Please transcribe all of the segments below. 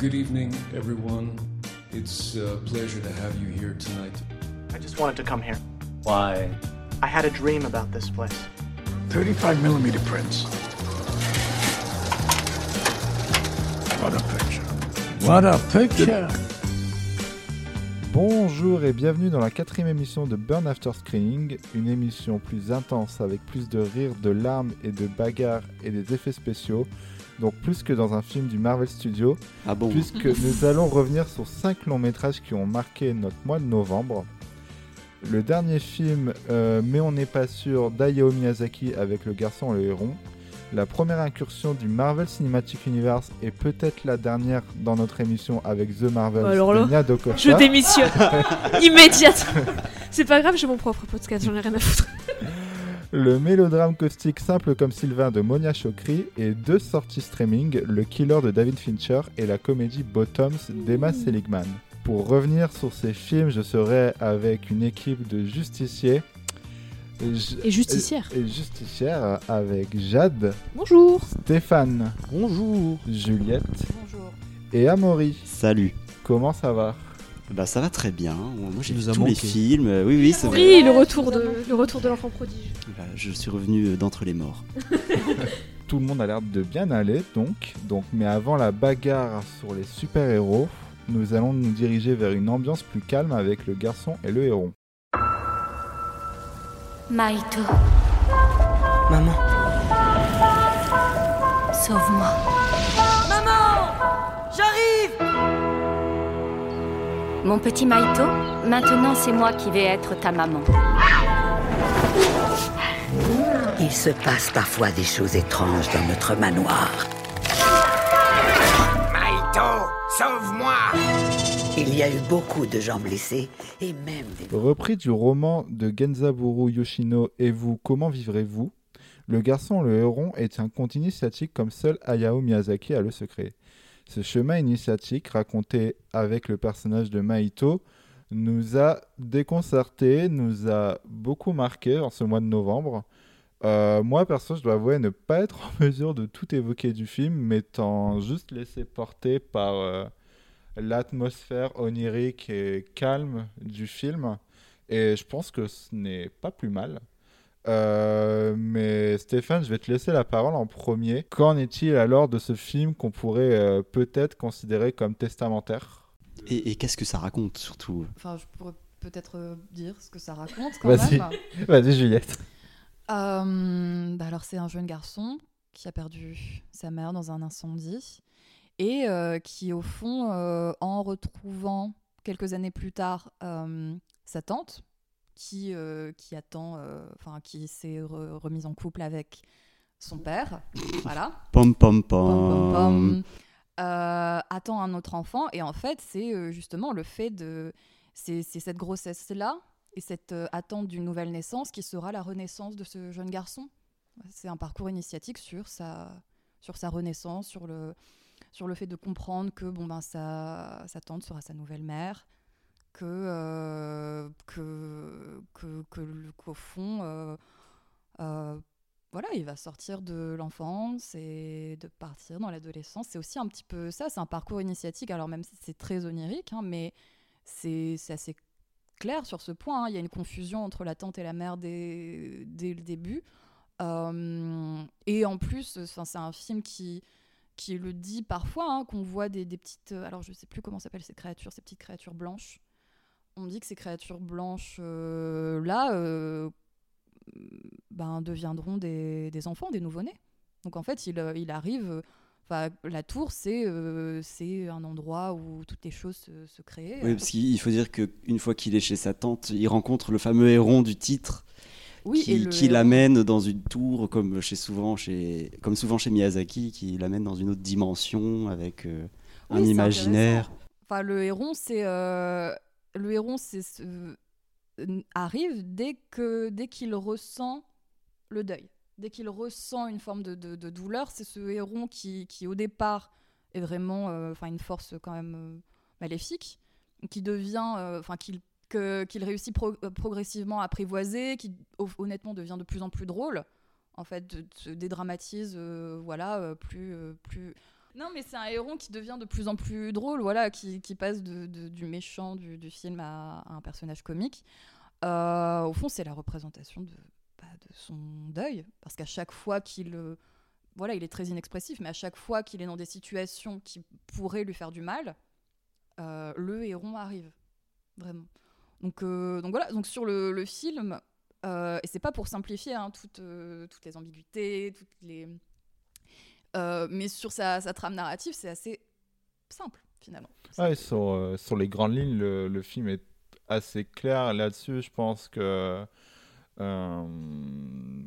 Good evening, everyone. It's a pleasure to have you here tonight. I just wanted to come here. Why? I had a dream about this place. 35 millimeter prints. What a picture. What a picture. Bonjour et bienvenue dans la quatrième émission de Burn After Screening, une émission plus intense avec plus de rires, de larmes et de bagarres et des effets spéciaux, donc plus que dans un film du Marvel Studio, Ah bon puisque nous allons revenir sur cinq longs métrages qui ont marqué notre mois de novembre. Le dernier film, euh, mais on n'est pas sûr, d'Hayao Miyazaki avec Le Garçon et le Héron. La première incursion du Marvel Cinematic Universe et peut-être la dernière dans notre émission avec The Marvels Alors là. Je démissionne immédiatement. C'est pas grave, j'ai mon propre podcast, j'en ai rien à foutre. Le mélodrame caustique simple comme Sylvain de Monia Chokri et deux sorties streaming, Le Killer de David Fincher et la comédie Bottoms d'Emma Seligman. Pour revenir sur ces films, je serai avec une équipe de justiciers. Et justicière. Et justicière avec Jade, Bonjour. Stéphane, Bonjour Juliette Bonjour. et Amaury. Salut Comment ça va? Bah ça va très bien, moi j'ai vu tous les films, Euh, oui oui c'est vrai, Oui, le retour de, le retour de l'enfant prodige. Bah, je suis revenu euh, d'entre les morts. Tout le monde a l'air de bien aller, donc. donc. Mais avant la bagarre sur les super-héros, nous allons nous diriger vers une ambiance plus calme avec le garçon et le héron. Maito, Maman, sauve-moi. Mon petit Maito, maintenant c'est moi qui vais être ta maman. il se passe parfois des choses étranges dans notre manoir. Maito, sauve-moi Il y a eu beaucoup de gens blessés et même des... Repris du roman de Genzaburo Yoshino Et vous, comment vivrez-vous? Le garçon, le héron, est un conte initiatique comme seul Hayao Miyazaki a le secret. Ce chemin initiatique, raconté avec le personnage de Maito, nous a déconcerté, nous a beaucoup marqué en ce mois de novembre. Euh, moi, perso, je dois avouer ne pas être en mesure de tout évoquer du film, m'étant juste laissé porter par euh, l'atmosphère onirique et calme du film. Et je pense que ce n'est pas plus mal. Euh, mais Stéphane, je vais te laisser la parole en premier. Qu'en est-il alors de ce film qu'on pourrait euh, peut-être considérer comme testamentaire? Et, et qu'est-ce que ça raconte surtout? Enfin, je pourrais peut-être euh, dire ce que ça raconte quand Vas-y. même. Vas-y, Juliette. Euh, bah alors, c'est un jeune garçon qui a perdu sa mère dans un incendie et euh, qui, au fond, euh, en retrouvant quelques années plus tard euh, sa tante, qui, euh, qui attend, euh, enfin, qui s'est re- remise en couple avec son père, voilà. Pom pom Pom, pom, pom. pom. Euh, attend un autre enfant et en fait c'est justement le fait de c'est cette grossesse là et cette attente d'une nouvelle naissance qui sera la renaissance de ce jeune garçon c'est un parcours initiatique sur sa sur sa renaissance sur le sur le fait de comprendre que bon ben sa, sa tante sera sa nouvelle mère que euh, que que que le- fond euh, euh, voilà, il va sortir de l'enfance et de partir dans l'adolescence. C'est aussi un petit peu ça, c'est un parcours initiatique, alors même si c'est très onirique, hein, mais c'est assez clair sur ce point. hein. Il y a une confusion entre la tante et la mère dès, dès le début. Et en plus, c'est un film qui, qui le dit parfois, hein, qu'on voit des, des petites... Alors je sais plus comment s'appellent ces créatures, ces petites créatures blanches. On dit que ces créatures blanches, euh, là, euh, ben, deviendront des, des enfants, des nouveau-nés. Donc en fait, il, euh, il arrive. Enfin, la tour, c'est euh, c'est un endroit où toutes les choses se, se créent. Oui, parce qu'il faut dire qu'une fois qu'il est chez sa tante, il rencontre le fameux héron du titre Oui, qui, qui héron- l'amène dans une tour, comme, chez souvent chez, comme souvent chez Miyazaki, qui l'amène dans une autre dimension avec euh, Oui, un imaginaire. Enfin, le héron, c'est euh, le héron, ce- arrive dès que dès qu'il ressent le deuil, dès qu'il ressent une forme de, de- douleur, c'est ce héron qui, qui au départ est vraiment, euh, enfin, une force quand même euh, maléfique, qui devient, euh, enfin, qu'il réussit pro- euh, progressivement à apprivoiser, qui hon- honnêtement devient de plus en plus drôle, en fait, se dédramatise, euh, voilà, euh, plus, euh, plus, Non, mais c'est un héron qui devient de plus en plus drôle, voilà, qui, passe du méchant du, film à, un personnage comique. Euh, au fond, c'est la représentation de, bah, de son deuil, parce qu'à chaque fois qu'il, euh, voilà, il est très inexpressif, mais à chaque fois qu'il est dans des situations qui pourraient lui faire du mal, euh, le héron arrive, vraiment. Donc, voilà, donc sur le, film, euh, et c'est pas pour simplifier hein, toutes, toutes les ambiguïtés, toutes les euh, mais sur sa, trame narrative, c'est assez simple finalement. Sur, euh, sur les grandes lignes, le, film est assez clair là-dessus. Je pense que euh,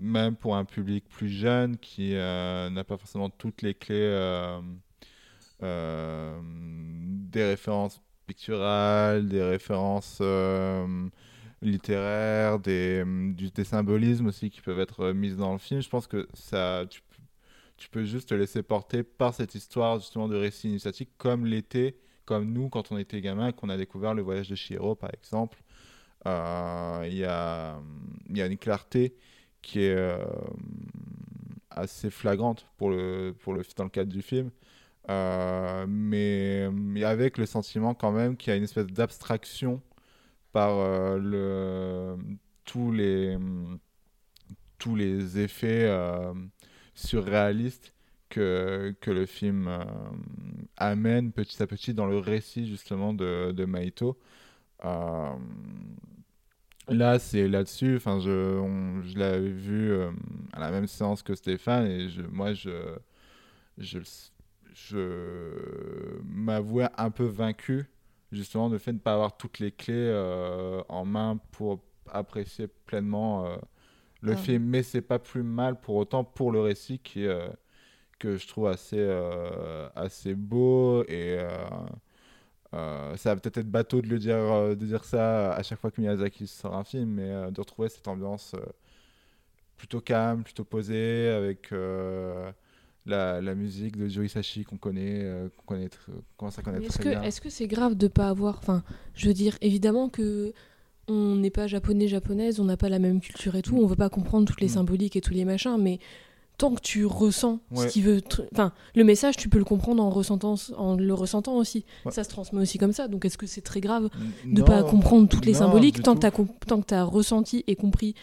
même pour un public plus jeune qui n'a pas forcément toutes les clés des références picturales, des références littéraires, des, des symbolismes aussi qui peuvent être mis dans le film, je pense que ça, tu, tu peux juste te laisser porter par cette histoire justement de récit initiatique comme l'était, comme nous quand on était gamin et qu'on a découvert le voyage de Chihiro par exemple. Euh, Il y, a, une clarté qui est euh, assez flagrante pour le, dans le cadre du film. Euh, mais, avec le sentiment quand même qu'il y a une espèce d'abstraction par tous, les, tous les effets surréalistes que, que le film euh, amène petit à petit dans le récit justement de, de Maito. Euh, là, c'est là-dessus, enfin, je, je l'avais vu euh, à la même séance que Stéphane et je, moi, je, je, je m'avouais un peu vaincu justement de fait de ne pas avoir toutes les clés en main pour apprécier pleinement le film, mais c'est pas plus mal pour autant pour le récit qui euh, que je trouve assez euh, assez beau et euh, ça va peut-être être bateau de le dire de dire ça à chaque fois que Miyazaki sort un film, mais de retrouver cette ambiance plutôt calme, plutôt posée avec la, la musique de Joe Hisaishi qu'on connaît, qu'on connaît, qu'on commence à connaître que est-ce que c'est grave de pas avoir enfin je veux dire évidemment que on n'est pas japonais japonaise on n'a pas la même culture et tout on veut pas comprendre toutes les Mm. symboliques et tous les machins mais tant que tu ressens Ouais. ce qui veut enfin le message tu peux le comprendre en ressentant en le ressentant aussi Ouais. ça se transmet aussi comme ça donc est-ce que c'est très grave de Non, pas comprendre toutes les non, symboliques tant tout. que tant que t'as ressenti et compris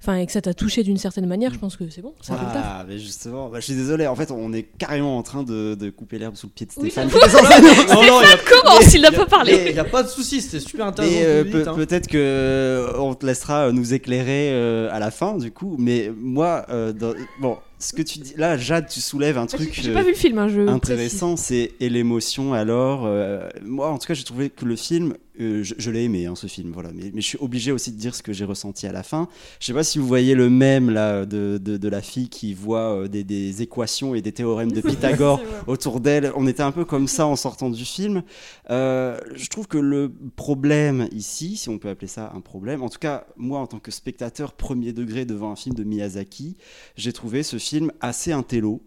enfin et que ça t'a touché d'une certaine manière je pense que c'est bon ça fait le taf Ah, mais justement, bah, je suis désolé, en fait, on est carrément en train de, de couper l'herbe sous le pied de Oui, Stéphane. nous- Non, non, il a- commence il n'a pas Il parlé n'y a pas de souci, c'était super intéressant. Euh, hein. peut-être que euh, on te laissera euh, nous éclairer euh, à la fin, du coup. Mais moi, euh, dans- bon, ce que tu dis là, Jade, tu soulèves un truc. j'ai pas vu le film hein, je intéressant, c'est et l'émotion alors. euh, moi, en tout cas, j'ai trouvé que le film, euh, je, je l'ai aimé, hein, ce film, voilà. Mais, mais je suis obligé aussi de dire ce que j'ai ressenti à la fin. Je sais pas si vous voyez le même là de, de, de la fille qui voit euh, des, des équations et des théorèmes de Pythagore autour d'elle. On était un peu comme ça en sortant du film. Euh, je trouve que le problème ici, si on peut appeler ça un problème, en tout cas moi en tant que spectateur premier degré devant un film de Miyazaki, j'ai trouvé ce film assez intello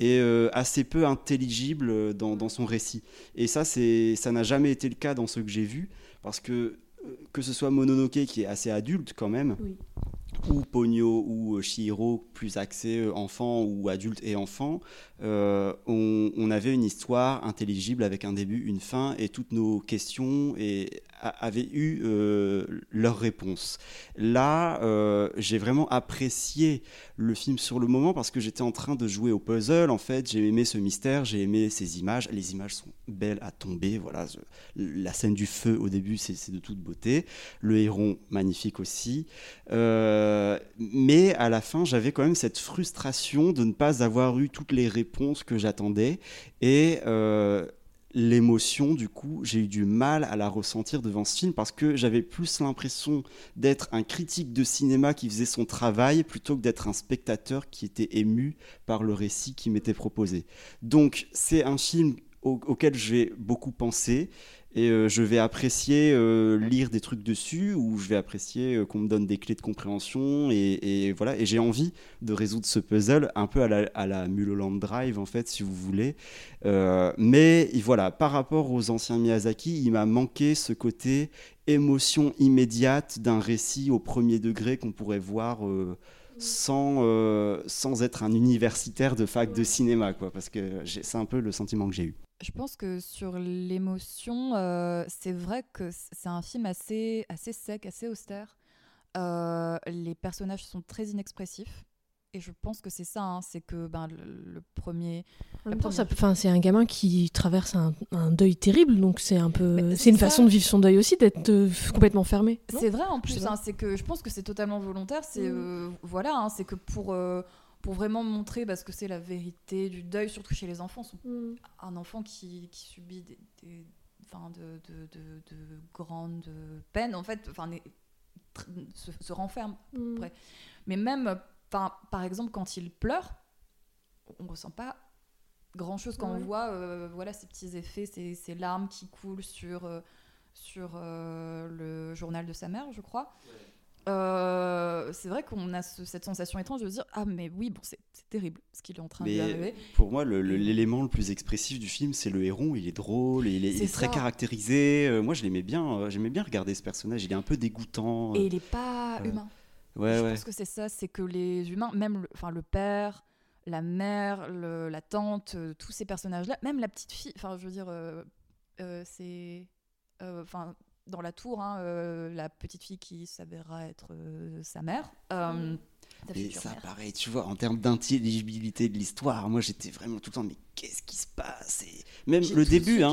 et euh, assez peu intelligible dans, son récit. Et ça, ça n'a jamais été le cas dans ceux que j'ai vus, parce que euh, que ce soit Mononoke qui est assez adulte quand même. Ou Ponyo ou euh, Chihiro plus axé euh, enfant ou adulte et enfant, euh, on, avait une histoire intelligible avec un début, une fin, et toutes nos questions avaient eu euh, leur réponse. Là, j'ai vraiment apprécié le film sur le moment parce que j'étais en train de jouer au puzzle. En fait, j'ai aimé ce mystère, j'ai aimé ces images. Les images sont belles à tomber. Voilà, la scène du feu au début, c'est de toute beauté. Le héron, magnifique aussi. Mais à la fin, j'avais quand même cette frustration de ne pas avoir eu toutes les réponses que j'attendais. Et euh, l'émotion, du coup, j'ai eu du mal à la ressentir devant ce film parce que j'avais plus l'impression d'être un critique de cinéma qui faisait son travail plutôt que d'être un spectateur qui était ému par le récit qui m'était proposé. Donc, c'est un film au- auquel j'ai beaucoup pensé et euh, je vais apprécier euh, lire des trucs dessus ou je vais apprécier euh, qu'on me donne des clés de compréhension et, voilà et j'ai envie de résoudre ce puzzle un peu à la, à la Mulholland Drive en fait si vous voulez mais voilà par rapport aux anciens Miyazaki il m'a manqué ce côté émotion immédiate d'un récit au premier degré qu'on pourrait voir sans, sans être un universitaire de fac de cinéma, quoi, parce que c'est un peu le sentiment que j'ai eu. Je pense que sur l'émotion, euh, c'est vrai que c'est un film assez, assez sec, assez austère. Euh, les personnages sont très inexpressifs. Et je pense que c'est ça, hein, c'est que ben, le, le premier. En même temps, première- c'est un gamin qui traverse un, un deuil terrible, donc c'est un peu, c'est une façon de vivre son deuil aussi, d'être euh, complètement fermé. C'est vrai en plus, hein, c'est que je pense que c'est totalement volontaire. C'est Mm. euh, voilà, hein, c'est que pour euh, pour vraiment montrer parce que c'est la vérité du deuil, surtout chez les enfants. Son- Un enfant qui, qui subit des, de, de, de, de grandes peines, en fait, enfin, se, se renferme. Mm. Mais même, enfin, par exemple, quand il pleure, on ressent pas grand chose quand Ouais. on voit euh, voilà ces petits effets ces, ces larmes qui coulent sur euh, sur euh, le journal de sa mère je crois Euh, c'est vrai qu'on a ce- cette sensation étrange de se dire ah mais oui bon c'est terrible ce qu'il est en train de Mais arriver pour moi, le- le- l'élément le, plus expressif du film, c'est le héron. Il est drôle, il est, il C'est est très caractérisé. Euh, moi, je l'aimais bien. euh, J'aimais bien regarder ce personnage. Il est un peu dégoûtant. et il est pas humain ouais, je ouais. pense que c'est ça c'est que les humains même le, enfin le père la mère la tante tous ces personnages là même la petite fille enfin je veux dire c'est enfin dans la tour hein, euh, la petite fille qui s'avérera être euh, sa mère euh, sa Et ça, mère. pareil, tu vois, en termes d'intelligibilité de l'histoire, moi j'étais vraiment tout le temps, mais qu'est-ce qui se passe Et Même le début, hein,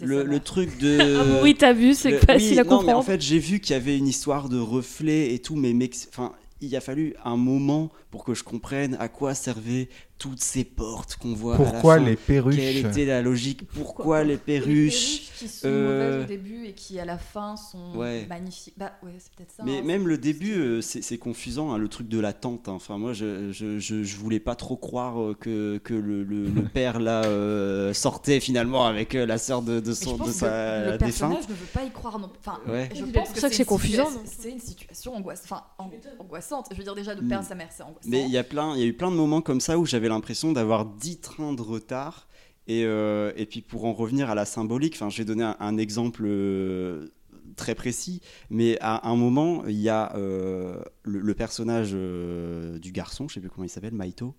le, truc de. Ah oui, t'as vu, c'est le- facile oui, à non, mais comprendre. en fait, j'ai vu qu'il y avait une histoire de reflet et tout, mais mec, enfin, il a fallu un moment pour que je comprenne à quoi servaient toutes ces portes qu'on voit. à la Pourquoi fin. les perruches Quelle était la logique Pourquoi les Les perruches qui sont Euh, mauvaises au début et qui à la fin sont Ouais. magnifiques bah ouais c'est peut-être ça Mais hein, même le début, euh, c'est c'est confusant, hein, le truc de la tante. hein. Enfin, moi, je, je, je, je voulais pas trop croire euh, que, que le, le- le père là euh, sortait finalement avec euh, la sœur de, de, son, je sa le défunte. personnage ne veut pas y croire non Enfin, Ouais. je C'est pense pour que ça que c'est confusant, C'est une situation angoisse, enfin, an- angoissante. Je veux dire déjà de Mm. perdre sa mère, c'est angoissant. Mais il y a plein, il y a eu plein de moments comme ça où j'avais l'impression d'avoir 10 trains de retard. Et, euh, et puis pour en revenir à la symbolique, vais donner un, un exemple euh, très précis, mais à un moment, il y a euh, le, le personnage du garçon, je sais plus comment il s'appelle, Maito,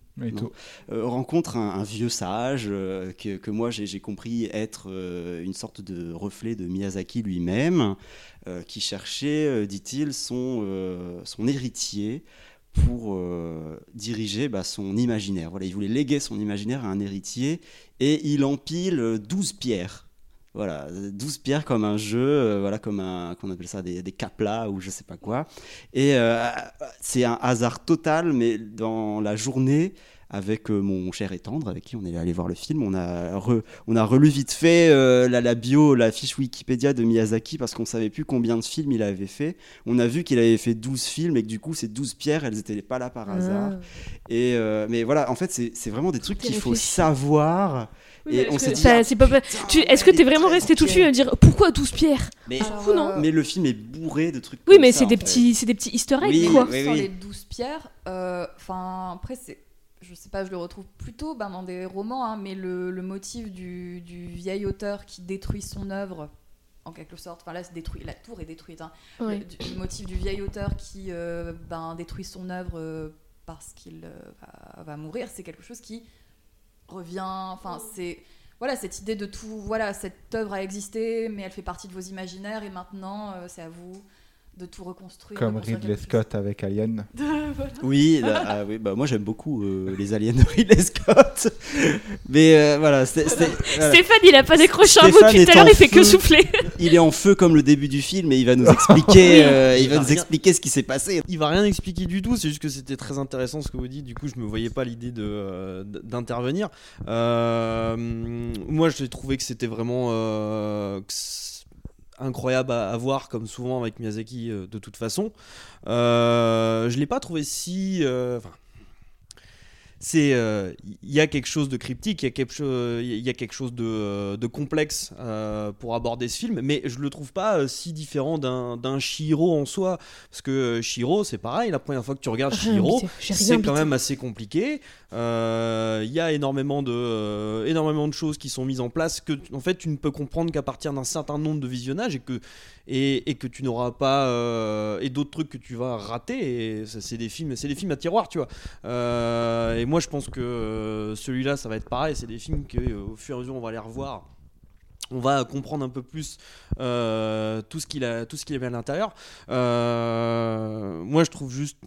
rencontre un, un vieux sage que, que moi j'ai j'ai compris être une sorte de reflet de Miyazaki lui-même, qui cherchait, dit-il, son, son héritier pour euh, diriger bah, son imaginaire. Voilà, il voulait léguer son imaginaire à un héritier et il empile euh, 12 pierres. Voilà, 12 pierres comme un jeu, euh, voilà, comme un, qu'on appelle ça des, des caplas ou je sais pas quoi. Et euh, c'est un hasard total, mais dans la journée, avec euh, mon cher et tendre, avec qui on est allé voir le film, on a, re- on a relu vite fait euh, la, la bio, la fiche Wikipédia de Miyazaki parce qu'on savait plus combien de films il avait fait. On a vu qu'il avait fait 12 films et que du coup, ces 12 pierres, elles étaient pas là par hasard. Ah. Et euh, mais voilà, en fait, c'est c'est vraiment des trucs qu'il faut savoir. Et on est-ce s'est que dit, ah, pas Est-ce que t'es est vraiment resté tout le nickel. film à dire pourquoi 12 pierres? Mais, coup, non? mais le film est bourré de trucs Oui, comme mais c'est des petits, c'est des petits Easter eggs, Oui, quoi. oui, oui. les douze pierres, euh, enfin après c'est, je sais pas, je le retrouve plutôt ben, dans des romans, hein, mais le, le motif du, du vieil auteur qui détruit son œuvre, en quelque sorte, enfin là c'est détruit, la tour est détruite, hein. Le, du- le motif du vieil auteur qui euh, ben, détruit son œuvre euh, parce qu'il euh, va, va mourir, c'est quelque chose qui revient, enfin c'est voilà cette idée de tout, voilà cette œuvre a existé, mais elle fait partie de vos imaginaires et maintenant euh, c'est à vous de tout reconstruire. Comme Ridley Scott avec Alien. chose. Voilà. Oui, là, ah oui, bah moi j'aime beaucoup euh, les aliens de Ridley Scott. Mais euh, voilà. Stéphane, il a pas décroché un mot Stéphane depuis tout est à l'heure, en il fait que feu. souffler. il est en feu comme le début du film et il va nous expliquer, euh, il Il va va nous rien- expliquer ce qui s'est passé. Il va rien expliquer du tout, c'est juste que c'était très intéressant ce que vous dites. Du coup, je me voyais pas l'idée de euh, d'intervenir. Euh, moi, j'ai trouvé que c'était vraiment euh, que incroyable à, voir, comme souvent avec Miyazaki, euh, de toute façon. Euh, je l'ai pas trouvé si. euh, c'est euh, il y a quelque chose de cryptique, il y a quelque chose, il y a quelque chose de, euh, de complexe euh, pour aborder ce film, mais je le trouve pas euh, si différent d'un d'un Shiro en soi, parce que euh, Shiro c'est pareil, la première fois que tu regardes Shiro, rien c'est quand même assez compliqué. Euh, Il y a énormément de euh, énormément de choses qui sont mises en place que en fait tu ne peux comprendre qu'à partir d'un certain nombre de visionnages et que et, que tu n'auras pas euh, et d'autres trucs que tu vas rater c'est des films c'est des films à tiroir tu vois. Euh, et moi je pense que euh, celui-là ça va être pareil c'est des films que au fur et à mesure on va les revoir. On va comprendre un peu plus tout ce qu'il a tout ce qu'il avait à l'intérieur. Moi je trouve juste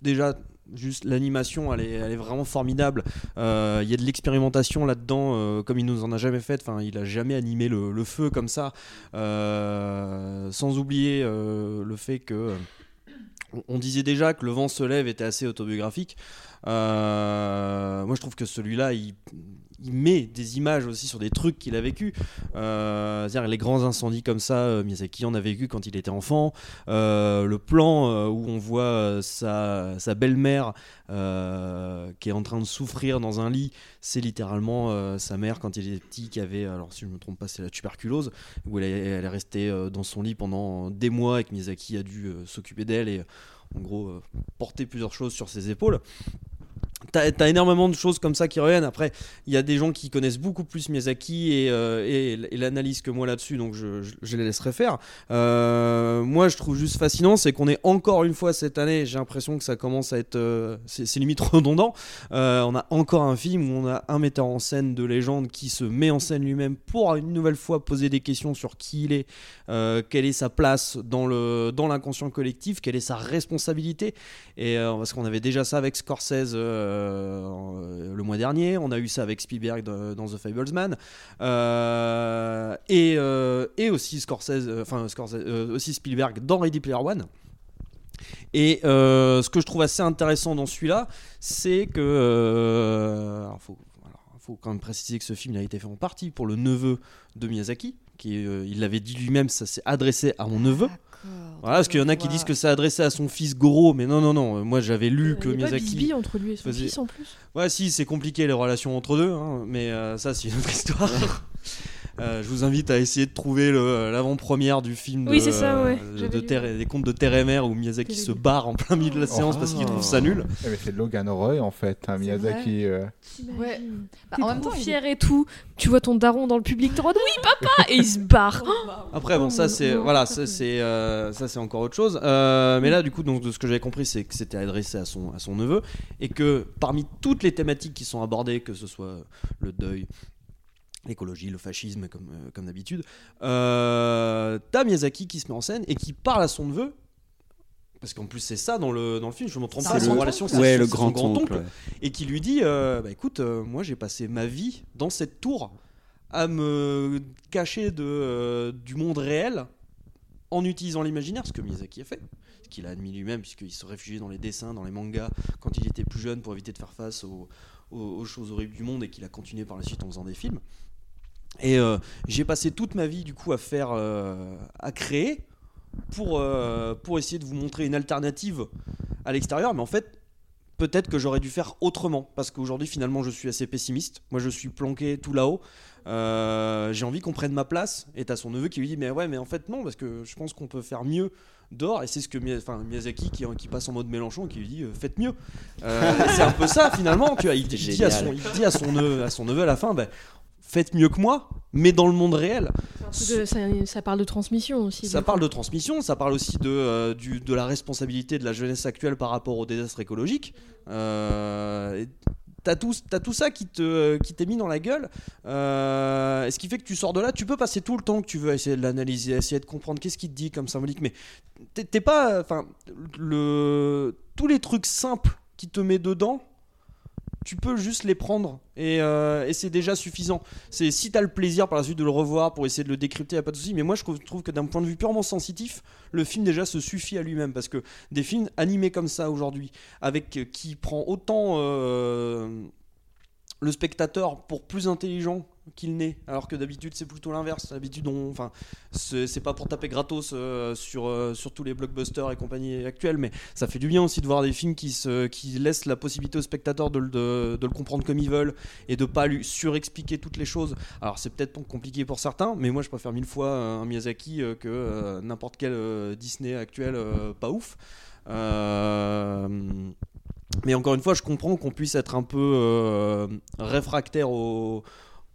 déjà juste l'animation elle est, vraiment formidable. Euh, il y a de l'expérimentation là-dedans euh, comme il nous en a jamais fait. Il a jamais animé le, feu comme ça. Euh, sans oublier le fait que on- disait déjà que le vent se lève était assez autobiographique. Moi je trouve que celui-là il il met des images aussi sur des trucs qu'il a vécu. Euh, c'est-à-dire les grands incendies comme ça, euh, Miyazaki en a vécu quand il était enfant. Euh, le plan où on voit sa, belle-mère qui est en train de souffrir dans un lit, c'est littéralement sa mère quand il était petit qui avait, alors si je ne me trompe pas, c'est la tuberculose, où elle est, elle est restée dans son lit pendant des mois et que Miyazaki a dû s'occuper d'elle et en gros porter plusieurs choses sur ses épaules. T'as as énormément de choses comme ça qui reviennent. Après, il y a des gens qui connaissent beaucoup plus Miyazaki et, euh, et, l'analyse que moi là-dessus, donc je, les laisserai faire. Euh, moi, je trouve juste fascinant, c'est qu'on est encore une fois cette année, j'ai l'impression que ça commence à être. euh, c'est limite redondant. On a encore un film où on a un metteur en scène de légende qui se met en scène lui-même pour une nouvelle fois poser des questions sur qui il est, quelle est sa place dans le dans l'inconscient collectif, quelle est sa responsabilité. Et parce qu'on avait déjà ça avec Scorsese le mois dernier, on a eu ça avec Spielberg dans, The Fablesman, euh, et, euh, et aussi Scorsese, euh, enfin euh, aussi Spielberg dans Ready Player One. Et euh, ce que je trouve assez intéressant dans celui-là, c'est que euh, alors, faut, quand même préciser que ce film il a été fait en partie pour le neveu de Miyazaki, qui euh, il l'avait dit lui-même, ça s'est adressé à mon neveu. Voilà, parce qu'il y en a qui disent que ça adressé à son fils Goro, mais non, non, non. euh, Moi, j'avais lu que Il y a pas Miyazaki. bisbille entre lui et son faisait- fils en plus. Ouais, si, c'est compliqué les relations entre deux, hein, mais euh, ça, c'est une autre histoire. Euh, je vous invite à essayer de trouver l'avant-première du film Oui, de, c'est ça, ouais. de- J'avais de lu. Terre- des contes de Terre et Mer où Miyazaki se barre en plein milieu de la séance parce qu'il trouve ça nul. Eh, mais c'est Logan Roy en fait, hein, Miyazaki. euh. Ouais. Bah, en même temps, fier et tout. Tu vois ton daron dans le public, t'es oui papa et il se barre. Après, bon, ça c'est voilà, ça c'est euh, ça c'est encore autre chose. Euh, mais là, du coup, donc de ce que j'avais compris, c'est que c'était adressé à son à son neveu et que parmi toutes les thématiques qui sont abordées, que ce soit le deuil, l'écologie, le fascisme, comme euh, comme d'habitude, euh, t'as Miyazaki qui se met en scène et qui parle à son neveu. Parce qu'en plus c'est ça dans le, dans le film, je me trompe pas, son relation, c'est ouais, le son grand-oncle, ouais. et qui lui dit euh, bah écoute euh, moi j'ai passé ma vie dans cette tour à me cacher de, euh, du monde réel en utilisant l'imaginaire ce que Miyazaki a fait ce qu'il a admis lui-même puisqu'il se réfugiait dans les dessins dans les mangas quand il était plus jeune pour éviter de faire face aux, aux- aux choses horribles du monde et qu'il a continué par la suite en faisant des films et euh, j'ai passé toute ma vie du coup à faire euh, à créer pour, euh, pour essayer de vous montrer une alternative à l'extérieur. Mais en fait peut-être que j'aurais dû faire autrement. Parce qu'aujourd'hui finalement je suis assez pessimiste. Moi je suis planqué tout là-haut. J'ai envie qu'on prenne ma place. Et t'as son neveu qui lui dit mais ouais mais en fait non parce que je pense qu'on peut faire mieux dehors. Et c'est ce que enfin, Miyazaki qui, qui passe en mode Mélenchon qui lui dit euh, faites mieux. Euh, c'est un peu ça finalement tu vois. Il, il dit à son, Génial. il dit à son neveu à son neveu à la fin bah, faites mieux que moi mais dans le monde réel ça, ça parle de transmission aussi. ça parle de transmission, ça parle aussi de, euh, du- de la responsabilité de la jeunesse actuelle par rapport au désastre écologique. Euh, T'as tout, t'as tout ça qui te qui t'est mis dans la gueule. Euh, et ce qui fait que tu sors de là, tu peux passer tout le temps que tu veux à essayer de l'analyser, essayer de comprendre qu'est-ce qu'il te dit comme symbolique. Mais t'es pas. Enfin, le, tous les trucs simples qui te met dedans, tu peux juste les prendre et, euh, et c'est déjà suffisant. C'est si t'as le plaisir par la suite de le revoir pour essayer de le décrypter, y a pas de souci. Mais moi, je trouve, trouve que d'un point de vue purement sensitif, le film déjà se suffit à lui-même parce que des films animés comme ça aujourd'hui, avec euh, qui prend autant euh, le spectateur pour plus intelligent qu'il n'est, alors que d'habitude c'est plutôt l'inverse. D'habitude, on, enfin, c'est pas pour taper gratos euh, sur euh, sur tous les blockbusters et compagnie actuels, mais ça fait du bien aussi de voir des films qui se qui laissent la possibilité aux spectateurs de, de, le comprendre comme ils veulent et de pas lui surexpliquer toutes les choses. Alors c'est peut-être compliqué pour certains, mais moi je préfère mille fois euh, un Miyazaki que n'importe quel Disney actuel pas ouf. Mais encore une fois, je comprends qu'on puisse être un peu réfractaire au,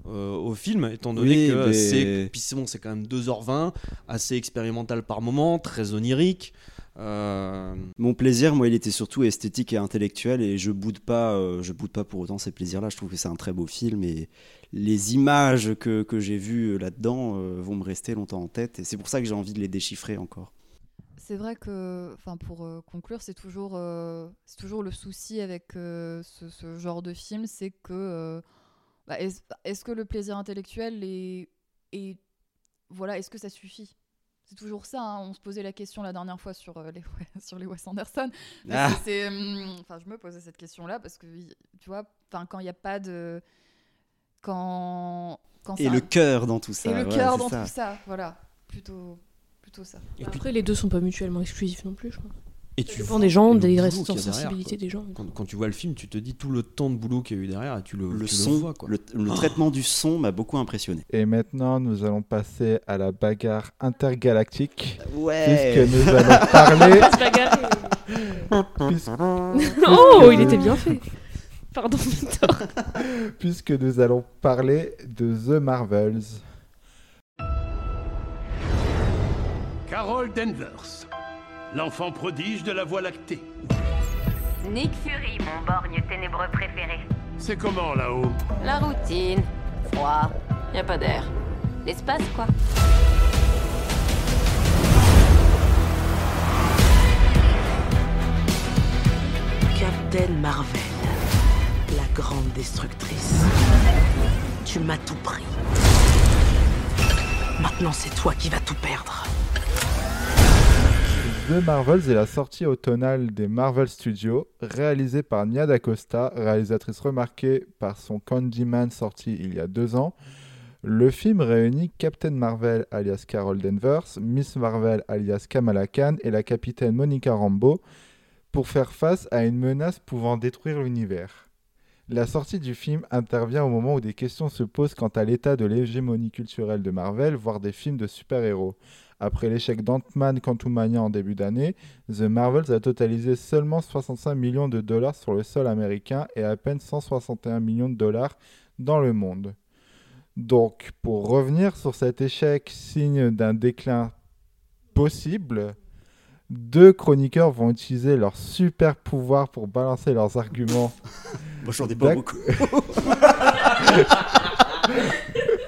euh, au film, étant donné Oui, que mais- c'est puis c'est bon, c'est quand même 2h20, assez expérimental par moment, très onirique. Euh, Mon plaisir, moi, il était surtout esthétique et intellectuel, et je boude pas, euh, je boude pas pour autant ces plaisirs-là. Je trouve que c'est un très beau film, et les images que, que j'ai vues là-dedans euh, vont me rester longtemps en tête, et c'est pour ça que j'ai envie de les déchiffrer encore. C'est vrai que, enfin, pour euh, conclure, c'est toujours, euh, c'est toujours le souci avec euh, ce, ce genre de film, c'est que, euh, bah, est-ce que le plaisir intellectuel est, est- voilà, est-ce que ça suffit? C'est toujours ça. hein. On se posait la question la dernière fois sur euh, les sur les Wes Anderson. Ah. c'est- hum, enfin, je me posais cette question-là parce que, tu vois, enfin, quand il n'y a pas de, quand, quand Et ça- le cœur dans tout ça. et le ouais, cœur dans ça. tout ça, voilà, plutôt, plutôt ça. et puis, Après, les deux sont pas mutuellement exclusifs non plus, je crois. Et Ça tu dépend vois des gens, le des sensibilité des gens. Quand, quand tu vois le film, tu te dis tout le temps de boulot qu'il y a eu derrière et tu le, Le tu son, vois. Quoi. le, le traitement du son m'a beaucoup impressionné. Et maintenant, nous allons passer à la bagarre intergalactique. Ouais. Puisque nous allons parler. Puisque- oh, il était bien fait. Pardon, Victor. puisque nous allons parler de The Marvels. Carol Danvers, l'enfant prodige de la Voie lactée. Nick Fury, mon borgne ténébreux préféré. C'est comment là-haut? La routine. Froid. Y a pas d'air. L'espace, quoi. Captain Marvel, la grande destructrice. Tu m'as tout pris. Maintenant, c'est toi qui vas tout perdre. The Marvels est la sortie automnale des Marvel Studios, réalisée par Nia DaCosta, réalisatrice remarquée par son Candyman sorti il y a deux ans. Le film réunit Captain Marvel alias Carol Danvers, Miss Marvel alias Kamala Khan et la capitaine Monica Rambeau pour faire face à une menace pouvant détruire l'univers. La sortie du film intervient au moment où des questions se posent quant à l'état de l'hégémonie culturelle de Marvel, voire des films de super-héros. Après l'échec d'Ant-Man Quantumania en début d'année, The Marvels a totalisé seulement 65 millions de dollars sur le sol américain et à peine 161 millions de dollars dans le monde. Donc, pour revenir sur cet échec, signe d'un déclin possible, deux chroniqueurs vont utiliser leur super pouvoir pour balancer leurs arguments. Moi, j'en ai pas beaucoup.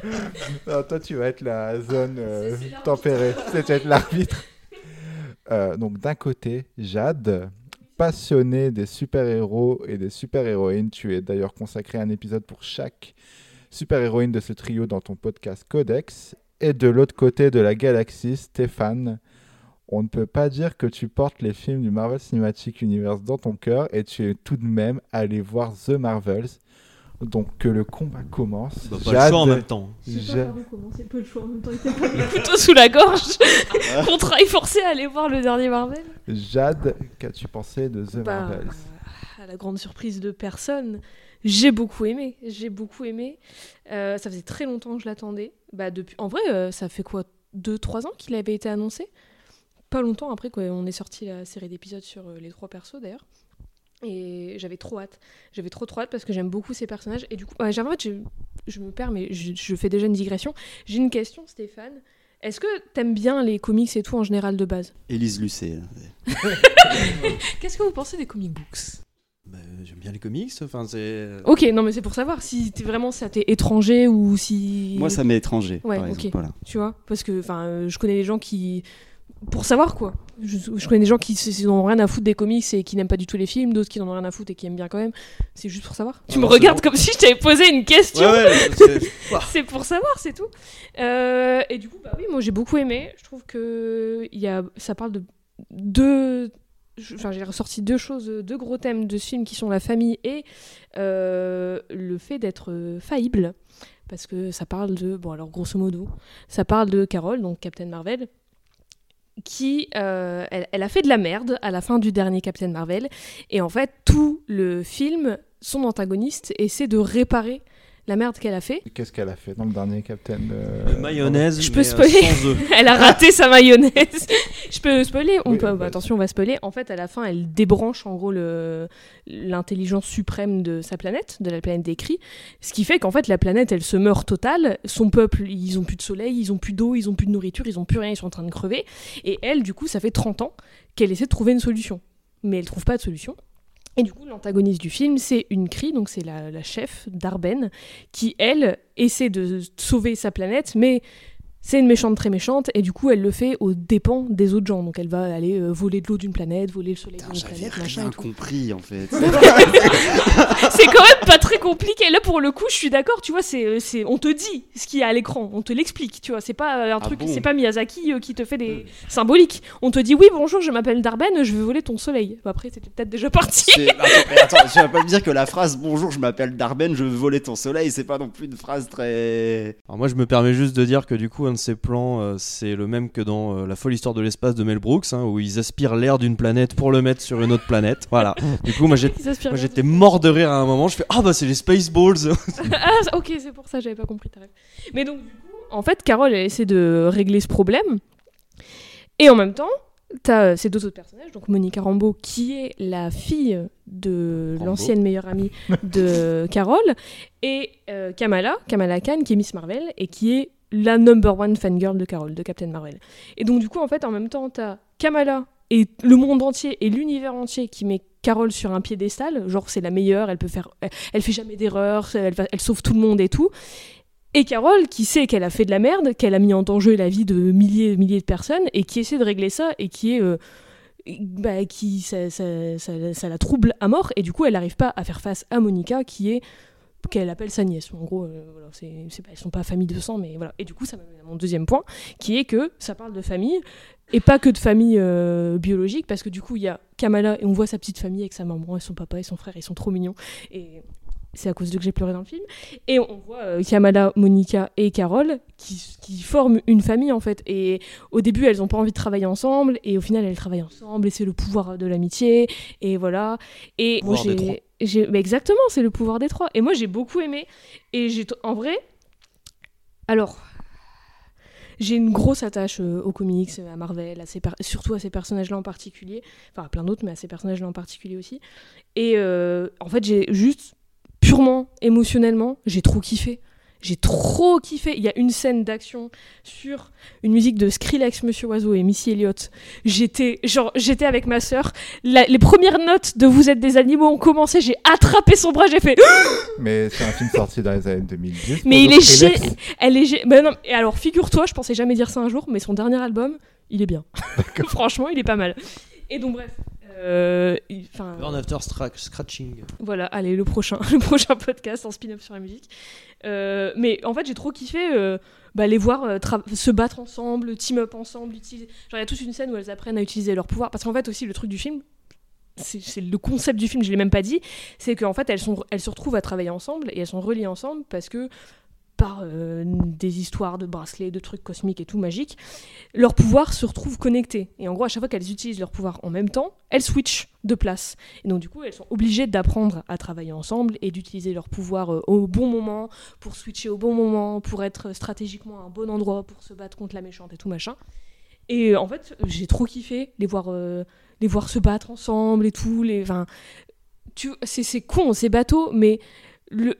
Non, toi, tu vas être la zone euh, tempérée. Tu vas être l'arbitre. Euh, donc, d'un côté, Jade, passionnée des super-héros et des super-héroïnes. Tu es d'ailleurs consacré un épisode pour chaque super-héroïne de ce trio dans ton podcast Codex. Et de l'autre côté de la galaxie, Stéphane. On ne peut pas dire que tu portes les films du Marvel Cinematic Universe dans ton cœur et tu es tout de même allé voir The Marvels. Donc que le combat commence. Bah, pas le choix en même temps. Ja- c'est pas le choix en même temps. Il était pas le couteau sous la gorge. Contrat forcé à aller voir le dernier Marvel. Jade, qu'as-tu pensé de The Bah, Marvels à la grande surprise de personne, j'ai beaucoup aimé. J'ai beaucoup aimé. Euh, ça faisait très longtemps que je l'attendais. Bah, depuis... En vrai, euh, ça fait quoi 2-3 ans qu'il avait été annoncé? Pas longtemps après, quoi. On est sorti la série d'épisodes sur euh, les trois persos d'ailleurs. Et j'avais trop hâte. J'avais trop trop hâte parce que j'aime beaucoup ces personnages. Et du coup, ouais, j'ai- en fait, je, je me perds, mais je, je fais déjà une digression. J'ai une question, Stéphane. Est-ce que t'aimes bien les comics et tout en général de base? Élise Lucet. Qu'est-ce que vous pensez des comic books? Bah, J'aime bien les comics. Enfin, c'est. Ok, non mais c'est pour savoir si t'es vraiment ça t'est étranger ou si. Moi, ça m'est étranger. Ouais, par exemple, ok. voilà. Tu vois, parce que enfin, euh, je connais des gens qui, pour savoir quoi. Je, je connais des gens qui n'ont rien à foutre des comics et qui n'aiment pas du tout les films, d'autres qui n'en ont rien à foutre et qui aiment bien quand même. C'est juste pour savoir. tu Ah me bah, c'est regardes bon. comme si je t'avais posé une question. Ouais, ouais, c'est- pour savoir, c'est tout. Euh, et du coup, bah oui, moi j'ai beaucoup aimé. Je trouve que il y a, ça parle de deux. Enfin, j'ai ressorti deux choses, deux gros thèmes de ce film qui sont la famille et euh, le fait d'être euh, faillible. parce que ça parle de, bon alors grosso modo, ça parle de Carol, donc Captain Marvel, qui, euh, elle, elle a fait de la merde à la fin du dernier Captain Marvel, et en fait tout le film, son antagoniste essaie de réparer la merde qu'elle a fait. Qu'est-ce qu'elle a fait dans le dernier Captain euh, mayonnaise. Je peux euh, spoiler. elle a raté sa mayonnaise. Je peux spoiler on Oui, peut, bah, Attention, on va spoiler. En fait, à la fin, elle débranche en gros le- l'intelligence suprême de sa planète, de la planète des cris. Ce qui fait qu'en fait, la planète, elle se meurt totale. Son peuple, ils ont plus de soleil, ils ont plus d'eau, ils ont plus de nourriture, ils ont plus rien, ils sont en train de crever. Et elle, du coup, ça fait 30 ans qu'elle essaie de trouver une solution. Mais elle trouve pas de solution. Et du coup, l'antagoniste du film, c'est une cri, donc c'est la, la chef d'Arben, qui, elle, essaie de sauver sa planète, mais c'est une méchante très méchante, et du coup, elle le fait aux dépens des autres gens. Donc, elle va aller euh, voler de l'eau d'une planète, voler le soleil d'une J'avais planète, machin. rien compris en fait. c'est quand même pas très compliqué. Là, pour le coup, je suis d'accord, tu vois, c'est, c'est, on te dit ce qu'il y a à l'écran, on te l'explique, tu vois. C'est pas euh, un Ah truc, bon c'est pas Miyazaki euh, qui te fait des symboliques. On te dit, oui, bonjour, je m'appelle Darben, je veux voler ton soleil. Bah, après, c'était peut-être déjà parti. Attends, tu vas pas me dire que la phrase Bonjour, je m'appelle Darben, je veux voler ton soleil, c'est pas non plus une phrase très. Alors moi je me permets juste de dire que du coup un de ces plans euh, c'est le même que dans euh, La folle histoire de l'espace de Mel Brooks hein, où ils aspirent l'air d'une planète pour le mettre sur une autre planète. Voilà. Du coup moi j'étais mort de rire à un moment, je fais ah bah c'est les Spaceballs. ah, ok, c'est pour ça, j'avais pas compris ta rêve. Mais donc, du coup, en fait, Carole, elle essaie de régler ce problème. Et en même temps, t'as euh, ces deux autres personnages, donc Monica Rambeau, qui est la fille de l'ancienne meilleure amie de Carole, et euh, Kamala, Kamala Khan, qui est Miss Marvel, et qui est la number one fangirl de Carole, de Captain Marvel. Et donc, du coup, en fait, en même temps, t'as Kamala et le monde entier et l'univers entier qui met Carole sur un piédestal, genre c'est la meilleure, elle peut faire, elle, fait jamais d'erreur, elle, elle sauve tout le monde et tout. Et Carole, qui sait qu'elle a fait de la merde, qu'elle a mis en danger la vie de milliers et milliers de personnes, et qui essaie de régler ça, et qui est. euh, bah, qui ça, ça- ça- ça la trouble à mort, et du coup, elle n'arrive pas à faire face à Monica, qui est. qu'elle appelle sa nièce. En gros, euh, voilà, pas, elles sont pas famille de sang, mais voilà. Et du coup, ça m'amène à mon deuxième point, qui est que ça parle de famille, et pas que de famille euh, biologique, parce que du coup, il y a Kamala, et on voit sa petite famille avec sa maman, et son papa, et son frère, ils sont trop mignons. Et c'est à cause d'eux que j'ai pleuré dans le film. Et on voit euh, Kamala, Monica et Carole qui, qui forment une famille en fait. Et au début, elles n'ont pas envie de travailler ensemble. Et au final, elles travaillent ensemble. Et c'est le pouvoir de l'amitié. Et voilà. Et moi, j'ai. Mais exactement, c'est le pouvoir des trois. Et moi, j'ai beaucoup aimé. Et En vrai. Alors. J'ai une grosse attache euh, aux comics, à Marvel, surtout à ces personnages-là en particulier. Enfin, à plein d'autres, mais à ces personnages-là en particulier aussi. Et euh, en fait, j'ai juste purement émotionnellement, j'ai trop kiffé. J'ai trop kiffé. Il y a une scène d'action sur une musique de Skrillex, Monsieur Oiseau et Missy Elliott. J'étais genre j'étais avec ma sœur. La- les premières notes de Vous êtes des animaux ont commencé. J'ai attrapé son bras. J'ai fait. Mais c'est un film sorti dans les années 2010. Mais il est gé... Elle est gé... Ben non, et alors figure-toi, je pensais jamais dire ça un jour, mais son dernier album, il est bien. Franchement, il est pas mal. Et donc bref. Euh, Burn after scratching. voilà, allez, le prochain, le prochain podcast en spin-off sur la musique. Euh, mais en fait, j'ai trop kiffé euh, bah, les voir euh, se battre ensemble, team up ensemble, utiliser. Genre, il y a toute une scène où elles apprennent à utiliser leur pouvoir. Parce qu'en fait, aussi, le truc du film, c'est c'est le concept du film, je l'ai même pas dit, c'est qu'en fait, elles, sont, elles se retrouvent à travailler ensemble et elles sont reliées ensemble parce que par euh, des histoires de bracelets, de trucs cosmiques et tout magiques, leurs pouvoirs se retrouvent connectés. Et en gros, à chaque fois qu'elles utilisent leurs pouvoirs en même temps, elles switchent de place. Et donc, du coup, elles sont obligées d'apprendre à travailler ensemble et d'utiliser leurs pouvoirs euh, au bon moment, pour switcher au bon moment, pour être stratégiquement à un bon endroit, pour se battre contre la méchante et tout machin. Et en fait, j'ai trop kiffé les voir, euh, les voir se battre ensemble et tout. Les, tu, c'est, c'est con, c'est bateau, mais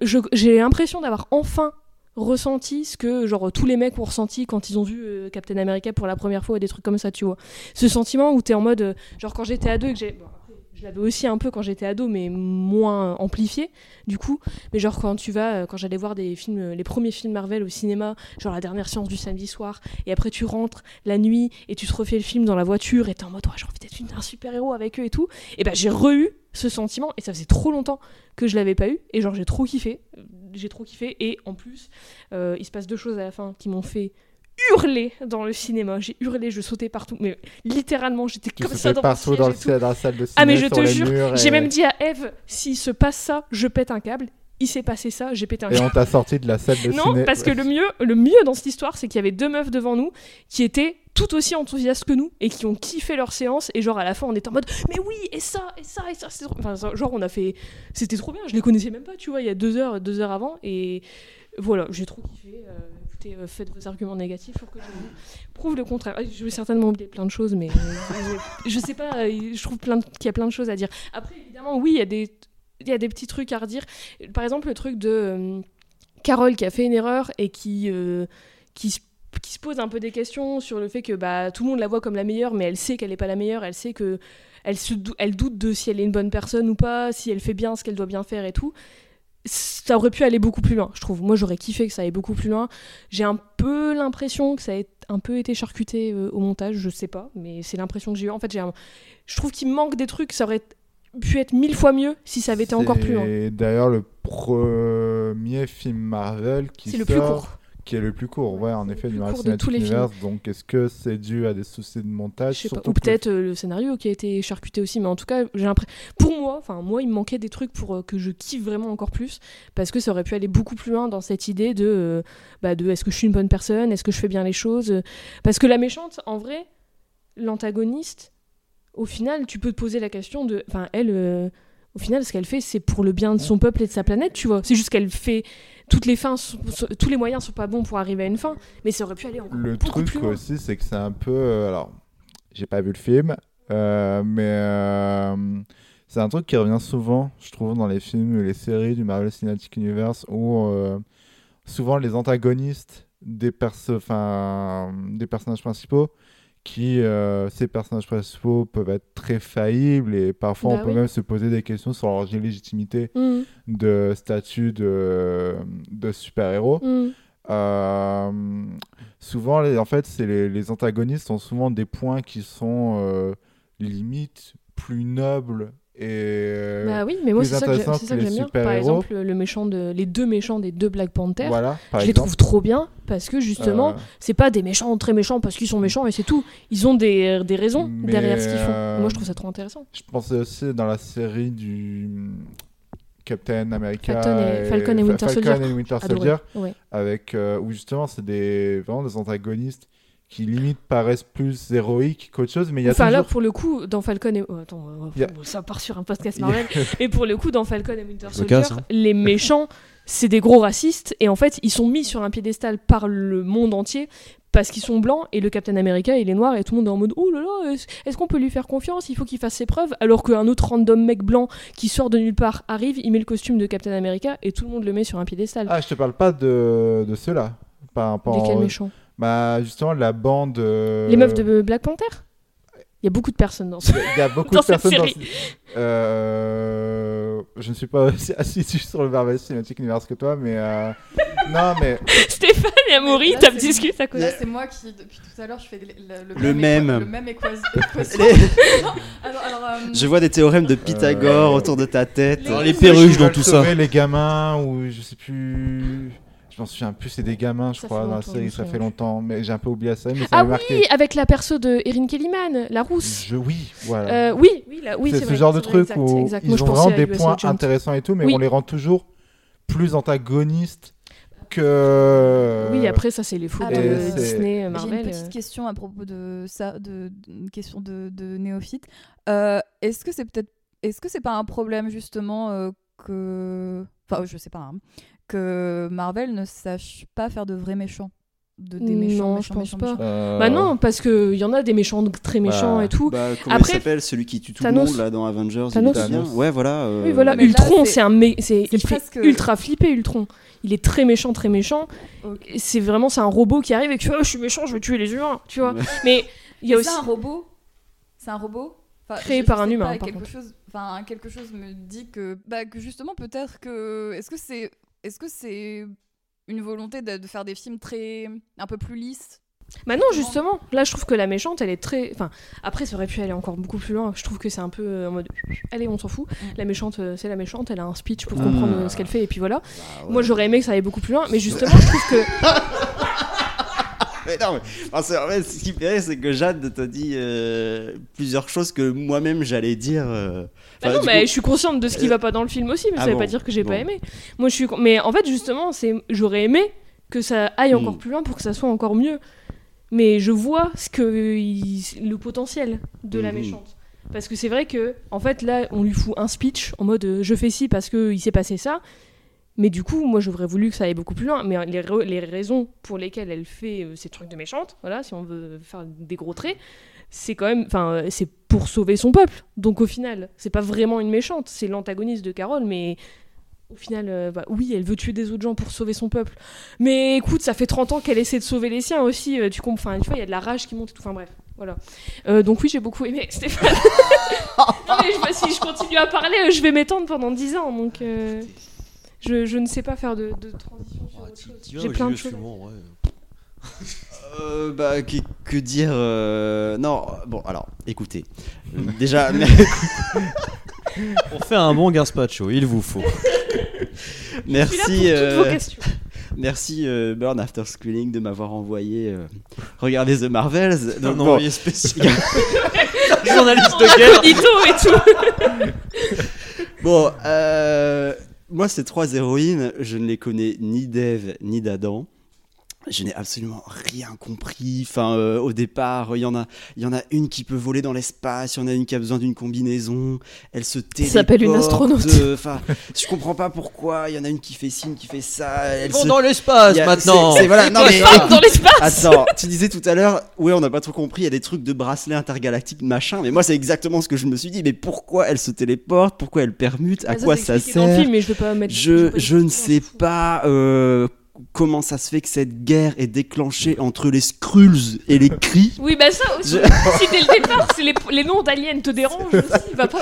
j'ai l'impression d'avoir enfin ressenti ce que genre tous les mecs ont ressenti quand ils ont vu euh, Captain America pour la première fois et des trucs comme ça tu vois. Ce sentiment où t'es en mode euh, genre quand j'étais ado et que j'ai je l'avais aussi un peu quand j'étais ado mais moins amplifié du coup. Mais genre quand tu vas euh, quand j'allais voir des films euh, les premiers films Marvel au cinéma genre la dernière séance du samedi soir et après tu rentres la nuit et tu te refais le film dans la voiture et t'es en mode ouais, j'ai envie d'être un super héros avec eux et tout. Et ben j'ai re-eu ce sentiment et ça faisait trop longtemps que je l'avais pas eu et genre j'ai trop kiffé. J'ai trop kiffé et en plus euh, il se passe deux choses à la fin qui m'ont fait hurler dans le cinéma j'ai hurlé je sautais partout mais littéralement j'étais comme ça dans, partout dans, le, et dans la salle de cinéma. ah mais je te jure j'ai et- même dit à Eve s'il se passe ça je pète un câble il s'est passé ça, j'ai pété un Et câble. on t'a sorti de la salle de Non, ciné. parce que le mieux, le mieux dans cette histoire, c'est qu'il y avait deux meufs devant nous qui étaient tout aussi enthousiastes que nous et qui ont kiffé leur séance. Et genre à la fin, on était en mode, mais oui, et ça, et ça, et ça. c'est trop- Enfin, genre on a fait, c'était trop bien. Je les connaissais même pas, tu vois, il y a deux heures, deux heures avant. Et voilà, j'ai trop kiffé. Euh, écoutez, euh, faites vos arguments négatifs pour que je vous prouve le contraire. Ah, Je vais certainement oublier plein de choses, mais euh, je, je sais pas. euh, Je trouve qu'il y a plein de choses à dire. Après, évidemment, oui, il y a des petits trucs à redire. Par exemple, le truc de Carole qui a fait une erreur et qui, qui, se- pose un peu des questions sur le fait que bah, tout le monde la voit comme la meilleure, mais elle sait qu'elle n'est pas la meilleure, elle sait que elle, se elle doute de si elle est une bonne personne ou pas, si elle fait bien ce qu'elle doit bien faire et tout. Ça aurait pu aller beaucoup plus loin, je trouve. Moi, j'aurais kiffé que ça aille beaucoup plus loin. J'ai un peu l'impression que ça ait un peu été charcuté euh, au montage, je sais pas, mais c'est l'impression que j'ai eu. En fait, j'ai un- je trouve qu'il manque des trucs, ça aurait pu être mille fois mieux si ça avait été encore plus loin. C'est d'ailleurs le premier film Marvel qui C'est le plus sort, court. Qui est le plus court, ouais, en effet, du Cinematic les films. Universe. Donc, est-ce que c'est dû à des soucis de montage pas. Ou peut-être euh, le scénario qui a été charcuté aussi, mais en tout cas, j'ai l'impression. Pour moi, enfin moi, il me manquait des trucs pour euh, que je kiffe vraiment encore plus, parce que ça aurait pu aller beaucoup plus loin dans cette idée de, euh, bah, de est-ce que je suis une bonne personne, est-ce que je fais bien les choses, parce que la méchante, en vrai, l'antagoniste, au final, tu peux te poser la question de, enfin elle. euh, au final, ce qu'elle fait, c'est pour le bien de son peuple et de sa planète, tu vois. C'est juste qu'elle fait toutes les fins, sont- sont- tous les moyens sont pas bons pour arriver à une fin, mais ça aurait pu aller encore Le beaucoup truc plus loin. aussi, c'est que c'est un peu. euh, alors, j'ai pas vu le film, euh, mais euh, c'est un truc qui revient souvent, je trouve, dans les films et les séries du Marvel Cinematic Universe, où euh, souvent les antagonistes des, perso des personnages principaux, qui, euh, ces personnages principaux, peuvent être très faillibles et parfois Bah on peut oui. même se poser des questions sur leur légitimité Mhm. de statut de, de super-héros. Mhm. Euh, souvent, les- en fait, c'est les, les antagonistes ont souvent des points qui sont euh, limite plus nobles et euh, Bah oui, mais moi c'est ça que j'aime bien. Par exemple, le méchant de, les deux méchants des deux Black Panther, Voilà, je les trouve trop bien parce que justement, Euh. c'est pas des méchants très méchants parce qu'ils sont méchants et c'est tout. Ils ont des, des raisons Mais, derrière ce qu'ils font. euh, Moi je trouve ça trop intéressant. Je pensais aussi dans la série du Captain America Falcon et- Falcon et Winter Falcon Soldier. et Winter Soldier, ouais. avec euh, où justement c'est des vraiment des antagonistes qui limite paraissent plus héroïques qu'autre chose, mais il y a Enfin là toujours pour le coup dans Falcon et oh, attends euh, a- ça part sur un podcast Marvel et pour le coup dans Falcon et Winter Soldier casse, hein. les méchants c'est des gros racistes et en fait ils sont mis sur un piédestal par le monde entier parce qu'ils sont blancs et le Captain America il est noir et tout le monde est en mode oh là là est-ce est-ce qu'on peut lui faire confiance? Il faut qu'il fasse ses preuves. Alors qu'un autre random mec blanc qui sort de nulle part arrive il met le costume de Captain America et tout le monde le met sur un piédestal. Ah, je te parle pas de, de ceux-là. Par rapport Lesquels méchants Bah, justement, la bande. euh, les meufs de Black Panther? Il y a beaucoup de personnes dans ce Il y a beaucoup dans de cette personnes dans série. ce- Euh, Je ne suis pas aussi assidu sur le Marvel Cinematic Universe que toi, mais. euh, Non, mais. Stéphane et Amaury t'as discuté à côté Là, c'est moi qui, depuis tout à l'heure, je fais le, le, Le même. Le même équation. équation. Les- alors, alors, euh, Je vois des théorèmes de Pythagore Euh, autour de ta tête. Les Ceux perruches dans tout ça. les gamins, ou je sais plus. Je m'en souviens plus, c'est des gamins, je Ça crois, dans la série, ça fait longtemps, mais j'ai un peu oublié la série, mais ça ah oui marqué. avec la perso de Erin Kellyman la rousse Je, oui, voilà. Euh, oui, oui, c'est ce vrai, genre de vrai, truc exact, où exact. Ils ont vraiment des points Agent. intéressants et tout, mais Oui. on les rend toujours plus antagonistes que. Oui, après, ça, c'est les fautes Alors, de euh, Disney, J'ai une petite euh. question à propos de ça, de, de- une question de, de néophyte. Euh, est-ce que c'est peut-être, est-ce que c'est pas un problème justement euh, que, enfin, je sais pas, hein, que Marvel ne sache pas faire de vrais méchants, de des méchants, Non, méchants, je pense méchants, pas. méchants. Euh, Bah non, parce qu'il y en a des méchants très méchants Bah, et tout. Bah, comment Après, il s'appelle celui qui tue tout Thanos. le monde là dans Avengers il Thanos. Ouais, voilà. euh, Oui, voilà, mais Ultron, c'est- un mé- c'est il c'est fait presque- ultra flipper Ultron. Il est très méchant, très méchant. C'est vraiment c'est un robot qui arrive et qui fait oh, je suis méchant, je vais tuer les humains, tu vois. Mais il y a aussi C'est un robot? C'est un robot? Enfin, Créé je- je par un humain, pas, par quelque contre. chose, enfin quelque chose me dit que, bah, que justement peut-être que, est-ce que c'est, est-ce que c'est une volonté de, de faire des films très, un peu plus lisses? Bah non, justement. Là, je trouve que la méchante, elle est très. Enfin, après, ça aurait pu aller encore beaucoup plus loin. Je trouve que c'est un peu euh, en mode. Allez, on s'en fout. Mm. La méchante, euh, c'est la méchante. Elle a un speech pour Mm. comprendre euh, ce qu'elle fait. Et puis voilà. bah, ouais. Moi, j'aurais aimé que ça aille beaucoup plus loin. Mais justement, je trouve que. Non, mais, en fait, ce qui fait rire, c'est que Jade t'a dit euh, plusieurs choses que moi-même j'allais dire. euh, Bah enfin, non, du mais coup- je suis consciente de ce qui euh, va pas dans le film aussi, mais ah ça veut bon, pas dire que j'ai pas bon. aimé. Moi, je suis. con- Mais en fait, justement, c'est j'aurais aimé que ça aille encore Hmm. plus loin pour que ça soit encore mieux. Mais je vois ce que il- le potentiel de la Mhm. méchante. Parce que c'est vrai que, en fait, là, on lui fout un speech en mode euh, je fais ci parce que il s'est passé ça. Mais du coup, moi, j'aurais voulu que ça aille beaucoup plus loin. Mais les, ra- les raisons pour lesquelles elle fait euh, ces trucs de méchante, voilà, si on veut faire des gros traits, c'est quand même, enfin, euh, c'est pour sauver son peuple. Donc au final, c'est pas vraiment une méchante, c'est l'antagoniste de Carole, mais au final, euh, bah, oui, elle veut tuer des autres gens pour sauver son peuple. Mais écoute, ça fait 30 ans qu'elle essaie de sauver les siens aussi. euh, tu comprends, enfin, tu vois, il y a de la rage qui monte et tout. Enfin bref, voilà. Euh, donc oui, j'ai beaucoup aimé Stéphane. non mais je, vois, si je continue à parler, je vais m'étendre pendant 10 ans, donc. Je, je ne sais pas faire de, de transition sur autre chose. J'ai plein de choses. Euh, bah, que, que dire euh, Non, bon, alors, écoutez. Déjà, Pour faire un bon gazpacho, il vous faut. merci. Je suis là pour toutes vos euh, questions. Merci euh, Burn After Schooling de m'avoir envoyé euh, regarder The Marvels. Un Donc, bon, envoyé spécial. Journaliste de guerre. et tout. bon euh, moi, ces trois héroïnes, je ne les connais ni d'Eve ni d'Adam. Je n'ai absolument rien compris. Enfin, euh, au départ, il y en a, il y en a une qui peut voler dans l'espace, il y en a une qui a besoin d'une combinaison. Elle se téléporte. s'appelle une astronaute. euh, Enfin, je comprends pas pourquoi. Il y en a une qui fait ci, une qui fait ça. Elle Ils vont se- dans l'espace a- maintenant. c'est- c'est- voilà, non, mais- dans l'espace. Attends, tu disais tout à l'heure, ouais, on n'a pas trop compris, il y a des trucs de bracelet intergalactique, machin, mais moi c'est exactement ce que je me suis dit, mais pourquoi elle se téléporte, pourquoi elle permute, à quoi ça le sert? film, mais je veux pas mettre. Je, veux pas je ne sais pas euh, comment ça se fait que cette guerre est déclenchée entre les Skrulls et les Cris. Oui, bah ça aussi. Si dès le départ, les, les noms d'aliens te dérangent aussi, va pas.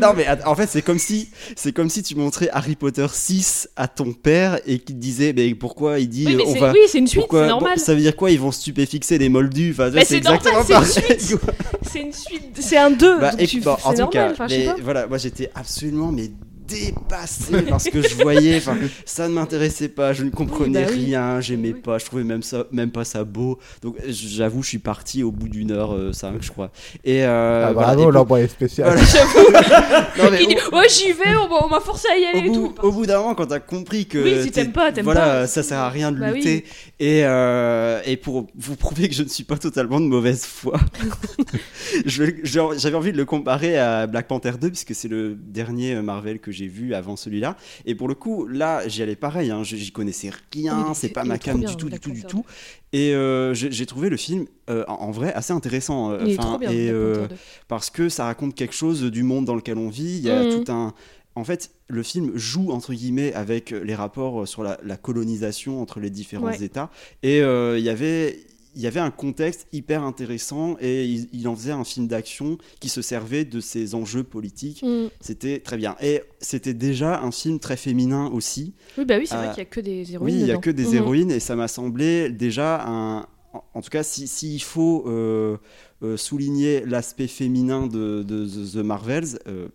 Non mais en fait c'est comme si comme si tu montrais Harry Potter 6 à ton père et qu'il te disait mais pourquoi il dit Oui, mais on c'est- va oui, c'est une suite, c'est normal. bon, ça veut dire quoi ils vont stupéfixer les moldus? Enfin, Mais c'est exactement c'est une suite. C'est une suite, c'est un 2. Bah, bon, en tout normal, cas, mais voilà, moi j'étais absolument mais dépassé par ce que je voyais. Ça ne m'intéressait pas, je ne comprenais bah oui. rien, j'aimais Oui. pas, je trouvais même ça, même pas ça beau. Donc j'avoue, je suis parti au bout d'une heure euh, cinq, je crois. Et euh, Ah, voilà, bravo, l'envoyé spécial. Voilà. Non, mais Il dit au- Ouais, j'y vais, on m'a- on m'a forcé à y aller au et bout, tout. au bout d'un moment, quand t'as compris que Oui, si t'aimes pas, t'aimes voilà, pas. ça sert à rien de Bah oui. lutter. Et, euh, et pour vous prouver que je ne suis pas totalement de mauvaise foi, j'avais envie de le comparer à Black Panther 2, puisque c'est le dernier Marvel que j'ai vu avant celui-là. Et pour le coup, là, j'y allais pareil, hein, j'y connaissais rien, Oui, c'est pas ma cam du tout, du tout, du tout. Et euh, j'ai j'ai trouvé le film euh, en vrai assez intéressant. euh, Il est enfin, trop bien. et, Black Panther 2. parce que ça raconte quelque chose du monde dans lequel on vit. Il y a Mhm. tout un. En fait, le film joue entre guillemets avec les rapports sur la, la colonisation entre les différents Ouais. États. Et euh, il y avait. Il y avait un contexte hyper intéressant et il, il en faisait un film d'action qui se servait de ces enjeux politiques. Mm. C'était très bien. Et c'était déjà un film très féminin aussi. Oui, bah oui, c'est Euh, vrai qu'il y a que des héroïnes. Oui, il y a que des Mhm. héroïnes et ça m'a semblé déjà un. en- tout cas, s'il si, s'il faut euh, euh, souligner l'aspect féminin de, de The The Marvels, euh,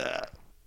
euh,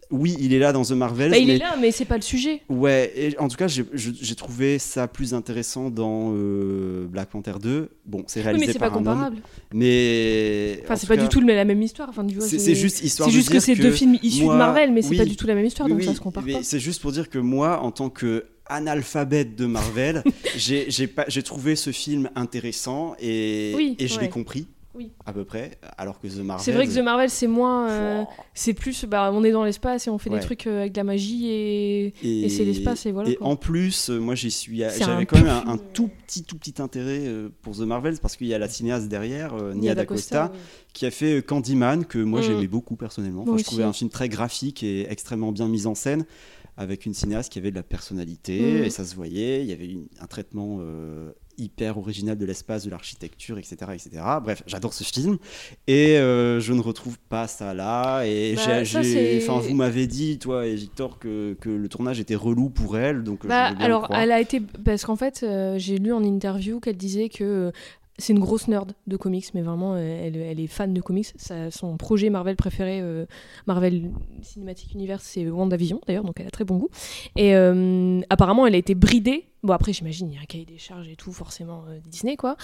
oui, il est là dans The Marvels. Bah, il mais... est là, mais c'est pas le sujet. Ouais, et en tout cas, j'ai trouvé ça plus intéressant dans euh, Black Panther 2. Bon, c'est Oui, réalisé mais c'est pas homme, comparable. mais. Enfin, en c'est pas cas, du tout la même histoire. Enfin, C'est juste histoire C'est juste que c'est deux films issus moi- de Marvel, mais c'est oui, pas du tout la même histoire, oui, donc oui, ça se compare pas. C'est juste pour dire que moi, en tant que analphabète de Marvel, j'ai trouvé ce film intéressant et, Oui, et je ouais. l'ai compris Oui. à peu près, alors que The Marvel. C'est vrai que The Marvel, c'est moins. euh, c'est plus. Bah, on est dans l'espace et on fait Ouais. des trucs euh, avec de la magie et. et c'est l'espace et voilà, Et quoi. en plus, euh, moi j'y suis, j'avais quand même un, tout petit, tout petit intérêt pour The Marvels parce qu'il y a la cinéaste derrière, euh, Nia D'Acosta, oui. qui a fait Candyman que moi Mm. j'aimais beaucoup personnellement. Enfin, Moi je trouvais aussi. un film très graphique et extrêmement bien mis en scène avec une cinéaste qui avait de la personnalité Mm. et ça se voyait. Il y avait une- un traitement euh, hyper original de l'espace, de l'architecture, etc., etc. Bref, j'adore ce film et euh, je ne retrouve pas ça là. Et Bah, ça, enfin, vous m'avez dit, toi et Victor, que, que le tournage était relou pour elle, donc euh, Bah, je alors, elle a été. Parce qu'en fait, euh, j'ai lu en interview qu'elle disait que. C'est une grosse nerd de comics, mais vraiment, euh, elle, elle est fan de comics. Ça- son projet Marvel préféré, euh, Marvel Cinematic Universe, c'est WandaVision d'ailleurs, donc elle a très bon goût. Et euh, apparemment, elle a été bridée. Bon, après, j'imagine, il y a un cahier des charges et tout, forcément, euh, Disney, quoi.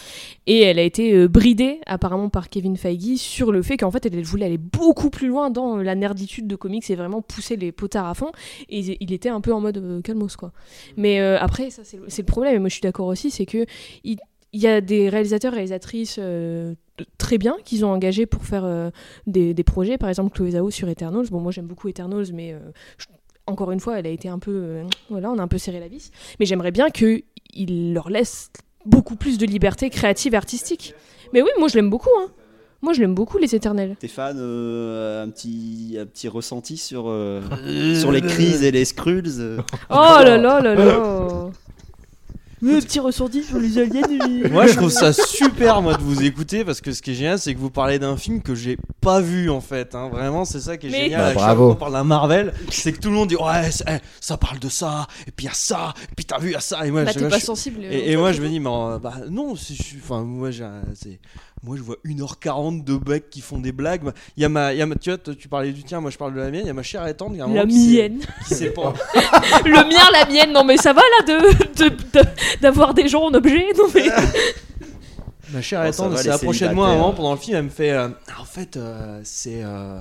Et elle a été bridée, apparemment, par Kevin Feige sur le fait qu'en fait, elle voulait aller beaucoup plus loin dans la nerditude de comics et vraiment pousser les potards à fond. Et il- était un peu en mode calmos, quoi. Mais euh, après, ça, c'est le, le problème. Et moi, je suis d'accord aussi, c'est que il, il y a des réalisateurs, réalisatrices euh, très bien qu'ils ont engagés pour faire euh, des, des projets. Par exemple, Chloé Zhao sur Eternals. Bon, moi, j'aime beaucoup Eternals, mais euh, je- encore une fois, elle a été un peu. voilà, on a un peu serré la vis. Mais j'aimerais bien qu'il leur laisse beaucoup plus de liberté créative et artistique. Mais oui, moi, je l'aime beaucoup. Hein. Moi, je l'aime beaucoup, les Éternels. Stéphane, euh, un, petit, un petit ressenti sur, euh, sur les crises et les Skrulls euh? Oh là là là là Le petit ressenti sur les aliens. Moi, je trouve ça super, moi, de vous écouter parce que ce qui est génial, c'est que vous parlez d'un film que j'ai pas vu en fait. hein. Vraiment, c'est ça qui est Mais- génial. Bah, à chaque bravo. fois qu'on parle d'un Marvel, c'est que tout le monde dit ouais, eh, ça parle de ça, et puis il y a ça, et puis t'as vu, il y a ça. Et moi, Bah, je- t'es moi, pas je- sensible. Et, et moi, je me dis, mais euh, bah non, c'est- je suis- enfin, moi, j'ai. Moi, je vois 1h40 de mecs qui font des blagues. Il y a ma, il y a ma, tu vois, tu parlais du tien, moi je parle de la mienne. Il y a ma chère et tendre. il y a un La mienne. Qui s'est pas- Le mien, la mienne. Non, mais ça va là de- de- de- d'avoir des gens en objet Non, mais. Ma chère Oh, et tendre s'est approchée de moi un moment pendant le film. Elle me fait euh, En fait, euh, c'est euh,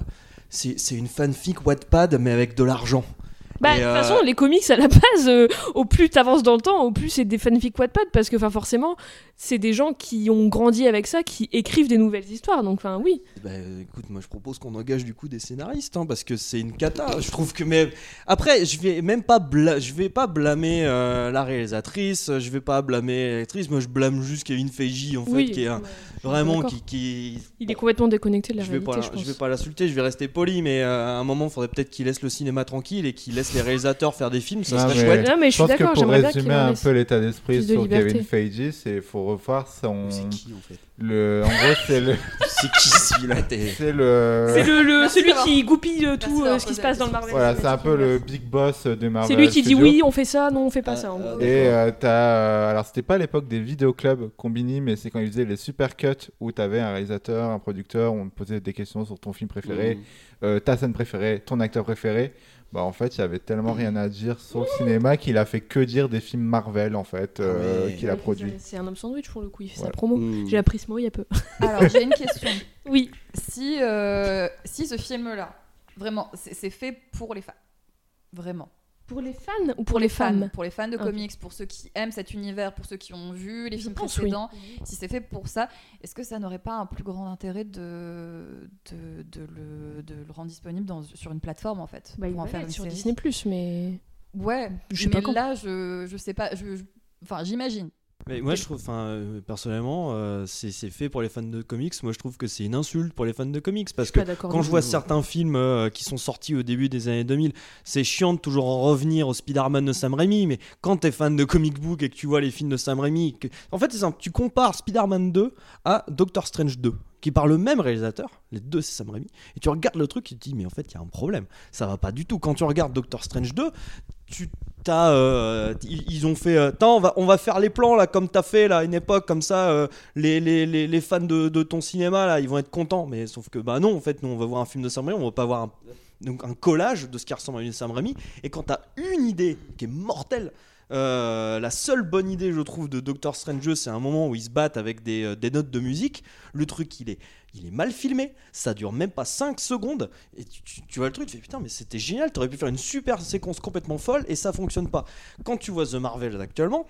c'est c'est une fanfic Wattpad, mais avec de l'argent. Bah, de toute euh, façon, les comics à la base, euh, au plus t'avances dans le temps, au plus c'est des fanfics Wattpad parce que, enfin, forcément, c'est des gens qui ont grandi avec ça, qui écrivent des nouvelles histoires. Donc, enfin, oui. Bah, écoute, moi je propose qu'on engage du coup des scénaristes hein, parce que c'est une cata. Je trouve que mais après je vais même pas bla- je vais pas blâmer euh, la réalisatrice, je vais pas blâmer l'actrice. Moi je blâme juste Kevin Feige en fait Oui, qui est un- vraiment qui, qui Il est complètement déconnecté de la je vais réalité, pas je pense. je vais pas l'insulter, je vais rester poli mais euh, à un moment il faudrait peut-être qu'il laisse le cinéma tranquille et qu'il laisse les réalisateurs faire des films, ça serait chouette. Non, mais je suis pense que pour résumer un peu l'état d'esprit de sur liberté. Kevin Feige, c'est faut revoir son. C'est qui en fait? Le, en gros, c'est le. C'est qui celui-là t'es- C'est le. C'est le, celui qui goupille euh, tout euh, ce qui se passe dans le question. Marvel. Voilà, c'est un peu le big boss de Marvel. C'est lui qui dit oui, on fait ça, non, on fait pas ça. ah. Et euh, t'as. euh, alors, c'était pas à l'époque des vidéoclubs Combini, mais c'est quand ils faisaient les super cuts où t'avais un réalisateur, un producteur, on te posait des questions sur ton film préféré, euh, ta scène préférée, ton acteur préféré. Bah, en fait, il y avait tellement rien à dire sur le cinéma qu'il a fait que dire des films Marvel, en fait, euh, Ah ouais. qu'il a produit. c'est- un homme sandwich pour le coup, il fait sa promo. Mm. J'ai appris ce mot il y a peu. Alors, j'ai une question. Oui. Si, euh, si ce film-là, vraiment, c'est c'est fait pour les fans. Vraiment. Pour les fans ou pour, les fans, femmes Pour les fans de Ok. comics, pour ceux qui aiment cet univers, pour ceux qui ont vu les Je films pense, précédents. Si c'est fait pour ça, est-ce que ça n'aurait pas un plus grand intérêt de, de, de le, de le rendre disponible dans, sur une plateforme en fait Bah, pour en faire une sur série? Disney Plus, mais Ouais, Je sais mais pas là, je, je sais pas. Je, je- Enfin, j'imagine. Mais moi, je trouve, enfin, euh, personnellement, euh, c'est c'est fait pour les fans de comics. Moi, je trouve que c'est une insulte pour les fans de comics parce que pas d'accord quand du je tout. vois certains films euh, qui sont sortis au début des années 2000, c'est chiant de toujours en revenir au Spider-Man de Sam Raimi. Mais quand t'es fan de comic book et que tu vois les films de Sam Raimi, que- en fait, c'est simple. Tu compares Spider-Man 2 à Doctor Strange 2 qui par le même réalisateur, les deux c'est Sam Raimi, et tu regardes le truc et tu te dis mais en fait il y a un problème, ça va pas du tout. Quand tu regardes Doctor Strange 2, tu t'as, euh, ils ont fait, euh, on va, on va faire les plans là comme t'as fait là une époque comme ça, euh, les, les, les, les fans de, de ton cinéma là ils vont être contents, mais sauf que bah non en fait nous on va voir un film de Sam Raimi, on va pas voir un, donc un collage de ce qui ressemble à une Sam Raimi, et quand t'as une idée qui est mortelle euh, la seule bonne idée, je trouve, de Doctor Strange, c'est un moment où ils se battent avec des, des notes de musique. Le truc, il est, il est mal filmé. Ça dure même pas 5 secondes. Et tu, vois le truc, tu fais putain, mais c'était génial. T'aurais pu faire une super séquence complètement folle et ça fonctionne pas. Quand tu vois The Marvel actuellement.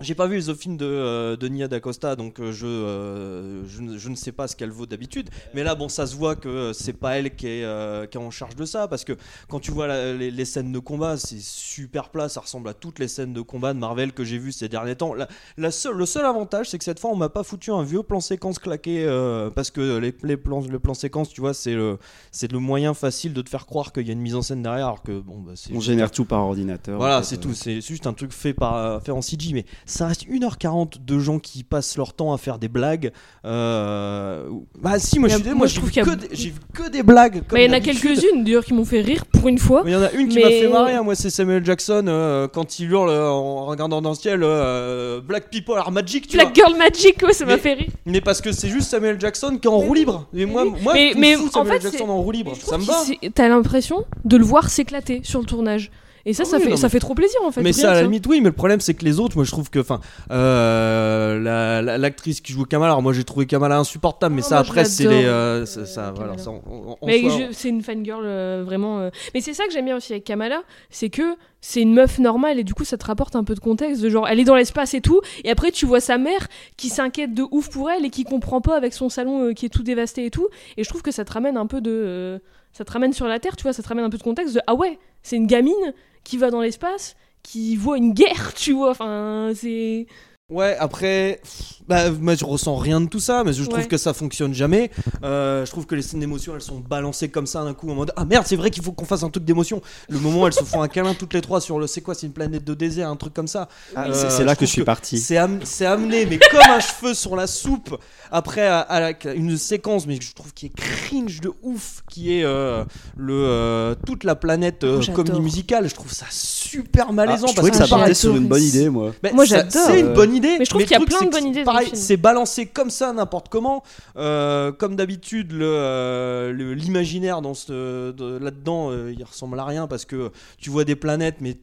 J'ai pas vu les autres films de, euh, de Nia D'Acosta, donc euh, je, euh, je, ne- je ne sais pas ce qu'elle vaut d'habitude. Mais là, bon, ça se voit que c'est pas elle qui est, euh, qui est en charge de ça, parce que quand tu vois la- les, les scènes de combat, c'est super plat, ça ressemble à toutes les scènes de combat de Marvel que j'ai vues ces derniers temps. La, la seule- le seul avantage, c'est que cette fois, on m'a pas foutu un vieux plan séquence claqué, parce que les, les plans, le plan séquence, tu vois, c'est le, c'est le moyen facile de te faire croire qu'il y a une mise en scène derrière, alors que bon, bah, c'est On génère tout par ordinateur. voilà, en fait, c'est tout. C'est juste un truc fait par fait en CG, mais ça reste 1h40 de gens qui passent leur temps à faire des blagues. Euh, Bah si, moi, a- je moi, moi, je trouve qu'il a- que des- j'ai vu que des blagues. Bah, il y en a quelques-unes d'ailleurs qui m'ont fait rire pour une fois. Il y en a une qui Mais- m'a fait marrer, hein, moi c'est Samuel Jackson euh, quand il hurle euh, en regardant dans le ciel Black People are magic, tu Black vois. Girl Magic, ouais, ça m'a Mais- fait rire. Mais parce que c'est juste Samuel Jackson qui est en roue libre. Et moi, moi mais, mais fous en Samuel fait, Jackson en roue libre, ça me va. T'as l'impression de le voir s'éclater sur le tournage. Et ça, Ah ça, oui, fait, non, ça mais- fait trop plaisir en fait. Mais ça, à la limite, oui, mais le problème, c'est que les autres, moi, je trouve que, enfin, euh, la- la- l'actrice qui joue Kamala, alors moi, j'ai trouvé Kamala insupportable, mais Oh, ça, après, c'est les. euh, ça, ça, voilà, ça, en- en Mais c'est une fangirl euh, vraiment. euh. Mais c'est ça que j'aime bien aussi avec Kamala, c'est que c'est une meuf normale et du coup ça te rapporte un peu de contexte. De genre, elle est dans l'espace et tout, et après tu vois sa mère qui s'inquiète de ouf pour elle et qui comprend pas avec son salon euh, qui est tout dévasté et tout. Et je trouve que ça te ramène un peu de. euh, ça te ramène sur la terre, tu vois, ça te ramène un peu de contexte de ah ouais, c'est une gamine qui va dans l'espace, qui voit une guerre, tu vois. Enfin, c'est. Ouais, après, bah, moi je ressens rien de tout ça, mais je trouve Ouais. que ça fonctionne jamais. Euh, je trouve que les scènes d'émotion elles sont balancées comme ça d'un coup en mode Ah merde, c'est vrai qu'il faut qu'on fasse un truc d'émotion. Le moment où elles se font un câlin toutes les trois sur le c'est quoi, c'est une planète de désert, un truc comme ça. Ah, Euh, c'est- là que je suis parti. C'est am- c'est amené, mais comme un cheveu sur la soupe. Après, à, à la- une séquence, mais je trouve qui est cringe de ouf, qui est euh, le euh, toute la planète euh, Oh, comédie musicale. Je trouve ça super Ah, malaisant. je trouvais que parce ça partait sur une bonne idée, moi. mais Moi, j'adore. C'est une bonne idée. Mais je trouve qu'il y a plein de bonnes idées Pareil, c'est balancé comme ça n'importe comment. Euh, comme d'habitude, le, euh, le- l'imaginaire dans ce, de- là-dedans, euh, il ressemble à rien parce que tu vois des planètes, mais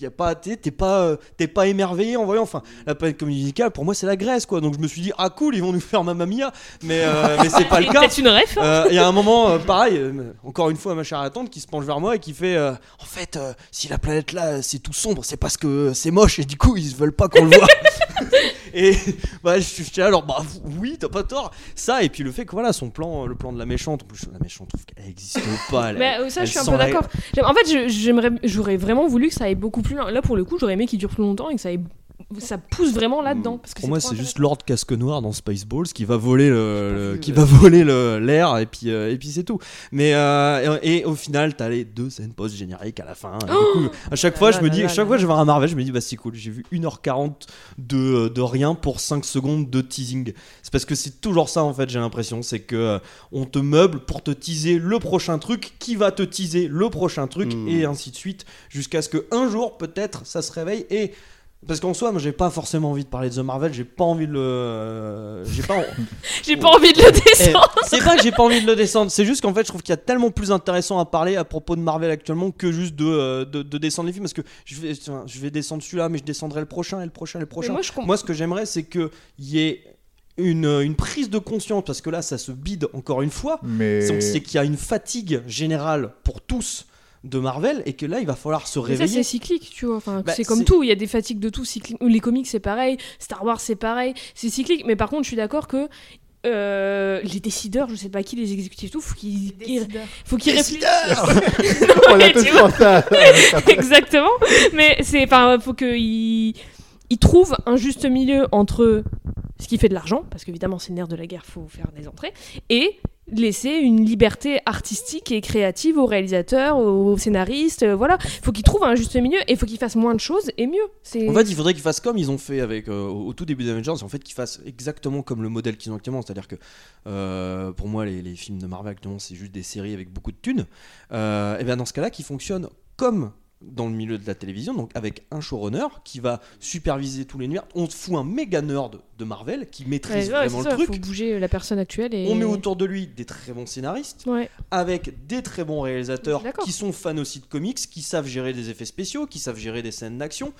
y a pas, t'es, t'es pas, euh, t'es pas émerveillé en voyant. Enfin, la planète comédie musicale, pour moi, c'est la Grèce, quoi. Donc je me suis dit, ah cool, ils vont nous faire Mamma Mia, mais euh, mais c'est pas le cas. peut-être une ref. hein. Euh, Il y a un moment, euh, pareil, euh, encore une fois, ma chère attente qui se penche vers moi et qui fait En fait, si la planète là c'est tout sombre, c'est parce que c'est moche et du coup ils veulent pas qu'on le voit. et bah, je suis alors, bah oui, t'as pas tort. Ça, et puis le fait que voilà, son plan, le plan de la méchante, en plus, la méchante, trouve qu'elle existe pas. elle- Mais ça, elle je suis un peu d'accord. En fait, j'aimerais, j'aurais vraiment voulu que ça beaucoup plus. Là, pour le coup, j'aurais aimé qu'il dure plus longtemps et que ça, aille- ça pousse vraiment là-dedans. Parce que Pour moi, c'est juste Lord Casque Noir dans Spaceballs qui va voler le, le- qui va voler le- l'air et puis euh, et puis c'est tout. Mais euh, et, et au final, t'as les deux scènes post génériques à la fin. Et du coup, à chaque fois, là je me là dis, là à chaque là fois, là. je vais voir un Marvel, je me dis, bah c'est cool. J'ai vu 1h40 de de rien pour 5 secondes de teasing. C'est parce que c'est toujours ça en fait. J'ai l'impression, c'est que euh, on te meuble pour te teaser le prochain truc, qui va te teaser le prochain truc Hmm. et ainsi de suite, jusqu'à ce que un jour peut-être ça se réveille et parce qu'en soi, moi, j'ai pas forcément envie de parler de The Marvel. J'ai pas envie de le. euh, J'ai pas. J'ai pas envie de le Eh, descendre. c'est pas que j'ai pas envie de le descendre. C'est juste qu'en fait, je trouve qu'il y a tellement plus intéressant à parler à propos de Marvel actuellement que juste de, euh, de, de descendre les films. Parce que je vais, je vais descendre celui-là, mais je descendrai le prochain et le prochain et le prochain. moi, je comprends. Moi, ce que j'aimerais, c'est qu'il y ait une, une prise de conscience. Parce que là, ça se bide encore une fois. Mais C'est qu'il y a une fatigue générale pour tous de Marvel et que là, il va falloir se Mais ça, réveiller. c'est cyclique, tu vois. Enfin, Bah, c'est comme tout. Il y a des fatigues de tout. cyclique. Les comics, c'est pareil. Star Wars, c'est pareil. C'est cyclique. Mais par contre, je suis d'accord que. euh, les décideurs, je sais pas qui, les exécutifs, tout, faut qu'ils faut qu'ils réfléchissent. Exactement. Mais c'est, enfin, faut qu'ils ils trouvent un juste milieu entre ce qui fait de l'argent, parce qu'évidemment c'est le nerf de la guerre, faut faire des entrées, et laisser une liberté artistique et créative aux réalisateurs, aux scénaristes, euh, voilà. Faut qu'ils trouvent un juste milieu et faut qu'ils fassent moins de choses et mieux. En fait, il faudrait qu'ils fassent comme ils ont fait avec euh, au, tout début d'Avengers, en fait, qu'ils fassent exactement comme le modèle qu'ils ont actuellement. C'est-à-dire que euh, pour moi, les, les films de Marvel actuellement, c'est juste des séries avec beaucoup de thunes. Euh, et bien dans ce cas-là, qui fonctionnent comme dans le milieu de la télévision, donc avec un showrunner qui va superviser tous les nuages. On te fout un méga nerd de Marvel qui maîtrise Ouais, ouais, vraiment le truc. faut bouger la personne actuelle et On met autour de lui des très bons scénaristes, Ouais. avec des très bons réalisateurs qui sont fans aussi de comics, qui savent gérer des effets spéciaux, qui savent gérer des scènes d'action.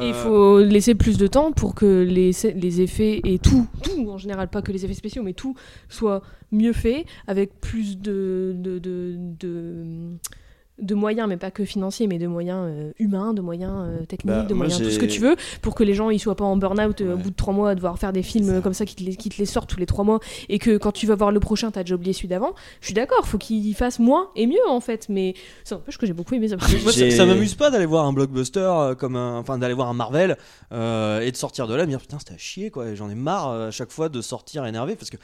Et il Euh, faut laisser plus de temps pour que les, les effets et tout, tout en général, pas que les effets spéciaux, mais tout soit mieux fait, avec plus de, de, de, de, de moyens, mais pas que financiers, mais de moyens euh, humains, de moyens euh, techniques, Bah, de moyens tout ce que tu veux, pour que les gens ils soient pas en burn-out euh, au bout de trois mois à devoir faire des films comme ça qui te, les, qui te les sortent tous les trois mois, et que quand tu vas voir le prochain, t'as déjà oublié celui d'avant. Je suis d'accord, faut qu'ils fassent moins et mieux en fait, mais ça n'empêche que j'ai beaucoup aimé ça. Moi, ça, ça m'amuse pas d'aller voir un blockbuster comme un, enfin d'aller voir un Marvel euh, et de sortir de là, et me dire putain c'était à chier quoi. J'en ai marre à chaque fois de sortir énervé parce que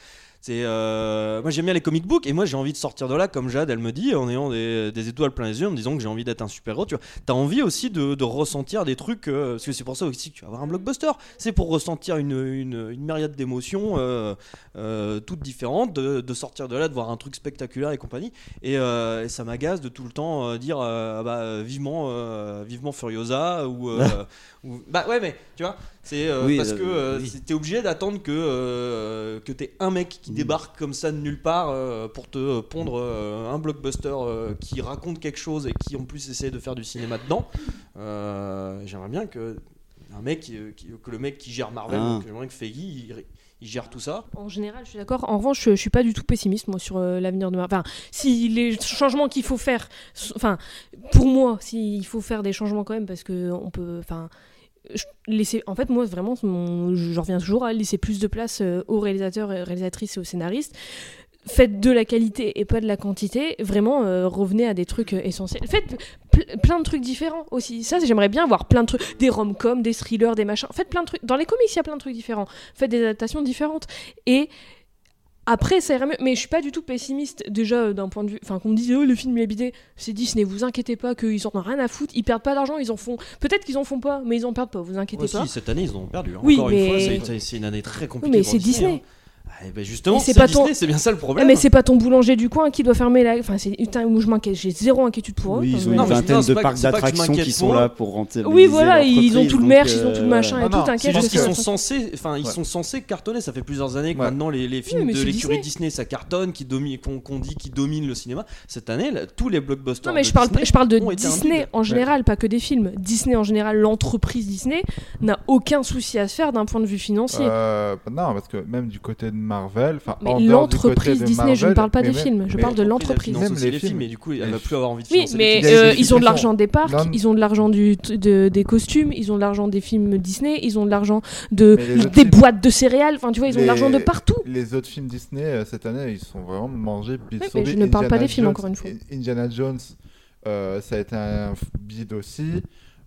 C'est euh, moi j'aime bien les comic books et moi j'ai envie de sortir de là comme Jade elle me dit en ayant des, des étoiles plein les yeux en me disant que j'ai envie d'être un super héros tu vois. T'as envie aussi de, de ressentir des trucs euh, parce que c'est pour ça aussi que tu vas avoir un blockbuster. C'est pour ressentir une, une, une myriade d'émotions euh, toutes différentes de, de sortir de là de voir un truc spectaculaire et compagnie. Et, et ça m'agace de tout le temps dire ah bah vivement vivement Furiosa ou, ou- bah ouais mais tu vois c'est euh, Oui, parce euh, que euh, oui. t'es obligé d'attendre que euh, que t'aies un mec qui débarque comme ça de nulle part euh, pour te pondre euh, un blockbuster euh, qui raconte quelque chose et qui en plus essaie de faire du cinéma dedans Euh, j'aimerais bien que un mec euh, qui- que le mec qui gère Marvel Ah. donc j'aimerais que Feige il, il gère tout ça En général, je suis d'accord. En revanche, je, je suis pas du tout pessimiste moi sur euh, l'avenir de Marvel. Enfin, si les changements qu'il faut faire, enfin, pour moi, s'il faut faire des changements quand même, parce que on peut, enfin, je-. En fait, moi, vraiment, je reviens toujours à laisser plus de place euh, aux réalisateurs, réalisatrices et aux scénaristes. Faites de la qualité et pas de la quantité. Vraiment, euh, revenez à des trucs euh, essentiels. Faites ple- plein de trucs différents aussi. Ça, j'aimerais bien voir plein de trucs, des rom-coms, des thrillers, des machins. Faites plein de trucs. Dans les comics, il y a plein de trucs différents. Faites des adaptations différentes. Et après, ça irait mieux. Mais je suis pas du tout pessimiste, déjà, d'un point de vue. Enfin, qu'on me dise, oh, le film, il est bidé. C'est Disney, vous inquiétez pas, qu'ils en ont rien à foutre. Ils perdent pas d'argent, ils en font. Peut-être qu'ils en font pas, mais ils en perdent pas, vous inquiétez Ouais, pas. si, cette année ils en ont perdu hein. Oui, encore mais- une fois c'est- une année très Oui, compliquée mais c'est Disney. hein. Ah, et ben justement c'est pas ton- c'est bien ça le Eh, problème mais c'est pas ton boulanger du coin qui doit fermer la. Enfin, c'est. Putain, où je m'inquiète. J'ai zéro inquiétude pour eux. Oui, ils ont une Non, vingtaine de parcs d'attractions qui sont là pour rentabiliser Oui, voilà, ils ont tout le merch, ils ont tout le euh, machin et non, tout. T'inquiète. C'est juste qu'ils sont censés, enfin ils Ouais. sont censés cartonner. Ça fait plusieurs années que Ouais. maintenant les, les films de l'écurie Disney. Disney. ça cartonne, qui qu'on qu'on dit qui dominent le cinéma. Cette année, là, tous les blockbusters. Non mais de je parle, je parle de Disney en général, pas que des films. Disney en général, l'entreprise Disney n'a aucun souci à se faire d'un point de vue financier. Euh, non, parce que même du côté de Marvel, enfin, en l'entreprise de Disney, je ne parle pas des même- films, je parle de L'entreprise, Même les les films, et du coup, elle va plus avoir envie de Oui, les mais euh, ils ont de l'argent des parcs, Non, ils ont de l'argent du, de- des costumes, ils ont de l'argent des films Disney, ils ont de l'argent de, des films- boîtes de céréales, enfin tu vois, ils ont de l'argent de partout. Les autres films Disney euh, cette année, ils sont vraiment mangés. Oui, mais je ne parle pas Indiana des films, Jones- encore une fois. Indiana Jones, euh, ça a été un bide aussi.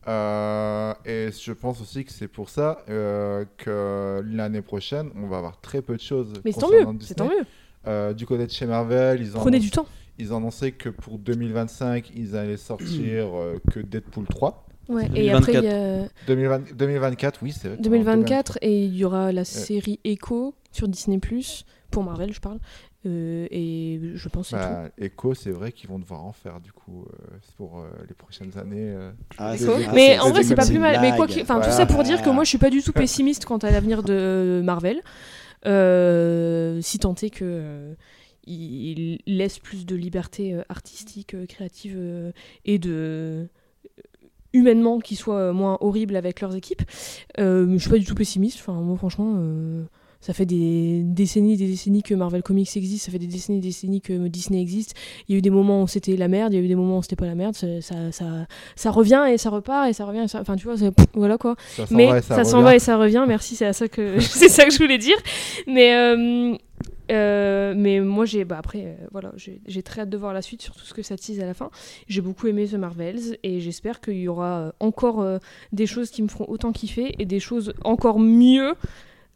Euh, et je pense aussi que c'est pour ça euh, que l'année prochaine, on va avoir très peu de choses. Mais c'est tant mieux, Disney. c'est tant mieux. Euh, du côté de chez Marvel, ils ont Prenez annoncé- du temps. Ils ont annoncé que pour 2025, ils allaient sortir euh, que Deadpool 3. Ouais, et après, il y 2024. a 2020 2024, oui, c'est vrai. 2024 et il y aura la série Echo sur Disney pour Marvel, je parle. Euh, et je pense que c'est tout. Bah, Echo, c'est vrai qu'ils vont devoir en faire du coup euh, pour euh, les prochaines années. euh. Ah, ah, mais en vrai, c'est pas plus mal. Mais quoi tout ça pour dire que moi, je suis pas du tout pessimiste quant à l'avenir de Marvel. Euh, si tant est que euh, il laisse plus de liberté artistique, créative et de humainement qui soit moins horrible avec leurs équipes. Euh, mais je suis pas du tout pessimiste. Enfin, moi, franchement. Ça fait des décennies et des décennies que Marvel Comics existe, ça fait des décennies et des décennies que Disney existe. Il y a eu des moments où c'était la merde, il y a eu des moments où c'était pas la merde. Ça, ça, ça, ça revient et ça repart et ça revient. et ça- Enfin, tu vois, voilà quoi. Mais ça s'en va et ça revient. Merci, c'est à ça que c'est ça que je voulais dire. Mais euh, euh, mais moi j'ai bah après euh, voilà j'ai très hâte de voir la suite sur tout ce que ça tease à la fin. J'ai beaucoup aimé The Marvels et j'espère qu'il y aura encore euh, des choses qui me feront autant kiffer et des choses encore mieux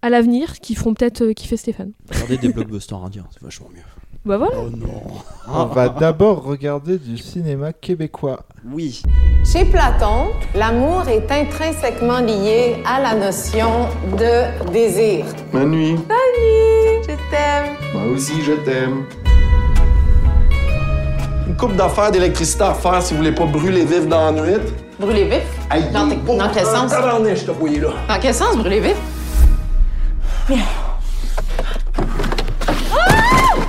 à l'avenir qui feront peut-être euh, kiffer Stéphane. Regardez des blockbusters indiens, c'est vachement mieux. Bah voilà. Oh non. On va d'abord regarder du cinéma québécois. Oui. Chez Platon, l'amour est intrinsèquement lié à la notion de désir. Ma nuit. Salut, je t'aime. Moi aussi, je t'aime. Une coupe d'affaires d'électricité à faire si vous voulez pas brûler vif dans la nuit. Brûler vif? Aïe, Dans, dans quel sens? Voyais là. Dans quel sens, brûler vif?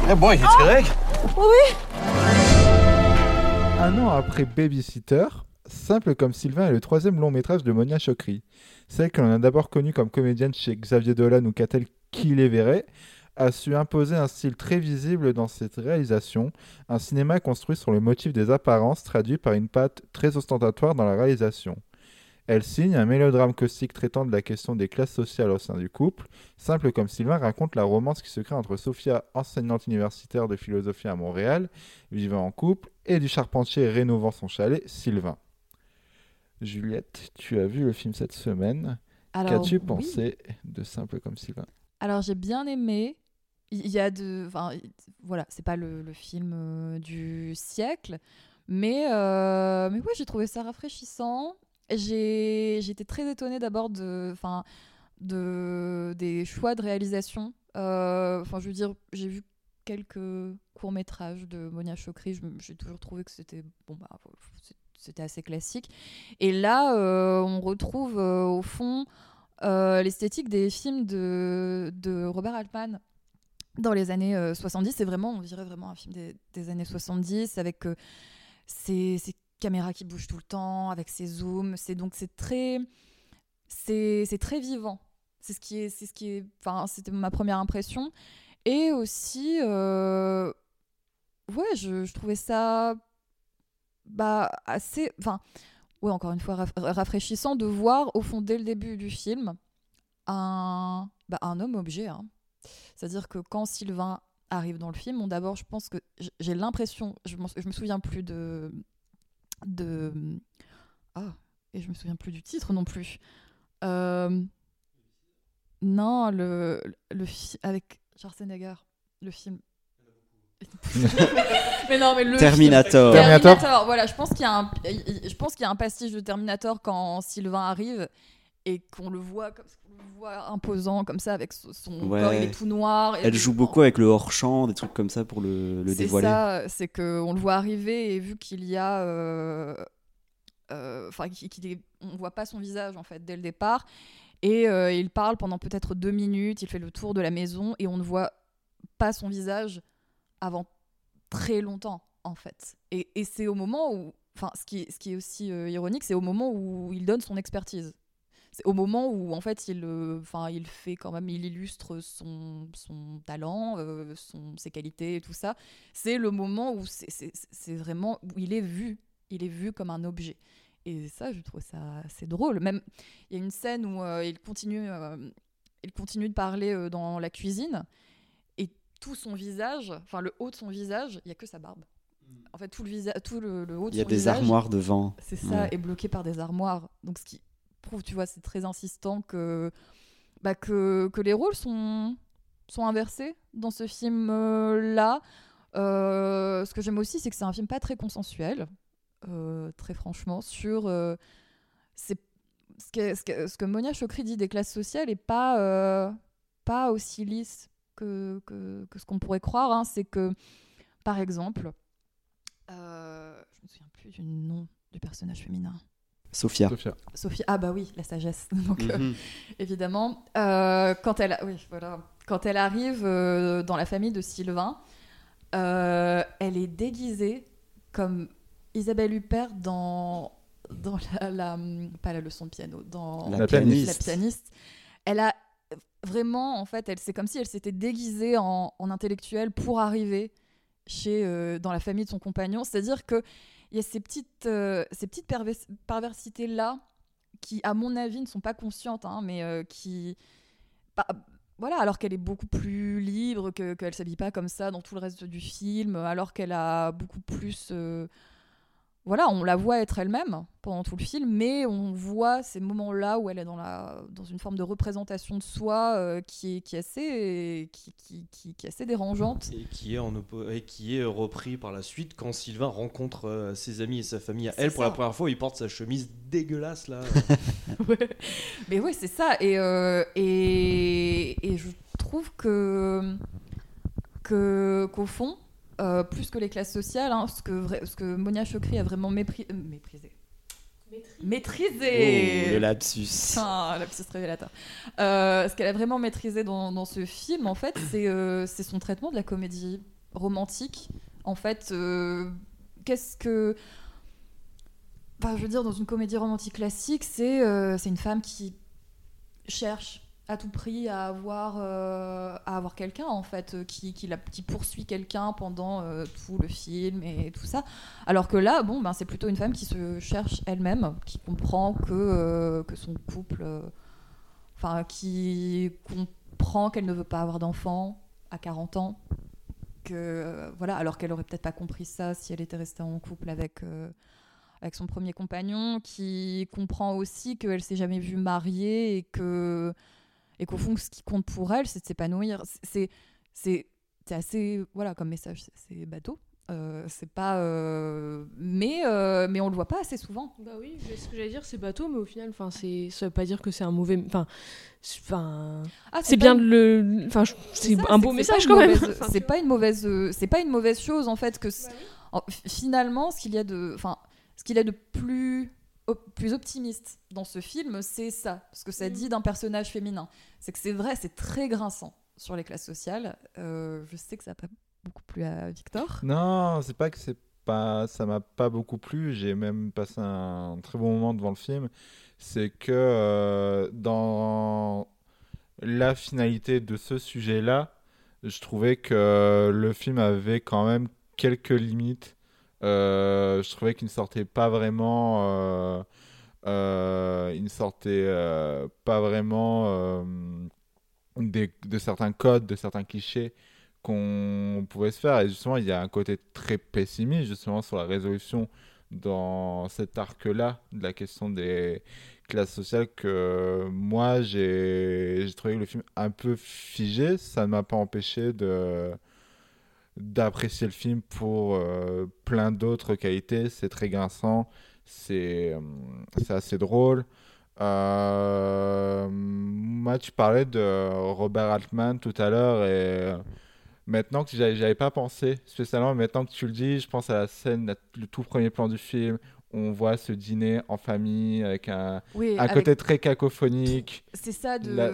Eh boy, correct? Oui. Un an après Babysitter, Simple comme Sylvain est le troisième long métrage de Monia Chokri. Celle que l'on a d'abord connue comme comédienne chez Xavier Dolan ou Catel qui les verrait, a su imposer un style très visible dans cette réalisation, un cinéma construit sur le motif des apparences traduit par une patte très ostentatoire dans la réalisation. Elle signe un mélodrame caustique traitant de la question des classes sociales au sein du couple. Simple comme Sylvain raconte la romance qui se crée entre Sophia, enseignante universitaire de philosophie à Montréal, vivant en couple, et du charpentier rénovant son chalet, Sylvain. Juliette, tu as vu le film cette semaine. Qu'as-tu oui. pensé de Simple comme Sylvain? Alors j'ai bien aimé, il y a de. Enfin, voilà, c'est pas le, le film euh, du siècle, mais, euh, mais ouais, j'ai trouvé ça rafraîchissant. Été très étonnée d'abord de, de, des choix de réalisation. Euh, Enfin, je veux dire, j'ai vu quelques courts métrages de Monia Chokri. J'ai toujours trouvé que c'était bon, bah, c'était assez classique. Et là, euh, on retrouve euh, au fond l'esthétique des films de, de Robert Altman dans les années euh, 70. C'est vraiment, on dirait vraiment un film des, des années 70 avec ces caméras qui bougent tout le temps, avec ces zooms. C'est donc c'est très, c'est très vivant. C'est ce qui est, c'est ce qui enfin, c'était ma première impression. Et aussi, euh, ouais, je, je trouvais ça, bah, assez, enfin, ouais, encore une fois, raf- rafraîchissant de voir au fond dès le début du film un, bah, un homme objet. hein. C'est-à-dire que quand Sylvain arrive dans le film, d'abord, je pense que j'ai l'impression, je, je me souviens plus de, de, ah, et je me souviens plus du titre non plus. Euh, non, le, le fi- avec Schwarzenegger, le film. mais non, mais le Terminator. film- Terminator. Terminator. Voilà, je pense qu'il y a un, je pense qu'il y a un pastiche de Terminator quand Sylvain arrive et qu'on le voit comme qu'on le voit imposant comme ça avec son Ouais. corps, il est tout noir. et Elle joue beaucoup avec le hors-champ, des trucs comme ça pour le, le c'est dévoiler. ça, c'est que on le voit arriver et vu qu'il y a, euh, euh, enfin, qu'il est, on voit pas son visage en fait dès le départ, et euh, il parle pendant peut-être deux minutes, il fait le tour de la maison et on ne voit pas son visage avant très longtemps en fait. Et, et c'est au moment où, enfin, ce qui, est- ce qui est aussi euh, ironique, c'est au moment où il donne son expertise. C'est au moment où en fait il, euh, enfin, il fait quand même, il illustre son, son talent, euh, son, ses qualités et tout ça. C'est le moment où c'est- vraiment où il est vu, il est vu comme un objet. Et ça, je trouve ça assez drôle. Même il y a une scène où euh, il continue, euh, il continue de parler euh, dans la cuisine et tout son visage, enfin le haut de son visage, il y a que sa barbe. En fait, tout le visage, tout le, le haut de Il y a des visage, armoires devant. C'est ça, Ouais. est bloqué par des armoires. Donc ce qui prouve, tu vois, c'est très insistant que, bah, les rôles sont, inversés dans ce film-là. Euh, ce que j'aime aussi, c'est que c'est un film pas très consensuel, euh, très franchement, sur... euh, ce que, Monia Chokri dit des classes sociales est pas, aussi lisse que, ce qu'on pourrait croire. hein. C'est que, par exemple, je me souviens plus du nom du personnage féminin. Sophia. Sophia. Sophie, ah bah oui, la sagesse. Donc euh, Mhm. évidemment, euh, quand elle, oui, voilà, quand elle arrive euh, dans la famille de Sylvain, euh, elle est déguisée comme Isabelle Huppert dans dans la, la- pas la leçon de piano, dans La La pianiste. La pianiste. Elle a vraiment, en fait, elle, c'est comme si elle s'était déguisée en, en intellectuelle pour arriver chez euh, dans la famille de son compagnon. C'est-à-dire que il y a ces petites, euh, ces petites pervers- perversités-là qui, à mon avis, ne sont pas conscientes, hein, mais euh, qui. bah, voilà, alors qu'elle est beaucoup plus libre, que- qu'elle s'habille pas comme ça dans tout le reste du film, alors qu'elle a beaucoup plus. euh, voilà, on la voit être elle-même pendant tout le film, mais on voit ces moments-là où elle est dans, la, dans une forme de représentation de soi euh, qui, est, qui, est assez, qui, qui, qui- qui est assez dérangeante. Et qui est, en et qui est repris par la suite quand Sylvain rencontre euh, ses amis et sa famille à elle pour la première fois. Il porte sa chemise dégueulasse là. Mais oui, c'est ça. Et, euh, et, et je trouve que que- qu'au fond, euh, plus que les classes sociales, hein, ce, que vra- ce que Monia Chokri a vraiment mépris- euh, méprisé. Maîtrisé Oh, le lapsus. Putain, lapsus révélateur. Euh, ce qu'elle a vraiment maîtrisé dans, dans ce film, en fait, c'est euh, c'est son traitement de la comédie romantique. En fait, euh, qu'est-ce que. Enfin, je veux dire, dans une comédie romantique classique, c'est euh, c'est une femme qui cherche à tout prix à avoir, euh, avoir quelqu'un, en fait, euh, qui, qui, la- qui poursuit quelqu'un pendant euh, tout le film et tout ça. Alors que là, bon, ben, c'est plutôt une femme qui se cherche elle-même, qui comprend que, que son couple. Enfin, qui comprend qu'elle ne veut pas avoir d'enfant à 40 ans. Que, voilà, alors qu'elle aurait peut-être pas compris ça si elle était restée en couple avec, avec son premier compagnon, qui comprend aussi qu'elle s'est jamais vue mariée et que et qu'au fond, ce qui compte pour elle, c'est de s'épanouir. C'est- assez voilà comme message, c'est- bateau. Euh, c'est pas euh, mais euh, mais on le voit pas assez souvent. Bah oui, ce que j'allais dire, c'est bateau, mais au final, enfin, c'est, ça veut pas dire que c'est un mauvais, enfin, c'est- enfin, Ah, c'est bien une- de le, enfin, c'est un beau message quand même. c'est pas une mauvaise, c'est pas une mauvaise chose en fait que en- finalement ce qu'il y a de, enfin, ce qu'il y a de plus op- plus optimiste dans ce film, c'est ça, ce que ça Mm. dit d'un personnage féminin. C'est que c'est vrai, c'est très grinçant sur les classes sociales. Euh, je sais que ça n'a pas beaucoup plu à Victor. Non, c'est pas que c'est pas, ça m'a pas beaucoup plu. J'ai même passé un très bon moment devant le film. C'est que euh, dans la finalité de ce sujet-là, je trouvais que le film avait quand même quelques limites. Euh, je trouvais qu'il ne sortait pas vraiment, euh, euh, il ne sortait pas vraiment de certains codes, de certains clichés qu'on pouvait se faire. Et justement, il y a un côté très pessimiste justement sur la résolution dans cet arc-là de la question des classes sociales que moi j'ai trouvé le film un peu figé. Ça ne m'a pas empêché de d'apprécier le film pour euh, plein d'autres qualités. C'est très grinçant, c'est euh, assez drôle. Euh, moi, tu parlais de Robert Altman tout à l'heure et maintenant que j'avais pas pensé spécialement, maintenant que tu le dis, je pense à la scène, le tout premier plan du film. On voit ce dîner en famille avec un, Oui, un avec- côté très cacophonique. C'est ça de. La-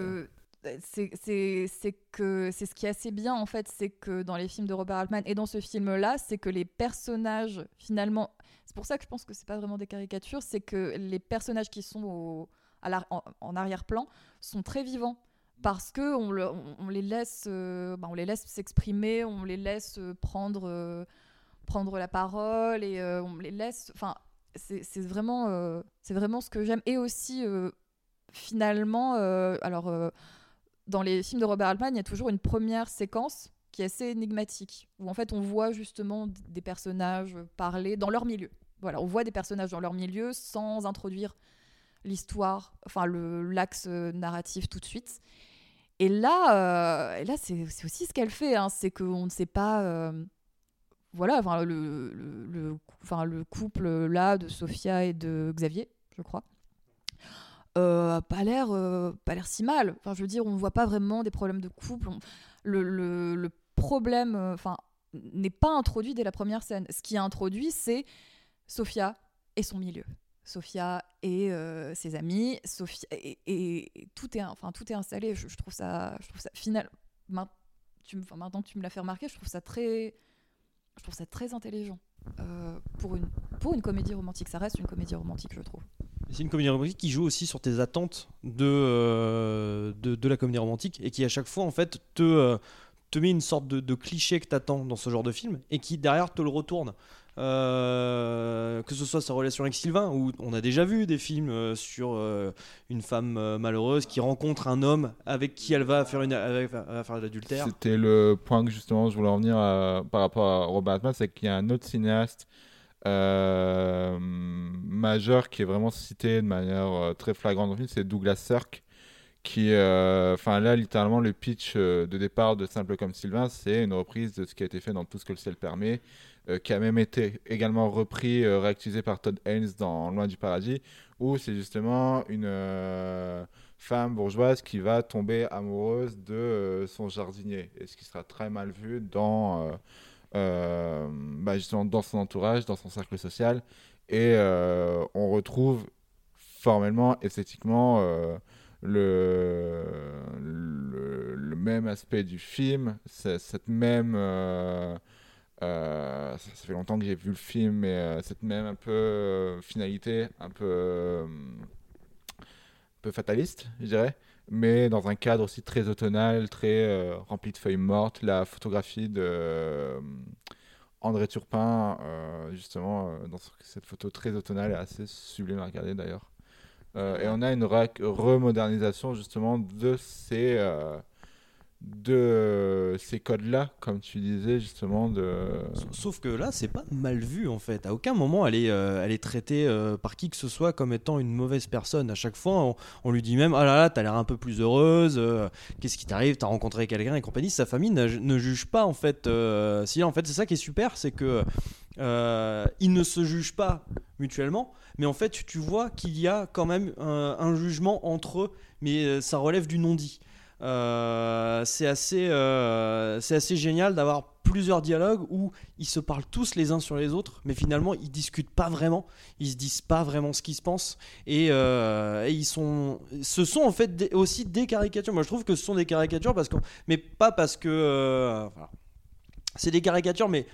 C'est c'est- que c'est ce qui est assez bien en fait, c'est que dans les films de Robert Altman et dans ce film-là, c'est que les personnages finalement, c'est pour ça que je pense que c'est pas vraiment des caricatures, c'est que les personnages qui sont au, à la- en, arrière-plan sont très vivants parce que on, le- on- les laisse, euh, bah, on les laisse s'exprimer, on les laisse euh, prendre euh, prendre la parole et euh, on les laisse, enfin c'est vraiment euh, c'est vraiment ce que j'aime. Et aussi euh, finalement euh, alors euh, dans les films de Robert Altman, il y a toujours une première séquence qui est assez énigmatique, où en fait on voit justement des personnages parler dans leur milieu. Voilà, on voit des personnages dans leur milieu sans introduire l'histoire, enfin l'axe euh, narratif tout de suite. Et là, euh, là c'est aussi ce qu'elle fait, hein, c'est qu'on ne sait pas. euh, voilà, enfin le- enfin, le couple là de Sophia et de Xavier, je crois euh, pas l'air euh, pas l'air si mal. Enfin, je veux dire, on voit pas vraiment des problèmes de couple. Le, problème, euh, enfin, n'est pas introduit dès la première scène. Ce qui est introduit, c'est Sophia et son milieu. Sophia et euh, ses amis. Sophia et, tout est, enfin, tout est installé. Je, trouve ça, je trouve ça final. maintenant que tu me l'as fait remarquer, je trouve ça très, je trouve ça très intelligent pour une pour une comédie romantique. Ça reste une comédie romantique, je trouve. C'est une comédie romantique qui joue aussi sur tes attentes de, euh, de, de la comédie romantique et qui à chaque fois en fait te, euh, te met une sorte de, cliché que t'attends dans ce genre de film et qui derrière te le retourne. Euh, que ce soit sa relation avec Sylvain, où on a déjà vu des films sur une femme malheureuse qui rencontre un homme avec qui elle va faire, une, elle va faire l'adultère. C'était le point que justement je voulais en venir par rapport à Robert Altman, c'est qu'il y a un autre cinéaste euh, majeur qui est vraiment cité de manière euh, très flagrante dans le film, c'est Douglas Sirk. Qui, euh, enfin là, littéralement, le pitch de départ de Simple comme Sylvain, c'est une reprise de ce qui a été fait dans Tout ce que le ciel permet, qui a même été également repris, réactualisé par Todd Haynes dans Loin du paradis, où c'est justement une femme bourgeoise qui va tomber amoureuse de son jardinier, et ce qui sera très mal vu dans, bah, justement dans son entourage, dans son cercle social, et euh, on retrouve formellement, esthétiquement, euh, le, le, même aspect du film, cette même... euh, euh, ça, fait longtemps que j'ai vu le film, mais euh, cette même un peu euh, finalité, un peu, euh, un peu fataliste, je dirais, mais dans un cadre aussi très automnal, très euh, rempli de feuilles mortes. La photographie de euh, André Turpin, euh, justement, dans ce- cette photo très automnale, est assez sublime à regarder d'ailleurs. Et on a une remodernisation justement de ces, de euh, ces codes-là, comme tu disais justement de. Sauf que là, c'est pas mal vu en fait. À aucun moment, elle est, euh, elle est traitée euh, par qui que ce soit comme étant une mauvaise personne. À chaque fois, on, lui dit même Ah là là, t'as l'air un peu plus heureuse, qu'est-ce qui t'arrive, t'as rencontré quelqu'un et compagnie. Sa famille ne juge pas en fait. si, en fait, c'est ça qui est super, c'est que ils ne se jugent pas mutuellement, mais en fait, tu vois qu'il y a quand même un, jugement entre eux, mais ça relève du non-dit. Euh, c'est assez, euh, c'est assez génial d'avoir plusieurs dialogues où ils se parlent tous les uns sur les autres, mais finalement ils discutent pas vraiment, ils se disent pas vraiment ce qu'ils se pensent, et, euh, et ils sont, ce sont en fait aussi des caricatures. Moi je trouve que ce sont des caricatures parce que, mais pas parce que, c'est des caricatures, mais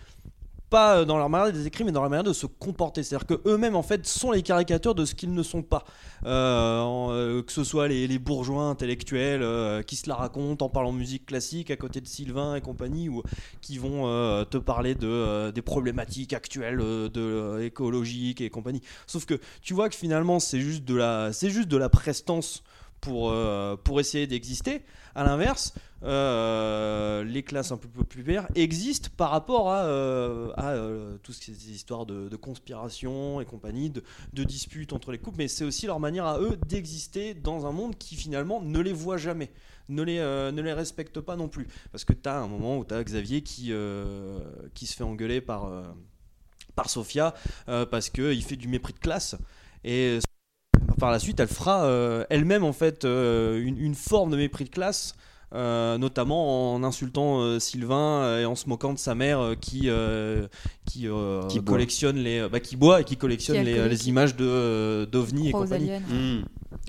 pas euh, dans leur manière des écrits, mais dans leur manière de se comporter. C'est-à-dire que eux-mêmes, en fait, sont les caricatures de ce qu'ils ne sont pas. Euh, euh, que ce soit les, les bourgeois intellectuels qui se la racontent en parlant musique classique à côté de Sylvain et compagnie, ou qui vont te parler de, des problématiques actuelles de, écologiques et compagnie. Sauf que tu vois que finalement, c'est juste de la, c'est juste de la prestance pour, euh, pour essayer d'exister. À l'inverse, euh, les classes un peu plus populaires existent par rapport à, euh, à toutes ces histoires de, conspiration et compagnie, de, de disputes entre les couples, mais c'est aussi leur manière à eux d'exister dans un monde qui finalement ne les voit jamais, ne les, ne les respecte pas non plus. Parce que tu as un moment où tu as Xavier qui, qui se fait engueuler par, euh, par euh, parce qu'il fait du mépris de classe. Et par la suite, elle fera euh, elle-même en fait euh, une, une forme de mépris de classe. euh, notamment en insultant euh, Sylvain et en se moquant de sa mère euh, qui euh, qui, euh, Qui boit. collectionne les bah, qui boit et qui collectionne Qui les, images de euh, d'ovnis et compagnie. Hmm.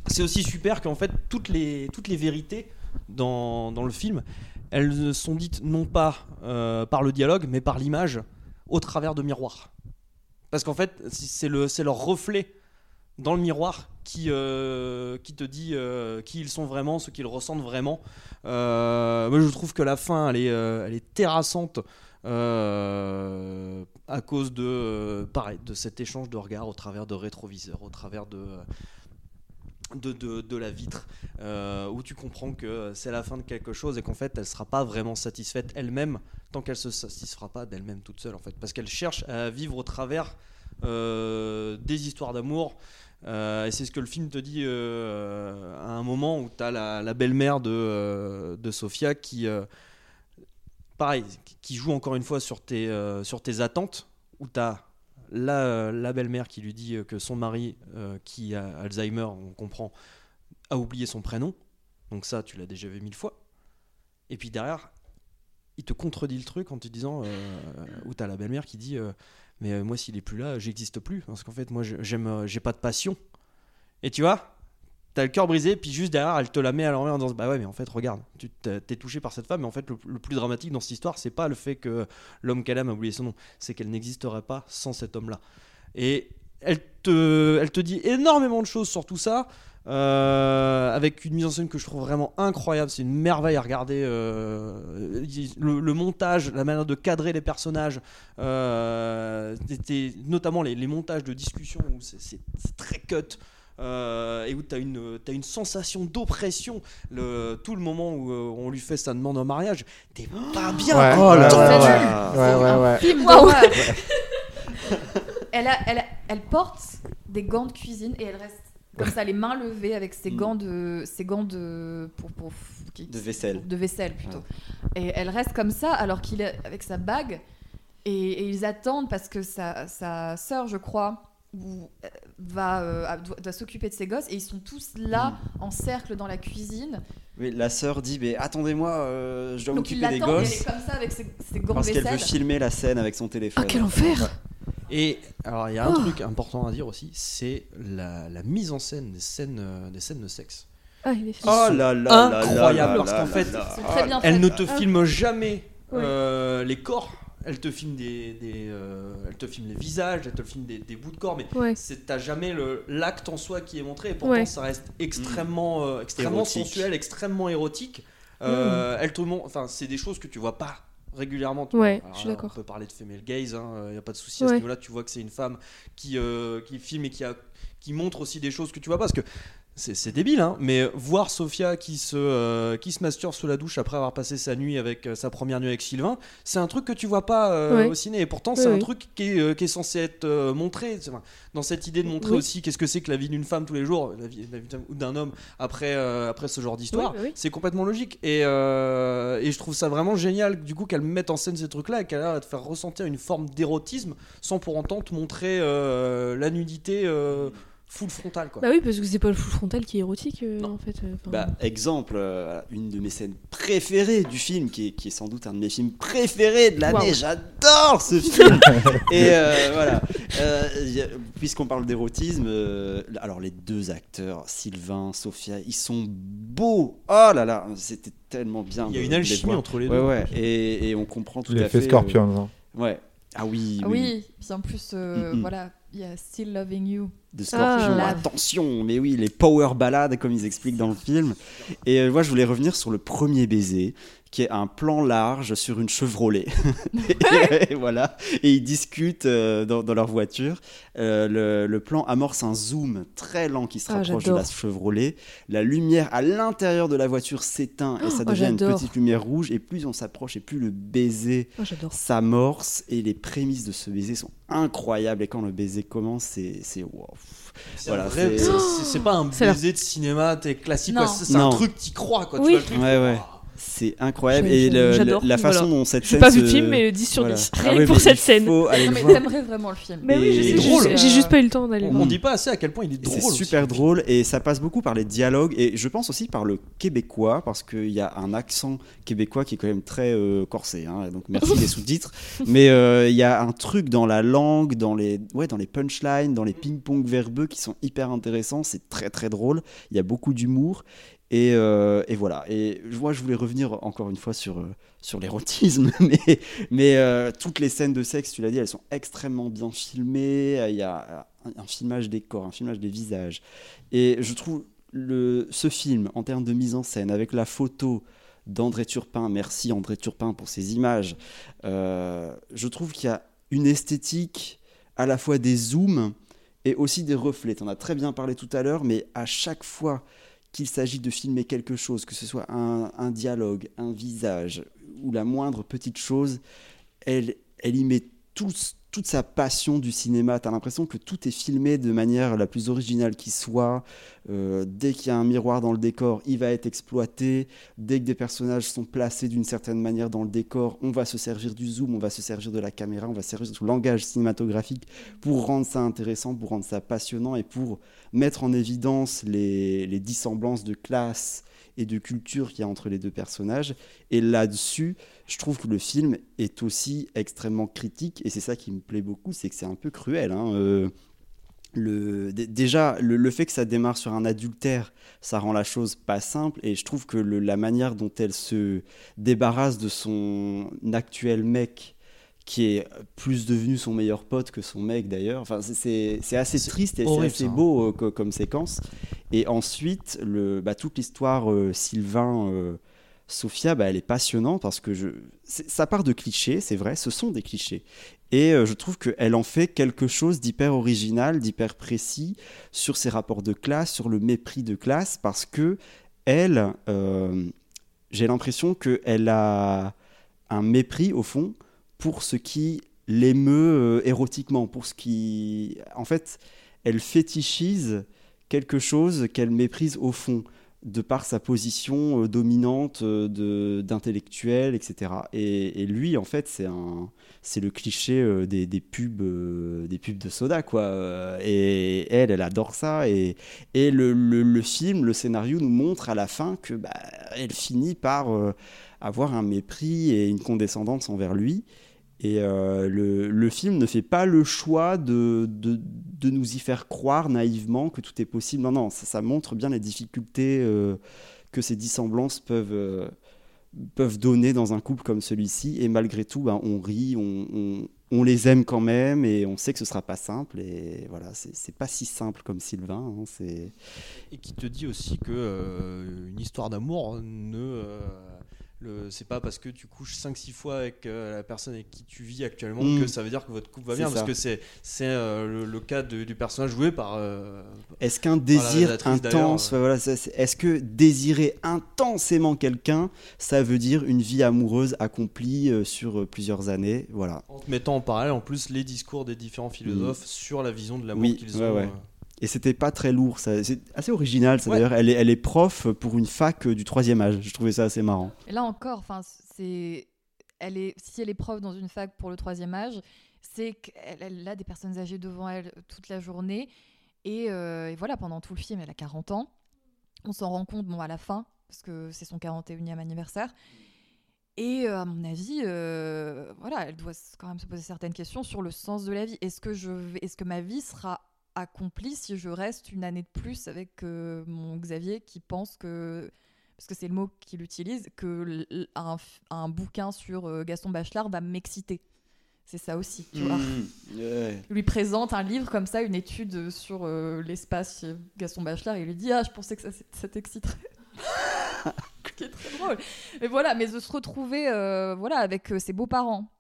C'est aussi super qu'en fait toutes les toutes les vérités dans, dans le film, elles sont dites non pas euh, par le dialogue mais par l'image au travers de miroirs. Parce qu'en fait, c'est le c'est leur reflet dans le miroir qui, euh, qui te dit euh, qui ils sont vraiment, ce qu'ils ressentent vraiment. Euh, moi, je trouve que la fin, elle est, elle est terrassante à cause de, pareil, de cet échange de regards au travers de rétroviseurs, au travers de, de, de, de la vitre, où tu comprends que c'est la fin de quelque chose et qu'en fait, elle sera pas vraiment satisfaite elle-même tant qu'elle se satisfera pas d'elle-même toute seule, en fait, parce qu'elle cherche à vivre au travers des histoires d'amour. Euh, et c'est ce que le film te dit euh, à un moment où tu as la, belle-mère de, euh, de Sophia qui, euh, pareil, qui- joue encore une fois sur tes, sur tes attentes, où tu as la, la belle-mère qui lui dit que son mari, qui a Alzheimer, on comprend, a oublié son prénom. Donc ça, tu l'as déjà vu mille fois. Et puis derrière, il te contredit le truc en te disant, où tu as la belle-mère qui dit... euh, mais euh, moi s'il est plus là j'existe plus. Parce qu'en fait moi j'aime euh, j'ai pas de passion. Et tu vois t'as le cœur brisé puis juste derrière elle te la met à l'envers en disant bah ouais mais en fait regarde tu t'es t'es touché par cette femme mais en fait le, plus dramatique dans cette histoire c'est pas le fait que l'homme qu'elle aime a oublié son nom. C'est qu'elle n'existerait pas sans cet homme là et elle te elle te dit énormément de choses sur tout ça euh, avec une mise en scène que je trouve vraiment incroyable. C'est une merveille à regarder. euh, le, le montage, la manière de cadrer les personnages, euh, c'était- notamment les, les montages de discussion où c'est- très cut. euh, et où tu as une, t'as une sensation d'oppression tout le moment où euh, on lui fait sa demande en mariage. T'es pas bien. Ouais, oh ouais, là ouais, là. ouais, ouais, ouais, ouais. Film Waouh. d'horreur. elle, a- elle, a- elle porte des gants de cuisine et elle reste comme ça, les mains levées avec ses Mm. gants de, ses gants de, pour, pour, qui- De vaisselle. de vaisselle plutôt. Et elle reste comme ça alors qu'il est avec sa bague et, et ils attendent parce que sa, sa sœur, je crois, euh, va euh, doit, doit s'occuper de ses gosses et ils sont tous là Mm. en cercle dans la cuisine. Oui, la sœur dit mais attendez-moi, euh, je dois Donc il m'occuper des l'attend et elle gosses est comme ça avec ses, ses gants parce qu'elle veut filmer la scène avec son téléphone. Ah, quel enfer Et alors, il y a un Oh. truc important à dire aussi, c'est la, la mise en scène des scènes, euh, des scènes de sexe. Ah, il est Oh là là là là incroyable parce qu'en fait, elle ne te Ah. filme jamais euh, les corps. Elle te filme des, des, euh, elle te filme les visages, elle te filme des, des bouts de corps, mais Ouais. c'est t'as jamais le l'acte en soi qui est montré. Et pourtant, Ouais. ça reste extrêmement, euh, extrêmement Érotique. sensuel, extrêmement érotique. Euh, Elle te montre, enfin, c'est des choses que tu vois pas régulièrement. tu Ouais, vois. je suis là, d'accord. On peut parler de female gaze, il n'y a pas de souci à ce niveau-là. Tu vois que c'est une femme qui, euh, qui filme et qui, a, qui montre aussi des choses que tu vois pas. Parce que c'est débile, hein, mais voir Sophia qui se, euh, qui se masturbe sous la douche après avoir passé sa nuit avec euh, sa première nuit avec Sylvain, c'est un truc que tu vois pas euh, Ouais. au ciné. Et pourtant, c'est un oui. truc qui est, euh, qui est censé être montré. Enfin, dans cette idée de montrer Oui. aussi qu'est-ce que c'est que la vie d'une femme tous les jours, la vie, d'un- homme après, après ce genre d'histoire, Oui, c'est complètement logique. Et, et je trouve ça vraiment génial, du coup, qu'elle mette en scène ces trucs-là et qu'elle a de faire ressentir une forme d'érotisme sans pour autant te montrer la nudité full frontale. Quoi. Bah oui, parce que c'est pas le full frontal qui est érotique euh, en fait. euh. Bah, exemple, euh, une de mes scènes préférées du film, qui est, qui est sans doute un de mes films préférés de l'année. J'adore ce film. Et euh, voilà. Euh, Puisqu'on parle d'érotisme, euh, alors les deux acteurs, Sylvain, Sophia, ils sont beaux. Oh là là, c'était tellement bien. Il y a de- une les alchimie entre les Ouais, deux. ouais. Et, et on comprend tout à L'effet fait. euh, Scorpion. hein. Ouais. Ah oui. Ah oui, puis en plus, euh, Mm, mm. voilà, il y a Still Loving You. De Scorpion. Ah. Attention, mais oui, les power ballades comme ils expliquent dans le film. Et euh, moi, je voulais revenir sur le premier baiser, qui est un plan large sur une Chevrolet. et, et voilà, et ils discutent euh, dans, dans leur voiture. Euh, le, le plan amorce un zoom très lent qui se Ah, rapproche de la. Chevrolet. La lumière à l'intérieur de la voiture s'éteint et ça Oh, devient une petite lumière rouge. Et plus on s'approche et plus le baiser Oh, s'amorce et les prémices de ce baiser sont incroyables et quand le baiser commence c'est c'est wow. C'est voilà c'est- pas un baiser de cinéma t'es classique, c'est un truc t'y crois quoi. tu vois le truc, ouais oh. C'est incroyable et le- la façon voilà. dont cette J'ai scène pas vu le film, mais 10 sur Voilà. 10. Ah Rien pour cette scène. Non, mais t'aimerais vraiment le film. Mais oui, j'ai drôle. juste- j'ai juste pas eu le temps d'aller On, voir. on dit pas assez à quel point il est drôle. C'est aussi. super drôle et ça passe beaucoup par les dialogues et je pense aussi par le québécois parce qu'il y a un accent québécois qui est quand même très euh, corsé. hein, donc merci les sous-titres. Mais euh, il y a un truc dans la langue, dans les, ouais, dans les punchlines, dans les ping-pong verbeux qui sont hyper intéressants. C'est très très drôle. Il y a beaucoup d'humour. Et, euh, et voilà. Et moi, je voulais revenir encore une fois sur, euh, sur l'érotisme, mais, euh, toutes les scènes de sexe, tu l'as dit, elles sont extrêmement bien filmées. Il y a un, filmage des corps, un filmage des visages. Et je trouve ce film, en termes de mise en scène, avec la photo d'André Turpin, merci André Turpin pour ces images, euh, je trouve qu'il y a une esthétique à la fois des zooms et aussi des reflets. On a très bien parlé tout à l'heure, mais à chaque fois qu'il s'agit de filmer quelque chose, que ce soit un, un dialogue, un visage ou la moindre petite chose, elle, elle y met tout- toute sa passion du cinéma. Tu as l'impression que tout est filmé de manière la plus originale qui soit. Euh, dès qu'il y a un miroir dans le décor, il va être exploité. Dès que des personnages sont placés d'une certaine manière dans le décor, on va se servir du zoom, on va se servir de la caméra, on va se servir du langage cinématographique pour rendre ça intéressant, pour rendre ça passionnant et pour mettre en évidence les, les dissemblances de classe et de culture qu'il y a entre les deux personnages. Et là-dessus, je trouve que le film est aussi extrêmement critique, et c'est ça qui me plaît beaucoup, c'est que c'est un peu cruel. hein, euh, le, déjà, le, le fait que ça démarre sur un adultère, ça rend la chose pas simple, et je trouve que le- la manière dont elle se débarrasse de son actuel mec, qui est plus devenu son meilleur pote que son mec d'ailleurs. Enfin, c'est- assez triste et c'est assez hein. beau euh, co- comme séquence. Et ensuite, le, bah, toute l'histoire euh, Sylvain. Sophia, bah, elle est passionnante parce que je... ça part de clichés, c'est vrai, ce sont des clichés. Et euh, je trouve qu'elle en fait quelque chose d'hyper original, d'hyper précis sur ses rapports de classe, sur le mépris de classe, parce que elle, euh, j'ai l'impression qu'elle a un mépris au fond pour ce qui l'émeut euh, érotiquement, pour ce qui... En fait, elle fétichise quelque chose qu'elle méprise au fond de par sa position euh, dominante euh, d'intellectuel, etc. Et, lui, en fait, c'est un, c'est le cliché euh, des, pubs, des pubs de soda, quoi. Et elle, elle adore ça. Et, le, film, le scénario nous montre à la fin que, bah, elle finit par avoir un mépris et une condescendance envers lui. Et euh, le, film ne fait pas le choix de, de, de nous y faire croire naïvement que tout est possible. Non, non, ça, montre bien les difficultés euh, que ces dissemblances peuvent, euh, peuvent donner dans un couple comme celui-ci. Et malgré tout, ben, on rit, on, on- les aime quand même et on sait que ce sera pas simple. Et voilà, c'est pas si simple comme Sylvain. hein, Et qui te dit aussi que euh, une histoire d'amour ne. Le c'est pas parce que tu couches 5-6 fois avec euh, la personne avec qui tu vis actuellement Mm. que ça veut dire que votre couple va bien ça. parce que c'est c'est euh, le, le cas de- du personnage joué par euh, Est-ce qu'un désir intense, voilà, est-ce que désirer intensément quelqu'un, ça veut dire une vie amoureuse accomplie sur plusieurs années Voilà. en te mettant en parallèle en plus les discours des différents philosophes sur la vision de l'amour Mm. Oui, qu'ils ouais, ont ouais. Euh. Et c'était pas très lourd, c'est assez original. Ça Ouais. d'ailleurs, elle est, elle est prof pour une fac euh, du troisième âge. Je trouvais ça assez marrant. Et là encore, enfin, c'est, elle est, si elle est prof dans une fac pour le troisième âge, c'est qu'elle elle a des personnes âgées devant elle toute la journée. Et, euh, et voilà, pendant tout le film, elle a 40 ans. On s'en rend compte, bon, à la fin, parce que c'est son 41e anniversaire. Et euh, à mon avis, euh, voilà, elle doit quand même se poser certaines questions sur le sens de la vie. Est-ce que, je vais, est-ce que ma vie sera accomplie si je reste une année de plus avec euh, mon Xavier qui pense que, parce que c'est le mot qu'il utilise, que un, un bouquin sur euh, Gaston Bachelard va m'exciter C'est ça aussi, tu vois. Mmh, ouais. Il lui présente un livre comme ça, une étude sur euh, l'espace chez Gaston Bachelard, et il lui dit Ah, je pensais que ça, ça t'exciterait. Qui est très drôle. Mais voilà, mais de se retrouver euh, voilà, avec ses beaux-parents,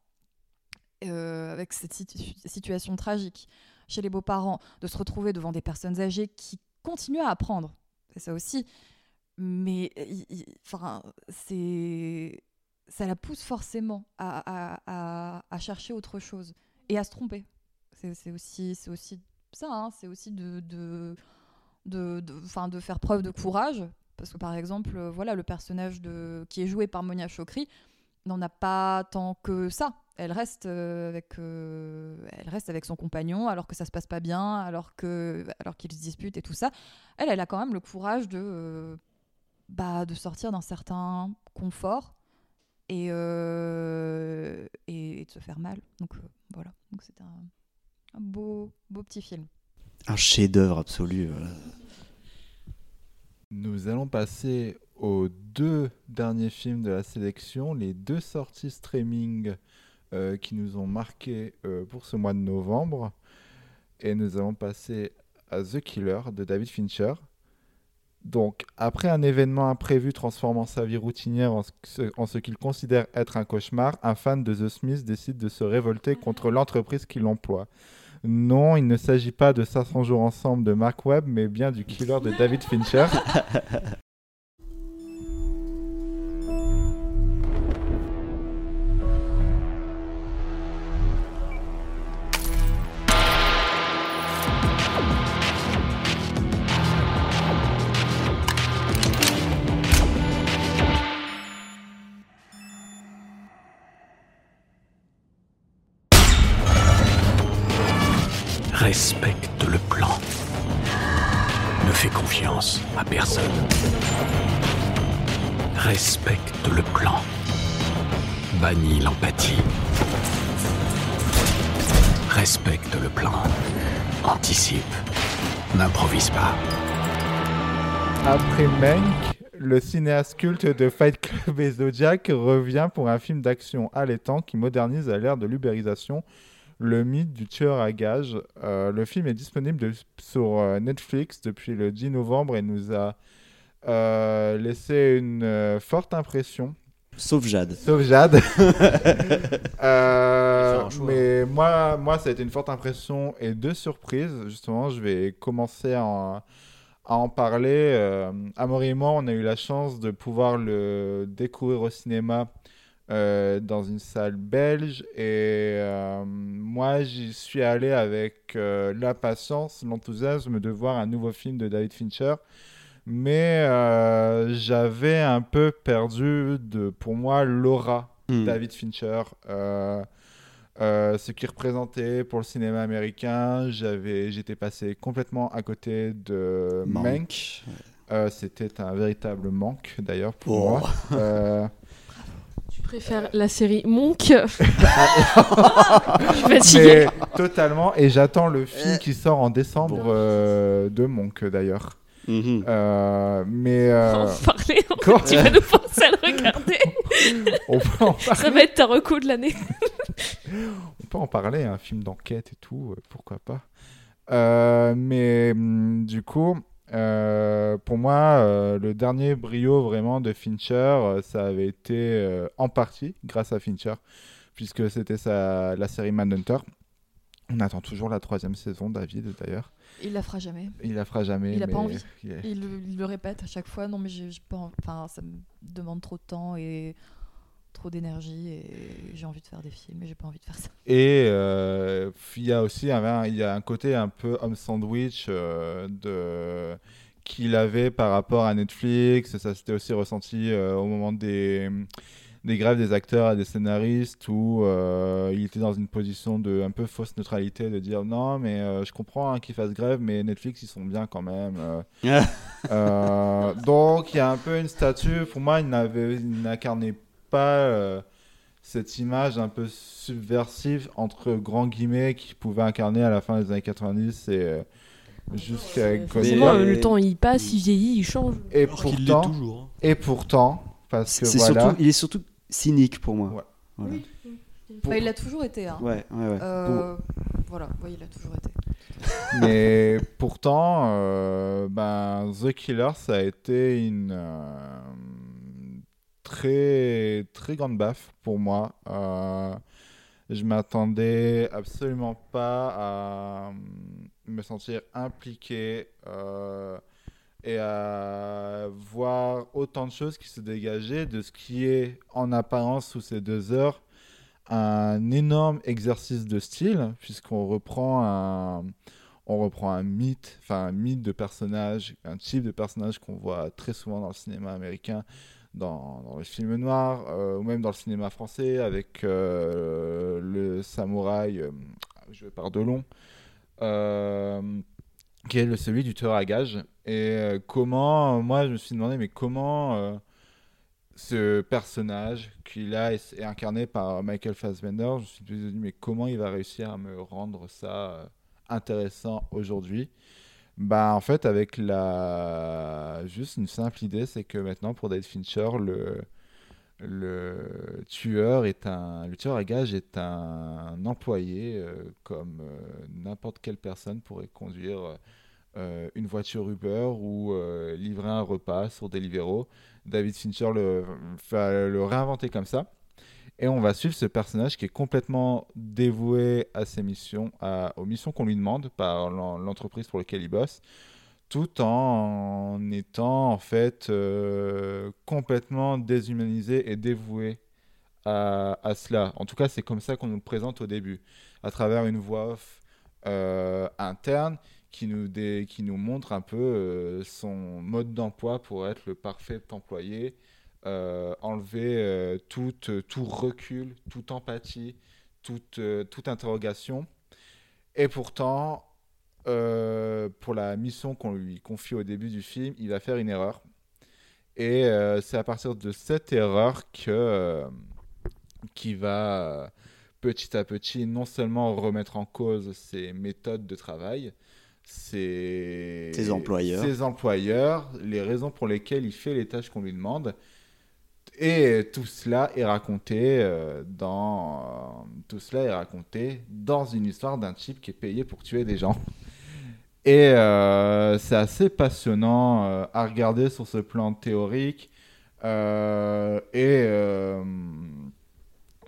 avec cette situ- situation tragique chez les beaux-parents, de se retrouver devant des personnes âgées qui continuent à apprendre. C'est ça aussi. Mais il- enfin, ça la pousse forcément à, chercher autre chose et à se tromper. C'est aussi, aussi ça, hein, c'est aussi de, faire preuve de courage. Parce que par exemple, euh, voilà, le personnage qui est joué par Monia Chokri n'en a pas tant que ça. Elle reste, euh, avec, euh, elle reste avec son compagnon alors que ça se passe pas bien, alors que alors qu'ils se disputent et tout ça. Elle, elle a quand même le courage de, euh, bah, de sortir d'un certain confort et, euh, et, et de se faire mal. Donc euh, voilà, donc c'est un, un beau, beau petit film. Un chef-d'œuvre absolu. voilà. Nous allons passer aux deux derniers films de la sélection, les deux sorties streaming euh, qui nous ont marqué euh, pour ce mois de novembre. Et nous allons passer à The Killer de David Fincher. Donc, après un événement imprévu transformant sa vie routinière en ce, en ce qu'il considère être un cauchemar, un fan de The Smith décide de se révolter contre l'entreprise qui l'emploie. Non, il ne s'agit pas de 500 jours ensemble de Mark Webb, mais bien du killer de David Fincher. Respecte le plan. Ne fais confiance à personne. Respecte le plan. Bannis l'empathie. Respecte le plan. Anticipe. N'improvise pas. Après Mank, le cinéaste culte de Fight Club et Zodiac revient pour un film d'action allaitant qui modernise à l'ère de l'ubérisation le mythe du tueur à gages. Euh, le film est disponible de- sur euh, Netflix depuis le 10 novembre et nous a euh, laissé une euh, forte impression. Sauf Jade. Sauf Jade. Euh, mais moi, moi, ça a été une forte impression et deux surprises. Justement, je vais commencer à en, à en parler. Euh, Amaury et moi, on a eu la chance de pouvoir le découvrir au cinéma euh, dans une salle belge. Et euh, moi, j'y suis allé avec euh, l'impatience, l'enthousiasme de voir un nouveau film de David Fincher. Mais euh, j'avais un peu perdu, de, pour moi, l'aura Hmm. David Fincher. Ce qu'il représentait pour le cinéma américain, j'avais, j'étais passé complètement à côté de. Mank. C'était un véritable manque d'ailleurs pour Oh. moi. Euh, Tu préfères la série Monk Je suis fatiguée. mais totalement. Et j'attends le film qui sort en décembre euh, de Monk d'ailleurs. Mhm. Euh, mais euh, On va en parler, fait, tu vas nous forcer à le regarder. on peut en Ça parler. va être ta reco de l'année. On peut en parler, un film d'enquête et tout, euh, pourquoi pas. Euh, mais hum, du coup, Euh, pour moi, euh, le dernier brio vraiment de Fincher, euh, ça avait été en partie grâce à Fincher, puisque c'était sa- la série Manhunter. On attend toujours la troisième saison, David, d'ailleurs. Il la fera jamais. Il la fera jamais. Il a mais pas envie. il est- Il, le- il le répète à chaque fois. Non, mais j'ai pas. en- Enfin, ça me demande trop de temps et trop d'énergie et j'ai envie de faire des films et j'ai pas envie de faire ça. Et euh, il y a aussi un, il y a un côté un peu homme sandwich euh, de qu'il avait par rapport à Netflix. Ça s'était aussi ressenti euh, au moment des, des grèves des acteurs et des scénaristes où euh, il était dans une position de un peu fausse neutralité, de dire non mais euh, je comprends hein, qu'ils fassent grève, mais Netflix ils sont bien quand même. euh. Euh, donc il y a un peu une statue. Pour moi, il n'avait, il n'incarnait pas euh, cette image un peu subversive entre grands guillemets qu'il pouvait incarner à la fin des années 90 et euh, jusqu'à euh, le temps il passe, il vieillit, il change. et Alors pourtant, toujours, hein. et pourtant, parce que voilà. surtout, il est surtout cynique pour moi. Voilà. Bah, il a toujours été. Hein. Ouais, ouais, ouais. Euh, Voilà, oui, il a toujours été. Mais pourtant, euh, ben, The Killer, ça a été une euh, très, très grande baffe pour moi. Euh, je m'attendais absolument pas à euh, me sentir impliqué euh, et à voir autant de choses qui se dégageaient de ce qui est en apparence sous ces deux heures un énorme exercice de style puisqu'on reprend un on reprend un mythe, enfin un mythe de personnage, un type de personnage qu'on voit très souvent dans le cinéma américain, dans, dans le film noir, euh, ou même dans le cinéma français avec euh, le samouraï euh, joué par Delon, euh, qui est le, celui du tueur à gages. Et comment, moi je me suis demandé, mais comment ce personnage qui là est, est incarné par Michael Fassbender, je me suis dit, mais comment il va réussir à me rendre ça intéressant aujourd'hui? Bah en fait avec la juste une simple idée c'est que maintenant pour David Fincher le le tueur est un le tueur à gage est un employé euh, comme euh, n'importe quelle personne pourrait conduire euh, une voiture Uber ou livrer un repas sur Deliveroo. David Fincher le, va le réinventer comme ça. Et on va suivre ce personnage qui est complètement dévoué à ses missions, aux missions qu'on lui demande par l'en- l'entreprise pour laquelle il bosse, tout en étant en fait euh, complètement déshumanisé et dévoué à, cela. En tout cas, c'est comme ça qu'on nous le présente au début, à travers une voix off euh, interne qui nous, montre un peu euh, son mode d'emploi pour être le parfait employé, enlever euh, toute, tout recul, toute empathie, toute, euh, toute interrogation. Et pourtant, euh, pour la mission qu'on lui confie au début du film, il va faire une erreur. Et euh, c'est à partir de cette erreur que euh, qui va euh, petit à petit non seulement remettre en cause ses méthodes de travail, ses, Ses employeurs. ses employeurs, les raisons pour lesquelles il fait les tâches qu'on lui demande. Et tout cela est raconté euh, dans euh, tout cela est raconté dans une histoire d'un type qui est payé pour tuer des gens. Et euh, c'est assez passionnant à regarder sur ce plan théorique. Et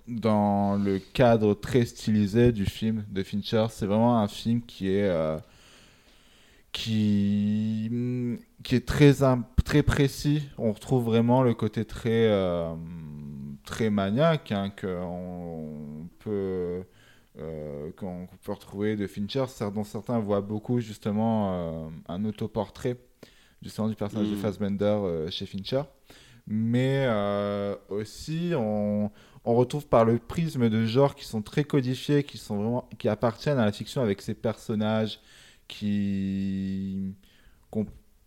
dans le cadre très stylisé du film de Fincher, c'est vraiment un film qui est qui, qui est très, très précis. On retrouve vraiment le côté très, euh, très maniaque hein, qu'on peut, euh, peut retrouver de Fincher, dont certains voient beaucoup justement euh, un autoportrait justement du personnage de Mm. Fassbender euh, chez Fincher. Mais aussi, on, on retrouve par le prisme de genres qui sont très codifiés, qui, sont vraiment, qui appartiennent à la fiction avec ces personnages qui qu'on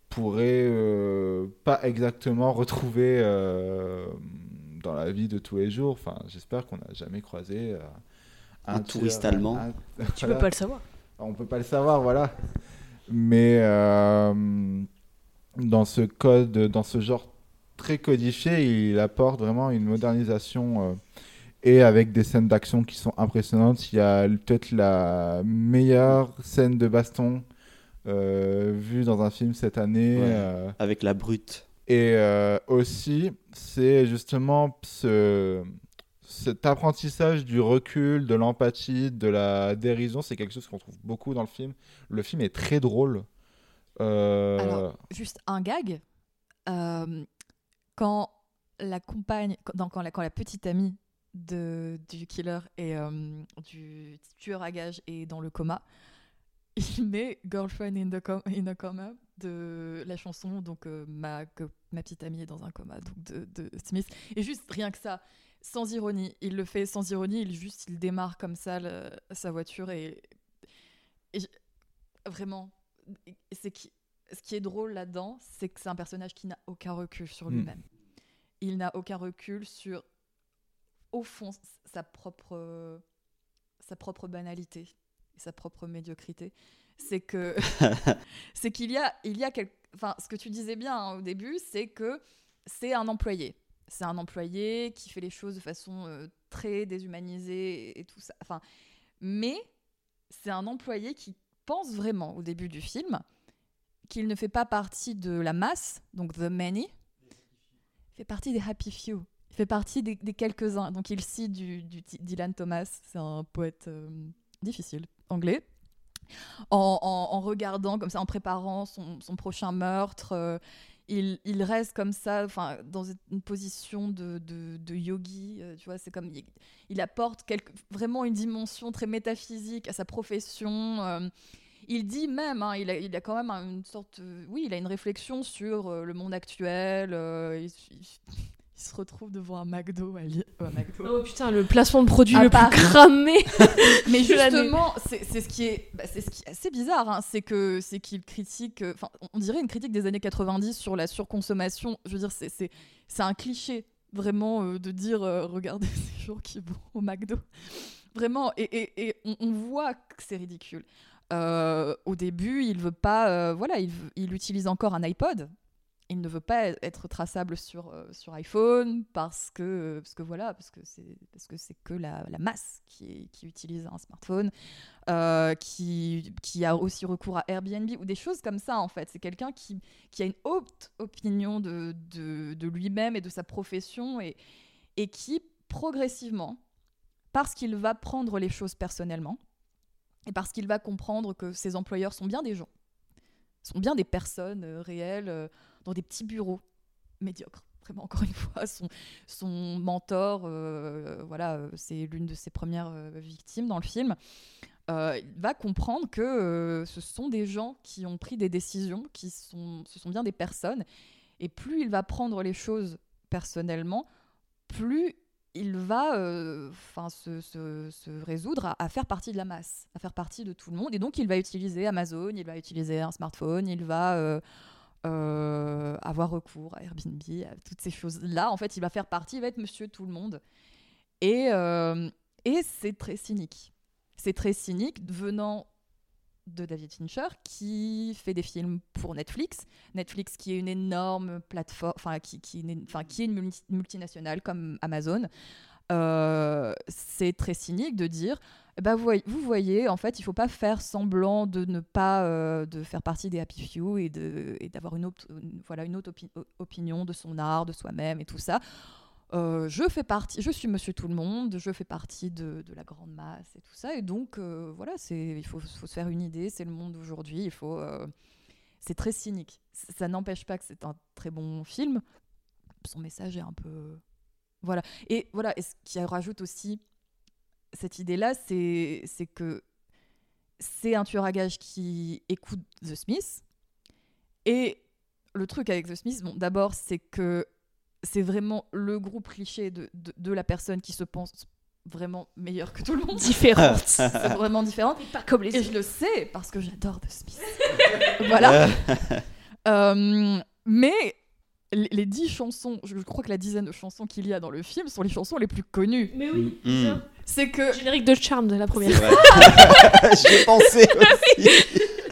pourrait euh, pas exactement retrouver euh, dans la vie de tous les jours. Enfin, j'espère qu'on n'a jamais croisé euh, Un touriste allemand. Tu peux pas le savoir. On peut pas le savoir, voilà. Mais euh, dans ce code, dans ce genre très codifié, il apporte vraiment une modernisation euh, et avec des scènes d'action qui sont impressionnantes. Il y a peut-être la meilleure scène de baston euh, vu dans un film cette année. Ouais, euh, Avec la brute. et euh, aussi, c'est justement ce, cet apprentissage du recul, de l'empathie, de la dérision. C'est quelque chose qu'on trouve beaucoup dans le film. Le film est très drôle. Euh, Alors, juste un gag. Euh, quand la compagne, quand, non, quand la, quand la petite amie de, du killer et euh, du tueur à gages est dans le coma, il met Girlfriend in, the com- in a coma de la chanson, donc euh, ma, que ma petite amie est dans un coma, donc de, de Smith. Et juste rien que ça, sans ironie, il le fait sans ironie, il juste il démarre comme ça le- sa voiture et, vraiment, c'est qui, ce qui est drôle là-dedans, c'est que c'est un personnage qui n'a aucun recul sur Mm. lui-même. Il n'a aucun recul sur, au fond, sa propre, sa propre banalité, et sa propre médiocrité. C'est que, c'est qu'il y a, il y a quelque, enfin, ce que tu disais bien hein, au début, c'est que c'est un employé. C'est un employé qui fait les choses de façon euh, très déshumanisée et, et tout ça. Enfin, mais c'est un employé qui pense vraiment au début du film qu'il ne fait pas partie de la masse, donc the many, il fait partie des happy few. Il fait partie des, quelques-uns. Donc il cite du, Dylan Thomas, c'est un poète euh, difficile, anglais. En, regardant comme ça, en préparant son, son prochain meurtre, euh, il, il reste comme ça, enfin, dans une position de, de- yogi. euh, tu vois, c'est comme il, apporte quelque- vraiment une dimension très métaphysique à sa profession. il dit même, hein, il, a, il a quand même une sorte, oui, il a une réflexion sur le monde actuel. il, il- se retrouve devant un McDo à, Li- un McDo. Oh putain, le placement de produit À le Paris. plus cramé. Mais justement, c'est c'est ce qui est, bah, c'est ce qui est assez bizarre, hein, c'est que c'est qu'il critique, euh, enfin, on dirait une critique des années 90 sur la surconsommation. Je veux dire, c'est c'est c'est un cliché vraiment euh, de dire, euh, regardez ces gens qui vont au McDo, vraiment, et, et, et on, on voit que c'est ridicule. Euh, au début, il veut pas, euh, voilà, il, il utilise encore un iPod. Il ne veut pas être traçable sur, euh, sur iPhone parce que, parce que voilà, parce que c'est parce que c'est que la, la masse qui, qui utilise un smartphone, euh, qui, qui a aussi recours à Airbnb ou des choses comme ça en fait. C'est quelqu'un qui, qui a une haute opinion de, de, de lui-même et de sa profession et, et qui progressivement, parce qu'il va prendre les choses personnellement et parce qu'il va comprendre que ses employeurs sont bien des gens, sont bien des personnes euh, réelles euh, dans des petits bureaux médiocres. Vraiment, encore une fois, son, mentor, euh, voilà, c'est l'une de ses premières victimes dans le film. Il va comprendre que ce sont des gens qui ont pris des décisions, qui sont, ce sont bien des personnes. Et plus il va prendre les choses personnellement, plus il va euh, se, résoudre à, faire partie de la masse, à faire partie de tout le monde. Et donc, il va utiliser Amazon, il va utiliser un smartphone, il va euh, euh, avoir recours à Airbnb, à toutes ces choses-là. En fait, il va faire partie, il va être monsieur tout le monde. Et, et c'est très cynique. C'est très cynique venant de David Fincher qui fait des films pour Netflix. Netflix qui est une énorme plateforme, enfin qui, est une- multinationale comme Amazon. Euh, c'est très cynique de dire, ben, vous, voyez, vous voyez, en fait, il faut pas faire semblant de ne pas euh, de faire partie des happy few et d'avoir une, voilà une autre opinion de son art, de soi-même et tout ça. Euh, je fais partie, je suis Monsieur Tout le Monde, je fais partie de, la grande masse et tout ça, et donc euh, voilà, il faut, se faire une idée, c'est le monde d'aujourd'hui, il faut, euh, c'est très cynique. Ça n'empêche pas que c'est un très bon film. Son message est un peu, voilà, et voilà, et ce qui rajoute aussi cette idée-là, c'est c'est que c'est un tueur à gages qui écoute The Smith, et le truc avec The Smith, bon, d'abord, c'est que c'est vraiment le groupe cliché de, de, de la personne qui se pense vraiment meilleure que tout le monde. Différente. c'est vraiment différente. Pas comme les Et je le sais parce que j'adore The Smith. voilà. Euh, mais les les dix chansons, je crois que la dizaine de chansons qu'il y a dans le film sont les chansons les plus connues. Mais oui, Mm. C'est que. Générique de Charmed, la première. J'y ai pensé aussi.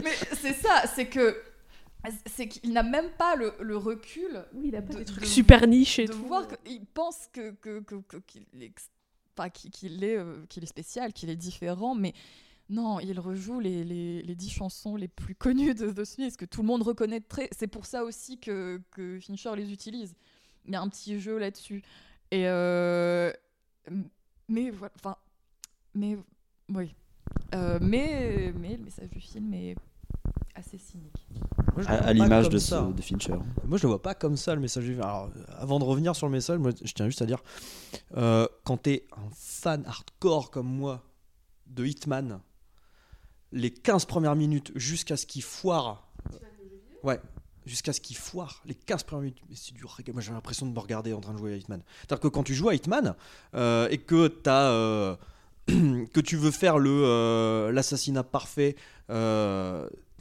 Mais c'est ça, c'est que. C'est qu'il n'a même pas le, le recul. Oui, il a pas de- des trucs de- super niche et de tout. voir qu'il pense que que- que- que- qu'il est, ex- enfin, qu'il qu'il est, euh, qu'il est spécial, qu'il est différent, mais Non, il rejoue les, les, les 10 chansons les plus connues de The Smiths, que tout le monde reconnaîtrait. C'est pour ça aussi que, que Fincher les utilise. Il y a un petit jeu là-dessus. Et. euh, mais voilà. Enfin. Mais. Oui. Euh, mais, mais le message du film est assez cynique. Moi, À- l'image de ce- de Fincher. Moi, je le vois pas comme ça, le message du film. Alors, avant de revenir sur le message, moi, je tiens juste à dire euh, quand t'es un fan hardcore comme moi de Hitman, les 15 premières minutes jusqu'à ce qu'il foire. ouais. Jusqu'à ce qu'il foire les 15 premières minutes. Mais c'est du reggae. Moi j'ai l'impression de me regarder en train de jouer à Hitman. C'est-à-dire que quand tu joues à Hitman euh, et que t'as, euh, que tu veux faire le euh, l'assassinat parfait,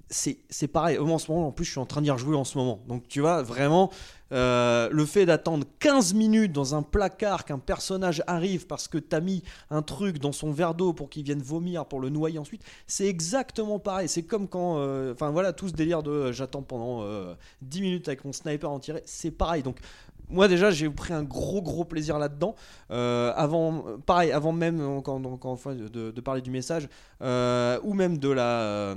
c'est pareil. Moi, en ce moment, en plus, je suis en train d'y rejouer en ce moment. Donc, tu vois, vraiment, euh, le fait d'attendre 15 minutes dans un placard qu'un personnage arrive parce que t'as mis un truc dans son verre d'eau pour qu'il vienne vomir, pour le noyer ensuite, c'est exactement pareil. C'est comme quand. euh, Enfin, voilà, tout ce délire de euh, j'attends pendant euh, 10 minutes avec mon sniper en tiré, c'est pareil. Donc, moi déjà j'ai pris un gros gros plaisir là-dedans. Avant, pareil, avant même de, parler du message ou même de la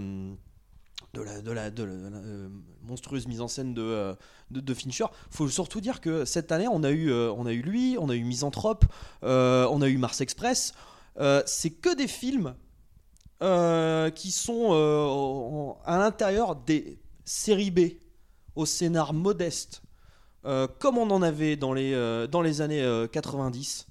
de la, de la, de la- euh, monstrueuse mise en scène de, euh, de, Fincher. faut surtout dire que cette année, on a eu, euh, on a eu lui, on a eu Misanthrope, euh, on a eu Mars Express. C'est que des films qui sont à l'intérieur des séries B, au scénar modeste, comme on en avait dans les, dans les années euh, 90.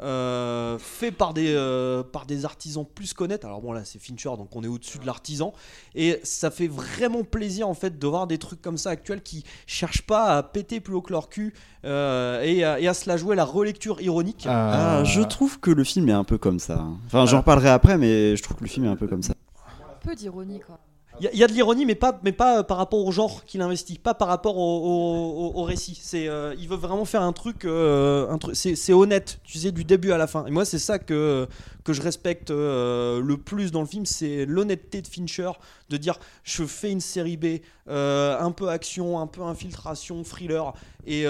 Euh, fait par des, euh, par des artisans plus connaître. Alors bon là c'est Fincher donc on est au-dessus de l'artisan et ça fait vraiment plaisir en fait de voir des trucs comme ça actuels qui cherchent pas à péter plus haut que leur cul euh, et, à, et à se la jouer la relecture ironique. Ah, je trouve que le film est un peu comme ça. Enfin, j'en reparlerai après, mais je trouve que le film est un peu comme ça. Un peu d'ironie, quoi. Il y, a- de l'ironie, mais pas, euh, par rapport au genre qu'il investit, pas par rapport au, récit. Euh, il veut vraiment faire un truc, euh, c'est, honnête, tu sais, du début à la fin. Et moi, c'est ça que, je respecte le plus dans le film, c'est l'honnêteté de Fincher, de dire je fais une série B, un peu action, un peu infiltration, thriller, et,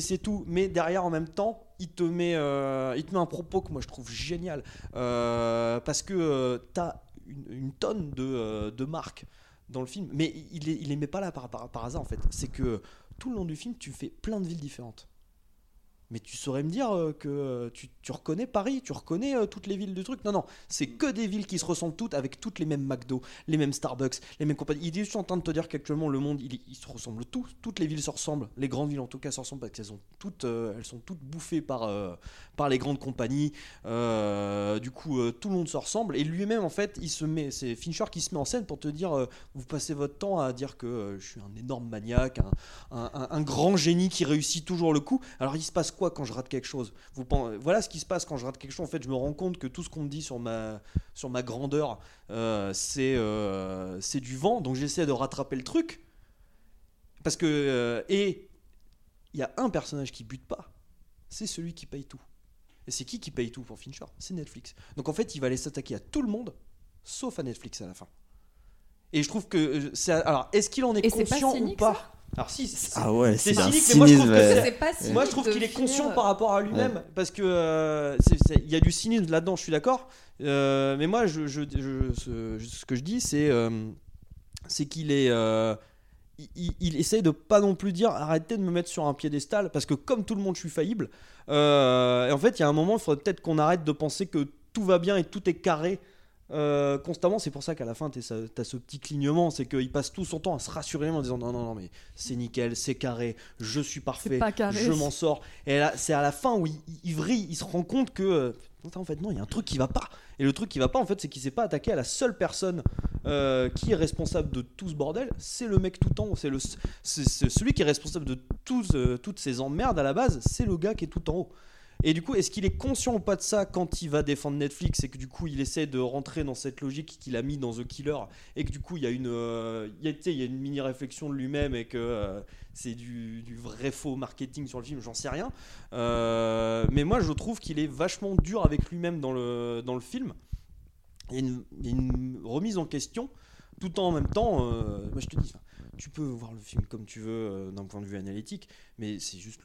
c'est tout. Mais derrière, en même temps, il te met, un propos que moi je trouve génial, parce que t'as une, tonne de, euh, de marques dans le film, mais il il les met pas là par, par hasard en fait. C'est que tout le long du film, tu fais plein de villes différentes. Mais tu saurais me dire euh, que euh, tu, reconnais Paris, tu reconnais euh, toutes les villes du truc. Non, non, c'est que des villes qui se ressemblent toutes avec toutes les mêmes McDo, les mêmes Starbucks, les mêmes compagnies. Il est juste en train de te dire qu'actuellement le monde, il, se ressemble tous. Toutes les villes se ressemblent. Les grandes villes en tout cas se ressemblent parce qu'elles ont toutes, elles sont toutes bouffées par, par les grandes compagnies. Du coup, tout le monde se ressemble. Et lui-même, en fait, il se met, c'est Fincher qui se met en scène pour te dire, vous passez votre temps à dire que je suis un énorme maniaque, un- un- un grand génie qui réussit toujours le coup. Alors, il se passe quoi quand je rate quelque chose Vous Voilà ce qui se passe quand je rate quelque chose. En fait, je me rends compte que tout ce qu'on me dit sur ma, sur ma grandeur, euh, c'est euh, du vent. Donc, j'essaie de rattraper le truc. Parce que. euh, et il y a un personnage qui bute pas. C'est celui qui paye tout. Et c'est qui qui paye tout pour Fincher? C'est Netflix. Donc en fait, il va aller s'attaquer à tout le monde, sauf à Netflix à la fin. Et je trouve que euh, c'est. Alors, est-ce qu'il en est Et pas conscient ou cynique, pas? Alors si, c'est- Ah ouais, c'est cynique, mais moi je trouve que moi je qu'il est conscient par rapport à lui-même, Ouais. parce que euh, il y a du cynisme là-dedans, je suis d'accord. Euh, mais moi, je, je- je- ce, ce que je dis, c'est euh, c'est qu'il est, euh, il, il- il essaye de pas non plus dire arrêtez de me mettre sur un piédestal, parce que comme tout le monde, je suis faillible. Euh, et en fait, il y a un moment, il faudrait peut-être qu'on arrête de penser que tout va bien et tout est carré. Euh, constamment, c'est pour ça qu'à la fin, tu as ce petit clignement, c'est qu'il passe tout son temps à se rassurer en disant non, non, non, mais c'est nickel, c'est carré, je suis parfait, carré. je m'en sors. Et là, c'est à la fin où il, il vrille, il se rend compte que euh, en fait, non, il y a un truc qui va pas. Et le truc qui va pas, en fait, c'est qu'il s'est pas attaqué à la seule personne euh, qui est responsable de tout ce bordel. C'est le mec tout en haut. C'est le, c'est- c'est celui qui est responsable de tous, toutes ces emmerdes à la base. C'est le gars qui est tout en haut. Et du coup, est-ce qu'il est conscient ou pas de ça quand il va défendre Netflix et que du coup il essaie de rentrer dans cette logique qu'il a mis dans The Killer et que du coup il y a une, euh, il y a, une mini réflexion de lui-même et que euh, c'est du, vrai faux marketing sur le film, j'en sais rien. Euh, mais moi je trouve qu'il est vachement dur avec lui-même dans le, dans le film. Il y, a une, remise en question tout en même temps. moi je te dis, tu peux voir le film comme tu veux d'un point de vue analytique, mais c'est juste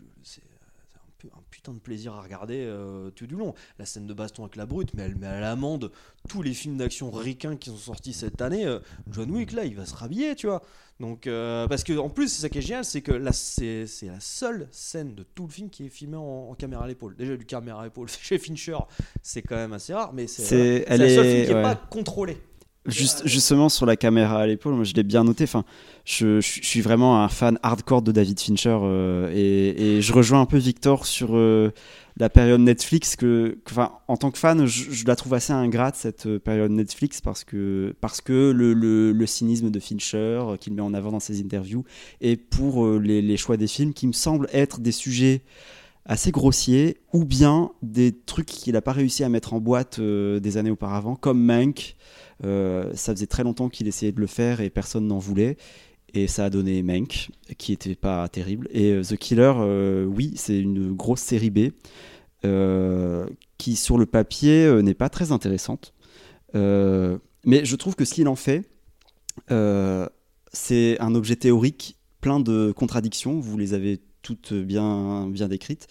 un putain de plaisir à regarder euh, tout du long. La scène de baston avec la brute, mais elle met à l'amende tous les films d'action ricains qui sont sortis cette année. euh, John Wick, là, il va se rhabiller, tu vois. Donc, euh, parce que en plus, c'est ça qui est génial, c'est que là, c'est la seule scène de tout le film qui est filmée en, en caméra à l'épaule. Déjà, du caméra à l'épaule chez Fincher, c'est quand même assez rare, mais c'est la seule film qui n'est ouais. pas contrôlée. Juste, justement sur la caméra à l'épaule, moi je l'ai bien noté. Enfin, je, je- suis vraiment un fan hardcore de David Fincher euh, et, et je rejoins un peu Victor sur euh, la période Netflix. Que, que- en tant que fan, je, la trouve assez ingrate cette euh, période Netflix parce que parce que le, le- cynisme de Fincher qu'il met en avant dans ses interviews et pour les, choix des films qui me semblent être des sujets assez grossiers ou bien des trucs qu'il n'a pas réussi à mettre en boîte des années auparavant, comme Mank. Euh, ça faisait très longtemps qu'il essayait de le faire et personne n'en voulait. Et ça a donné Mank, qui était pas terrible. Et euh, The Killer, euh, oui, c'est une grosse série B qui, sur le papier, n'est pas très intéressante. Mais je trouve que ce qu'il en fait, c'est un objet théorique plein de contradictions. Vous les avez toutes bien, bien décrites.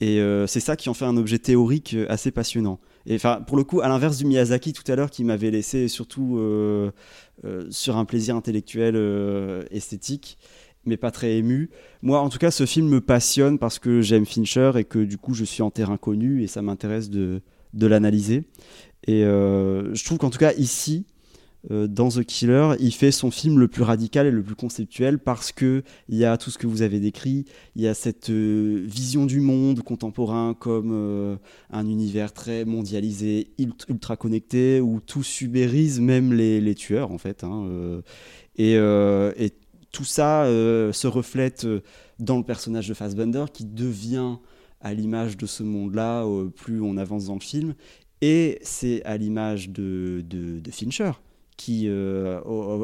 Et c'est ça qui en fait un objet théorique assez passionnant. Et enfin, pour le coup, à l'inverse du Miyazaki tout à l'heure, qui m'avait laissé surtout euh, euh, sur un plaisir intellectuel euh, esthétique, mais pas très ému. Moi, en tout cas, ce film me passionne parce que j'aime Fincher et que du coup, je suis en terrain connu et ça m'intéresse de, de l'analyser. Et euh, je trouve qu'en tout cas, ici, dans The Killer, il fait son film le plus radical et le plus conceptuel parce que il y a tout ce que vous avez décrit, il y a cette euh, vision du monde contemporain comme euh, un univers très mondialisé, ult- ultra connecté, où tout subérise, même les, les tueurs en fait. hein, euh, et, euh, tout ça euh, se reflète euh, dans le personnage de Fassbender qui devient à l'image de ce monde-là euh, plus on avance dans le film. Et c'est à l'image de, de Fincher qui, euh,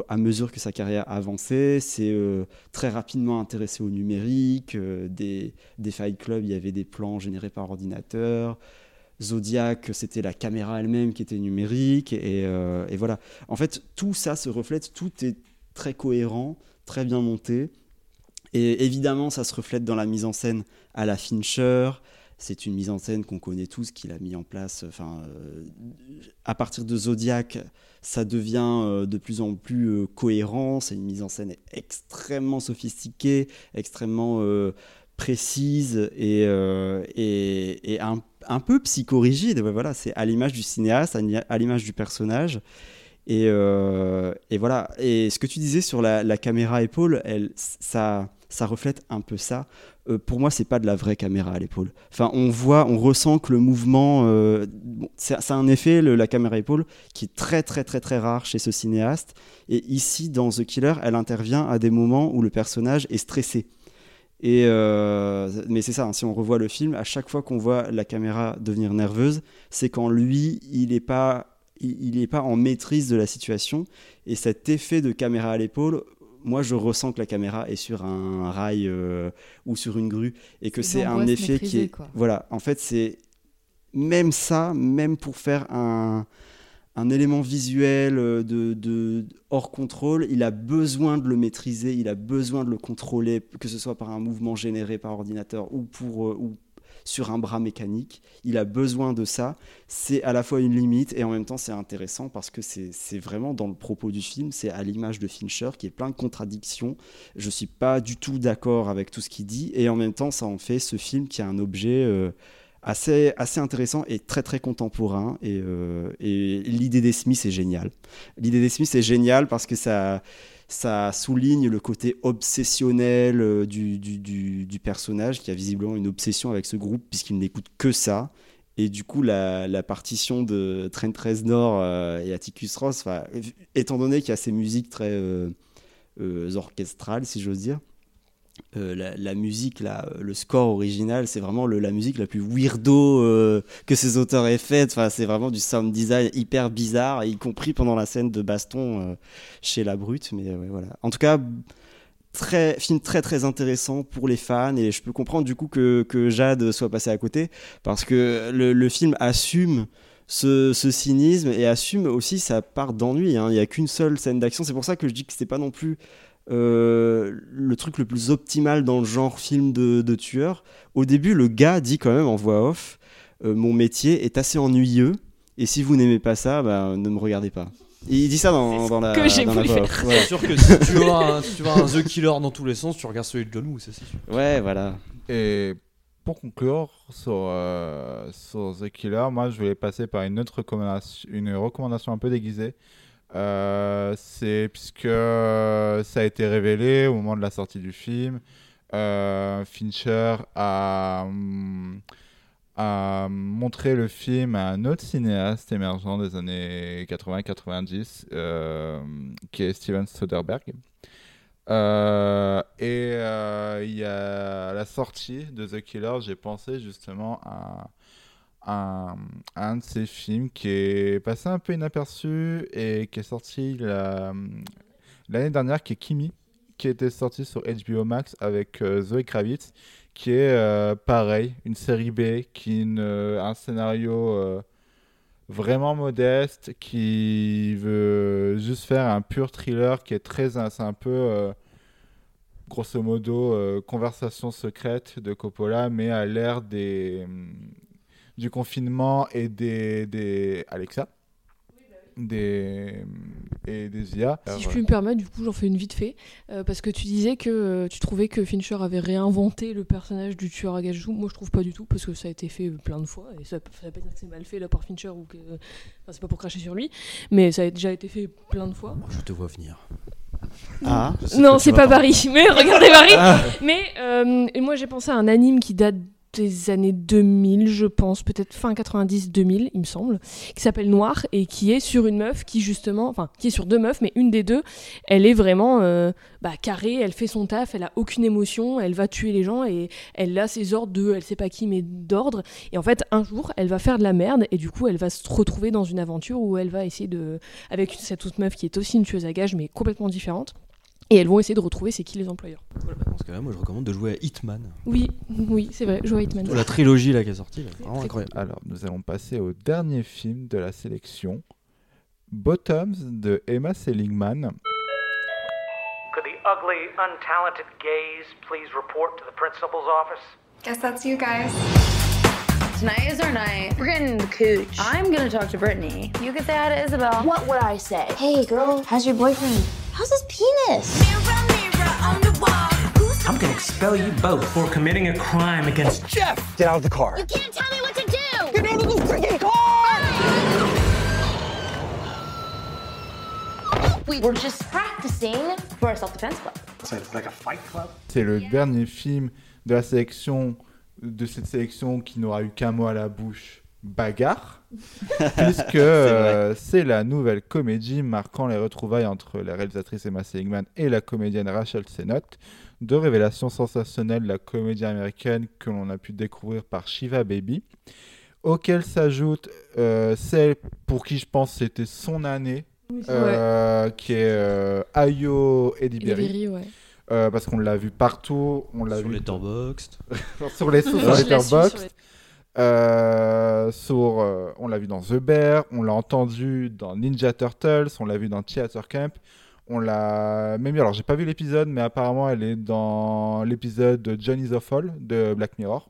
à mesure que sa carrière avançait, s'est euh, très rapidement intéressé au numérique. euh, des, des Fight Club, il y avait des plans générés par ordinateur. Zodiac, c'était la caméra elle-même qui était numérique. Et voilà. En fait, tout ça se reflète, tout est très cohérent, très bien monté. Et évidemment, ça se reflète dans la mise en scène à la Fincher. C'est une mise en scène qu'on connaît tous, qu'il a mis en place. Enfin, euh, à partir de Zodiac, ça devient euh, de plus en plus euh, cohérent. C'est une mise en scène extrêmement sophistiquée, extrêmement précise et, et, un, peu psychorigide. Voilà, c'est à l'image du cinéaste, à l'i- à l'image du personnage. Et, voilà. Et ce que tu disais sur la, caméra épaule, ça reflète un peu ça. Euh, pour moi, c'est pas de la vraie caméra à l'épaule. Enfin, on voit, on ressent que le mouvement, euh, bon, c'est c'est un effet, la caméra épaule, qui est très très très très rare chez ce cinéaste. Et ici, dans The Killer, elle intervient à des moments où le personnage est stressé. Et euh, mais c'est ça, hein, si on revoit le film, à chaque fois qu'on voit la caméra devenir nerveuse, c'est quand lui, il n'est pas, il, il est pas en maîtrise de la situation. Et cet effet de caméra à l'épaule, moi, je ressens que la caméra est sur un rail euh, ou sur une grue, et que C'est un effet qui est, quoi. voilà, en fait, c'est même ça, même pour faire un un élément visuel euh, de, de- hors contrôle, il a besoin de le maîtriser, il a besoin de le contrôler, que ce soit par un mouvement généré par ordinateur ou, pour, euh, ou sur un bras mécanique. Il a besoin de ça. C'est à la fois une limite et en même temps c'est intéressant parce que c'est vraiment dans le propos du film, c'est à l'image de Fincher qui est plein de contradictions. Je suis pas du tout d'accord avec tout ce qu'il dit et en même temps ça en fait ce film qui a un objet... euh, assez, assez intéressant et très très contemporain. Et, euh, et l'idée des Smiths est géniale. L'idée des Smiths est géniale parce que ça, ça souligne le côté obsessionnel euh, du, du, personnage qui a visiblement une obsession avec ce groupe puisqu'il n'écoute que ça. Et du coup, la, partition de Trent Reznor euh, et Atticus Ross, étant donné qu'il y a ces musiques très euh, euh, orchestrales, si j'ose dire, euh, la, musique, le score original, c'est vraiment la musique la plus weirdo euh, que ces auteurs aient faite. Enfin, c'est vraiment du sound design hyper bizarre, y compris pendant la scène de baston euh, chez La Brute. Mais voilà. En tout cas, très, film très très intéressant pour les fans et je peux comprendre du coup que, Jade soit passé à côté parce que le, film assume ce, cynisme et assume aussi sa part d'ennui. hein. Il n'y a qu'une seule scène d'action. C'est pour ça que je dis que c'était pas non plus le truc le plus optimal dans le genre film de, de tueur. Au début, le gars dit quand même en voix off euh, Mon métier est assez ennuyeux, et si vous n'aimez pas ça, bah, ne me regardez pas. Il dit ça dans, dans la, que j'ai la voulu faire. C'est sûr que si tu vois, un, si tu vois un The Killer dans tous les sens, tu regardes celui de John Woo, c'est sûr. Ouais, voilà. Et pour conclure sur, euh, sur The Killer, moi je voulais passer par une autre recommandation, une recommandation un peu déguisée. Euh, c'est puisque ça a été révélé au moment de la sortie du film, euh, Fincher a, hum, a montré le film à un autre cinéaste émergent des années 80-90, euh, qui est Steven Soderbergh. Euh, et euh, il y a à la sortie de The Killer, j'ai pensé justement à, à un de ces films qui est passé un peu inaperçu et qui est sorti la- l'année dernière, qui est Kimi, qui était sorti sur HBO Max avec euh, Zoe Kravitz, qui est euh, pareil, une série B, qui une- un scénario euh, vraiment modeste, qui veut juste faire un pur thriller qui est très. C'est un peu. euh, grosso modo, conversation secrète de Coppola, mais à l'ère des, du confinement et des, des Alexa. Des, et des IA. Si je puis me permettre, du coup, j'en fais une vite fait. euh, parce que tu disais que euh, tu trouvais que Fincher avait réinventé le personnage du tueur à gages. Moi, je trouve pas du tout, parce que ça a été fait plein de fois. Et ça, ça veut pas dire que c'est mal fait là par Fincher ou que. Enfin, c'est pas pour cracher sur lui. Mais ça a déjà été fait plein de fois. Je te vois venir. Ah. Non, c'est pas Barry. Mais regardez Barry. Ah. Mais euh, et moi, j'ai pensé à un anime qui date des années 2000, je pense, peut-être fin 90-2000, il me semble, qui s'appelle Noir et qui est sur une meuf qui justement, enfin, qui est sur deux meufs, mais une des deux, elle est vraiment euh, bah, carrée, elle fait son taf, elle a aucune émotion, elle va tuer les gens et elle a ses ordres de, elle sait pas qui, mais d'ordre. Et en fait, un jour, elle va faire de la merde et du coup, elle va se retrouver dans une aventure où elle va essayer de, avec cette autre meuf qui est aussi une tueuse à gages, mais complètement différente. Et elles vont essayer de retrouver c'est qui les employeurs. Voilà, dans ce cas-là, moi je recommande de jouer à Hitman. Oui, oui, c'est vrai, jouer à Hitman. La trilogie là qui est sortie, là, vraiment incroyable. Alors, nous allons passer au dernier film de la sélection, Bottoms de Emma Seligman. Could the ugly, untalented gays please report to the principal's office? Guess that's you guys. Tonight is our night. We're getting the cooch. I'm gonna talk to Brittany. You can say hi to Isabel. What would I say? Hey, girl, how's your boyfriend? How's his penis? I'm gonna expel you both for committing a crime against Jeff. Get out of the car. You can't tell me what to do! Get out of the freaking car! We were just practicing for a self-defense club. So it's like a fight club? C'est le dernier film de la sélection, de cette sélection qui n'aura eu qu'un mot à la bouche, bagarre, puisque euh, c'est la nouvelle comédie marquant les retrouvailles entre la réalisatrice Emma Seligman et la comédienne Rachel Sennott, deux révélations sensationnelles de la comédie américaine que l'on a pu découvrir par Shiva Baby, auquel s'ajoute euh, celle pour qui je pense c'était son année, Oui, euh, qui est euh, Ayo Ediberi. Ediberi, ouais. Euh, parce qu'on l'a vu partout, on l'a Sur vu Letterboxd. sur les sur Letterboxd. les- Euh, sur, euh, on l'a vu dans The Bear, on l'a entendu dans Ninja Turtles, on l'a vu dans Theater Camp, on l'a même vu. Alors j'ai pas vu l'épisode, mais apparemment elle est dans l'épisode de Johnny's of All de Black Mirror.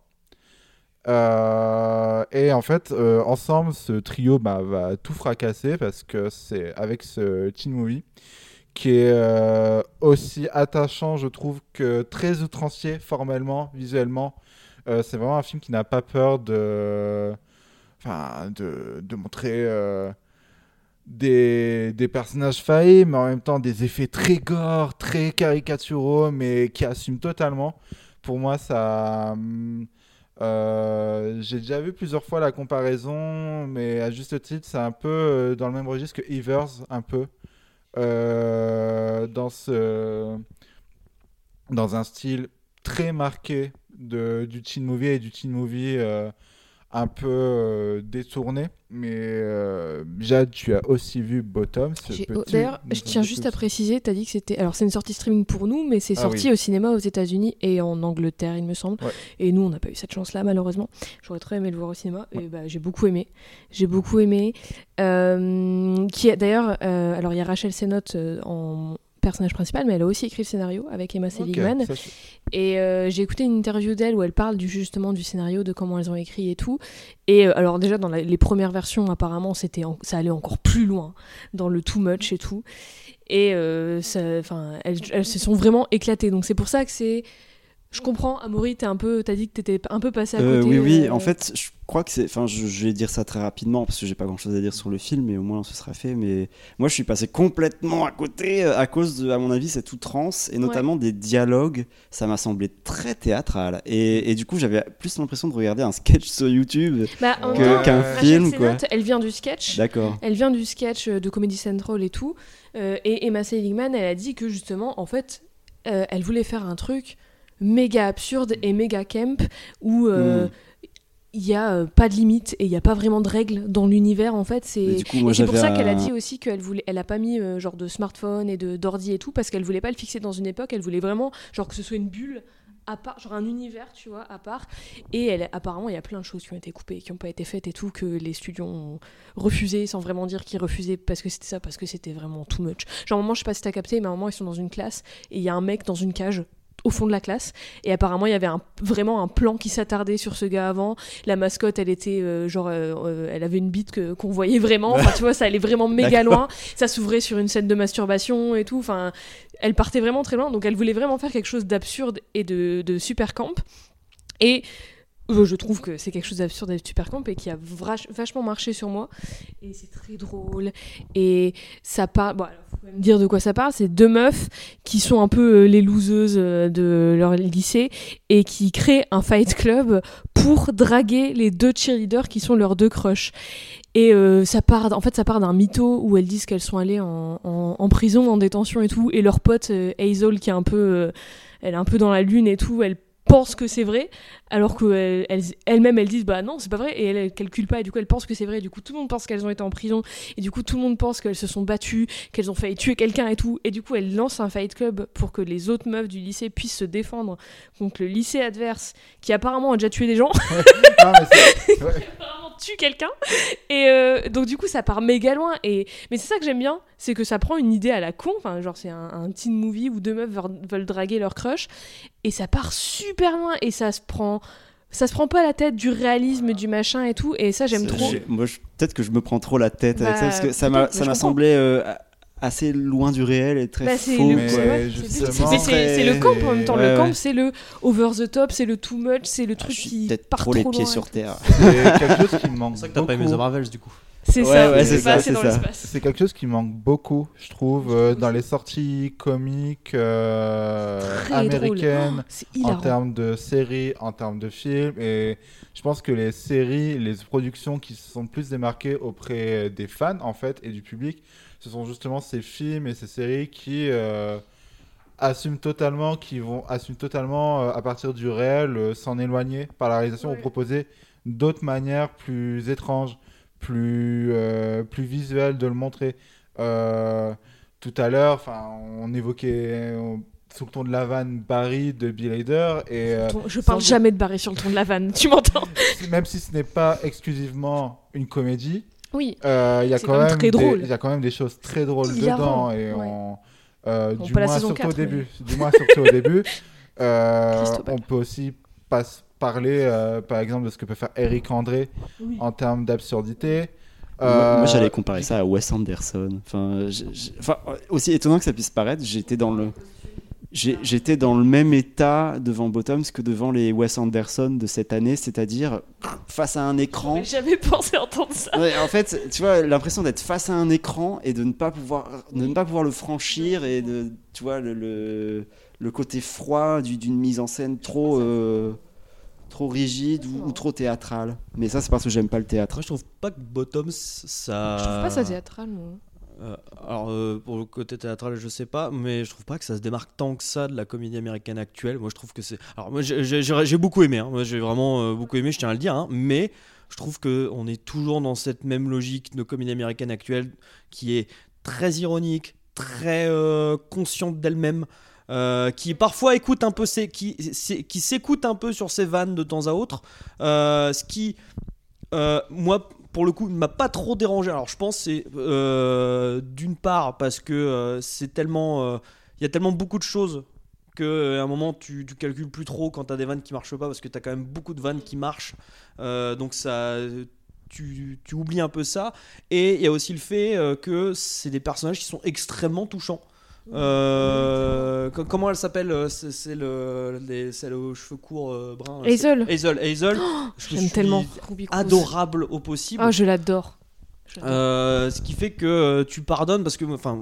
Euh, et en fait, euh, ensemble, ce trio bah, va tout fracasser parce que c'est avec ce teen movie qui est euh, aussi attachant, je trouve, que très outrancier formellement, visuellement. Euh, c'est vraiment un film qui n'a pas peur de, enfin, de, montrer euh, des, personnages faillis, mais en même temps des effets très gore, très caricaturaux, mais qui assument totalement. Pour moi, ça. J'ai déjà vu plusieurs fois la comparaison, mais à juste titre, c'est un peu dans le même registre que Evers, un peu. Euh, dans ce dans un style très marqué de, du teen movie et du teen movie euh, un peu euh, détourné. Mais euh, Jade, tu as aussi vu Bottom. Oh, D'ailleurs, je tiens juste à préciser, tu as dit que c'était. Alors, c'est une sortie streaming pour nous, mais c'est Ah sorti au cinéma aux États-Unis et en Angleterre, il me semble. Et nous, on n'a pas eu cette chance-là, malheureusement. J'aurais très aimé le voir au cinéma. Et bah, j'ai beaucoup aimé. J'ai beaucoup aimé. Euh, qui D'ailleurs, alors il y a Rachel Sennott en personnage principal, mais elle a aussi écrit le scénario avec Emma Seligman. Et euh, j'ai écouté une interview d'elle où elle parle du, justement du scénario, de comment elles ont écrit et tout. Et euh, alors déjà dans la- les premières versions, apparemment, c'était en- ça allait encore plus loin dans le too much et tout. Et euh, ça- elles se sont vraiment éclatées. Donc c'est pour ça que c'est. Je comprends, Amaury, t'es un peu, t'as dit que t'étais un peu passé à côté. Euh, oui, oui. euh, En fait, je crois que c'est. Enfin, je, je vais dire ça très rapidement parce que j'ai pas grand chose à dire sur le film, mais au moins ce sera fait. Mais moi, je suis passé complètement à côté euh, à cause de, à mon avis, cette outrance et notamment des dialogues. Ça m'a semblé très théâtral. Et, et du coup, j'avais plus l'impression de regarder un sketch sur YouTube Bah, qu'un film, quoi. Elle vient du sketch. D'accord. Elle vient du sketch de Comedy Central et tout. Et Emma Seligman, elle a dit que justement, en fait, elle voulait faire un truc méga absurde et méga camp où euh, Mm. il y a euh, pas de limite et il y a pas vraiment de règles dans l'univers en fait. C'est pour ça qu'elle a dit aussi qu'elle voulait elle a pas mis euh, genre de smartphone et de d'ordi et tout parce qu'elle voulait pas le fixer dans une époque. Elle voulait vraiment genre que ce soit une bulle à part genre un univers tu vois à part. Et elle apparemment il y a plein de choses qui ont été coupées qui n'ont pas été faites et tout que les studios ont refusé sans vraiment dire qu'ils refusaient parce que c'était ça parce que c'était vraiment too much. Genre à un moment je sais pas si t'as capté mais à un moment ils sont dans une classe et il y a un mec dans une cage au fond de la classe. Et apparemment il y avait un, vraiment un plan qui s'attardait sur ce gars avant. La mascotte elle était euh, genre euh, euh, elle avait une bite que- qu'on voyait vraiment. Enfin tu vois ça allait vraiment méga loin. Ça s'ouvrait sur une scène de masturbation et tout. Enfin elle partait vraiment très loin. Donc elle voulait vraiment faire quelque chose d'absurde et de, de super camp. Et je trouve que c'est quelque chose d'absurde de super camp et qui a vachement marché sur moi. Et c'est très drôle. Et ça parle bon alors, faut même dire de quoi ça parle. C'est deux meufs qui sont un peu euh, les loseuses euh, de leur lycée et qui créent un fight club pour draguer les deux cheerleaders qui sont leurs deux crushs. Et euh, ça part, en fait, ça part d'un mytho où elles disent qu'elles sont allées en, prison, en détention et tout, et leur pote euh, Hazel, qui est un peu, euh, elle est un peu dans la lune et tout, elle pense que c'est vrai, alors qu'elles elles, elles-mêmes elles disent bah non c'est pas vrai et elles, elles calculent pas et du coup elles pensent que c'est vrai, du coup tout le monde pense qu'elles ont été en prison et du coup tout le monde pense qu'elles se sont battues, qu'elles ont failli tuer quelqu'un et tout et du coup elles lancent un fight club pour que les autres meufs du lycée puissent se défendre contre le lycée adverse qui apparemment a déjà tué des gens. Non, mais apparemment tue quelqu'un. Et euh, donc du coup ça part méga loin. Et mais c'est ça que j'aime bien c'est que ça prend une idée à la con. Enfin genre c'est un, un teen movie où deux meufs veulent, draguer leur crush. Et ça part super loin. Et ça se prend ça se prend pas la tête du réalisme du machin et tout. Et ça j'aime trop. J'ai- Moi, je- peut-être que je me prends trop la tête avec Bah, ça parce que ça m'a semblé euh, assez loin du réel et très Bah, c'est faux. c'est- le camp en même temps. Ouais, le camp, ouais. c'est le over the top, c'est le too much, c'est le truc qui peut-être part trop les trop pieds loin sur terre. C'est quelque chose qui me manque C'est ça que t'as pas aimé beaucoup. The Marvels du coup. C'est Ouais, ça, ouais, c'est c'est ça, quelque chose qui manque beaucoup, je trouve, euh, dans les sorties comiques euh, américaines. Oh, en termes de séries, en termes de films. Et je pense que les séries, les productions qui se sont plus démarquées auprès des fans, en fait, et du public, ce sont justement ces films et ces séries qui euh, assument totalement, qui vont assument totalement euh, à partir du réel, euh, s'en éloigner par la réalisation ou proposer d'autres manières plus étranges, plus, plus visuelles de le montrer. Tout à l'heure, enfin, on évoquait euh, sous le ton de la vanne Barry de Bill Hader et euh, Je parle jamais de Barry sur le ton de la vanne, tu m'entends? Même si ce n'est pas exclusivement une comédie, Oui. euh, il y a quand quand même même très des- drôle. il y a quand même des choses très drôles Hilarant, dedans et ouais. on, euh, du moins saison surtout 4, au début, mais- du moins surtout au début. Euh, on peut aussi pas parler, euh, par exemple, de ce que peut faire Eric André Oui. en termes d'absurdité. Moi, moi, j'allais comparer ça à Wes Anderson. Enfin, aussi étonnant que ça puisse paraître, j'étais dans le, j'étais dans le même état devant Bottoms que devant les Wes Anderson de cette année, c'est-à-dire face à un écran. J'avais pensé entendre ça. Ouais, en fait, tu vois, l'impression d'être face à un écran et de ne pas pouvoir, de ne pas pouvoir le franchir et de, tu vois, le, le, le côté froid du- d'une mise en scène trop, euh, trop rigide ou, ou trop théâtrale. Mais ça, c'est parce que j'aime pas le théâtre. Moi, je trouve pas que Bottoms, ça. Je trouve pas ça théâtral, moi. Euh, alors, euh, pour le côté théâtral, je sais pas, mais je trouve pas que ça se démarque tant que ça de la comédie américaine actuelle. Moi, je trouve que c'est. Alors, moi, j'ai- beaucoup aimé, hein. moi, j'ai vraiment euh, beaucoup aimé, je tiens à le dire, hein. mais je trouve qu'on est toujours dans cette même logique de comédie américaine actuelle qui est très ironique, très consciente d'elle-même. qui parfois écoute un peu ses, qui, s'écoute un peu sur ses vannes de temps à autre, ce qui moi, pour le coup, il m'a pas trop dérangé. Alors, je pense c'est euh, d'une part parce que euh, c'est tellement, euh, il y a tellement beaucoup de choses que à un moment tu, calcules plus trop quand t'as des vannes qui marchent pas parce que t'as quand même beaucoup de vannes qui marchent. Donc ça, tu, oublies un peu ça. Et il y a aussi le fait que c'est des personnages qui sont extrêmement touchants. Euh, co- comment elle s'appelle euh, C'est c'est le, les- celle aux cheveux courts euh, bruns. Hazel. Hazel. Hazel. Oh, je j'aime tellement. Adorable au possible. Ah, je l'adore. Euh, ce qui fait que tu pardonnes parce que enfin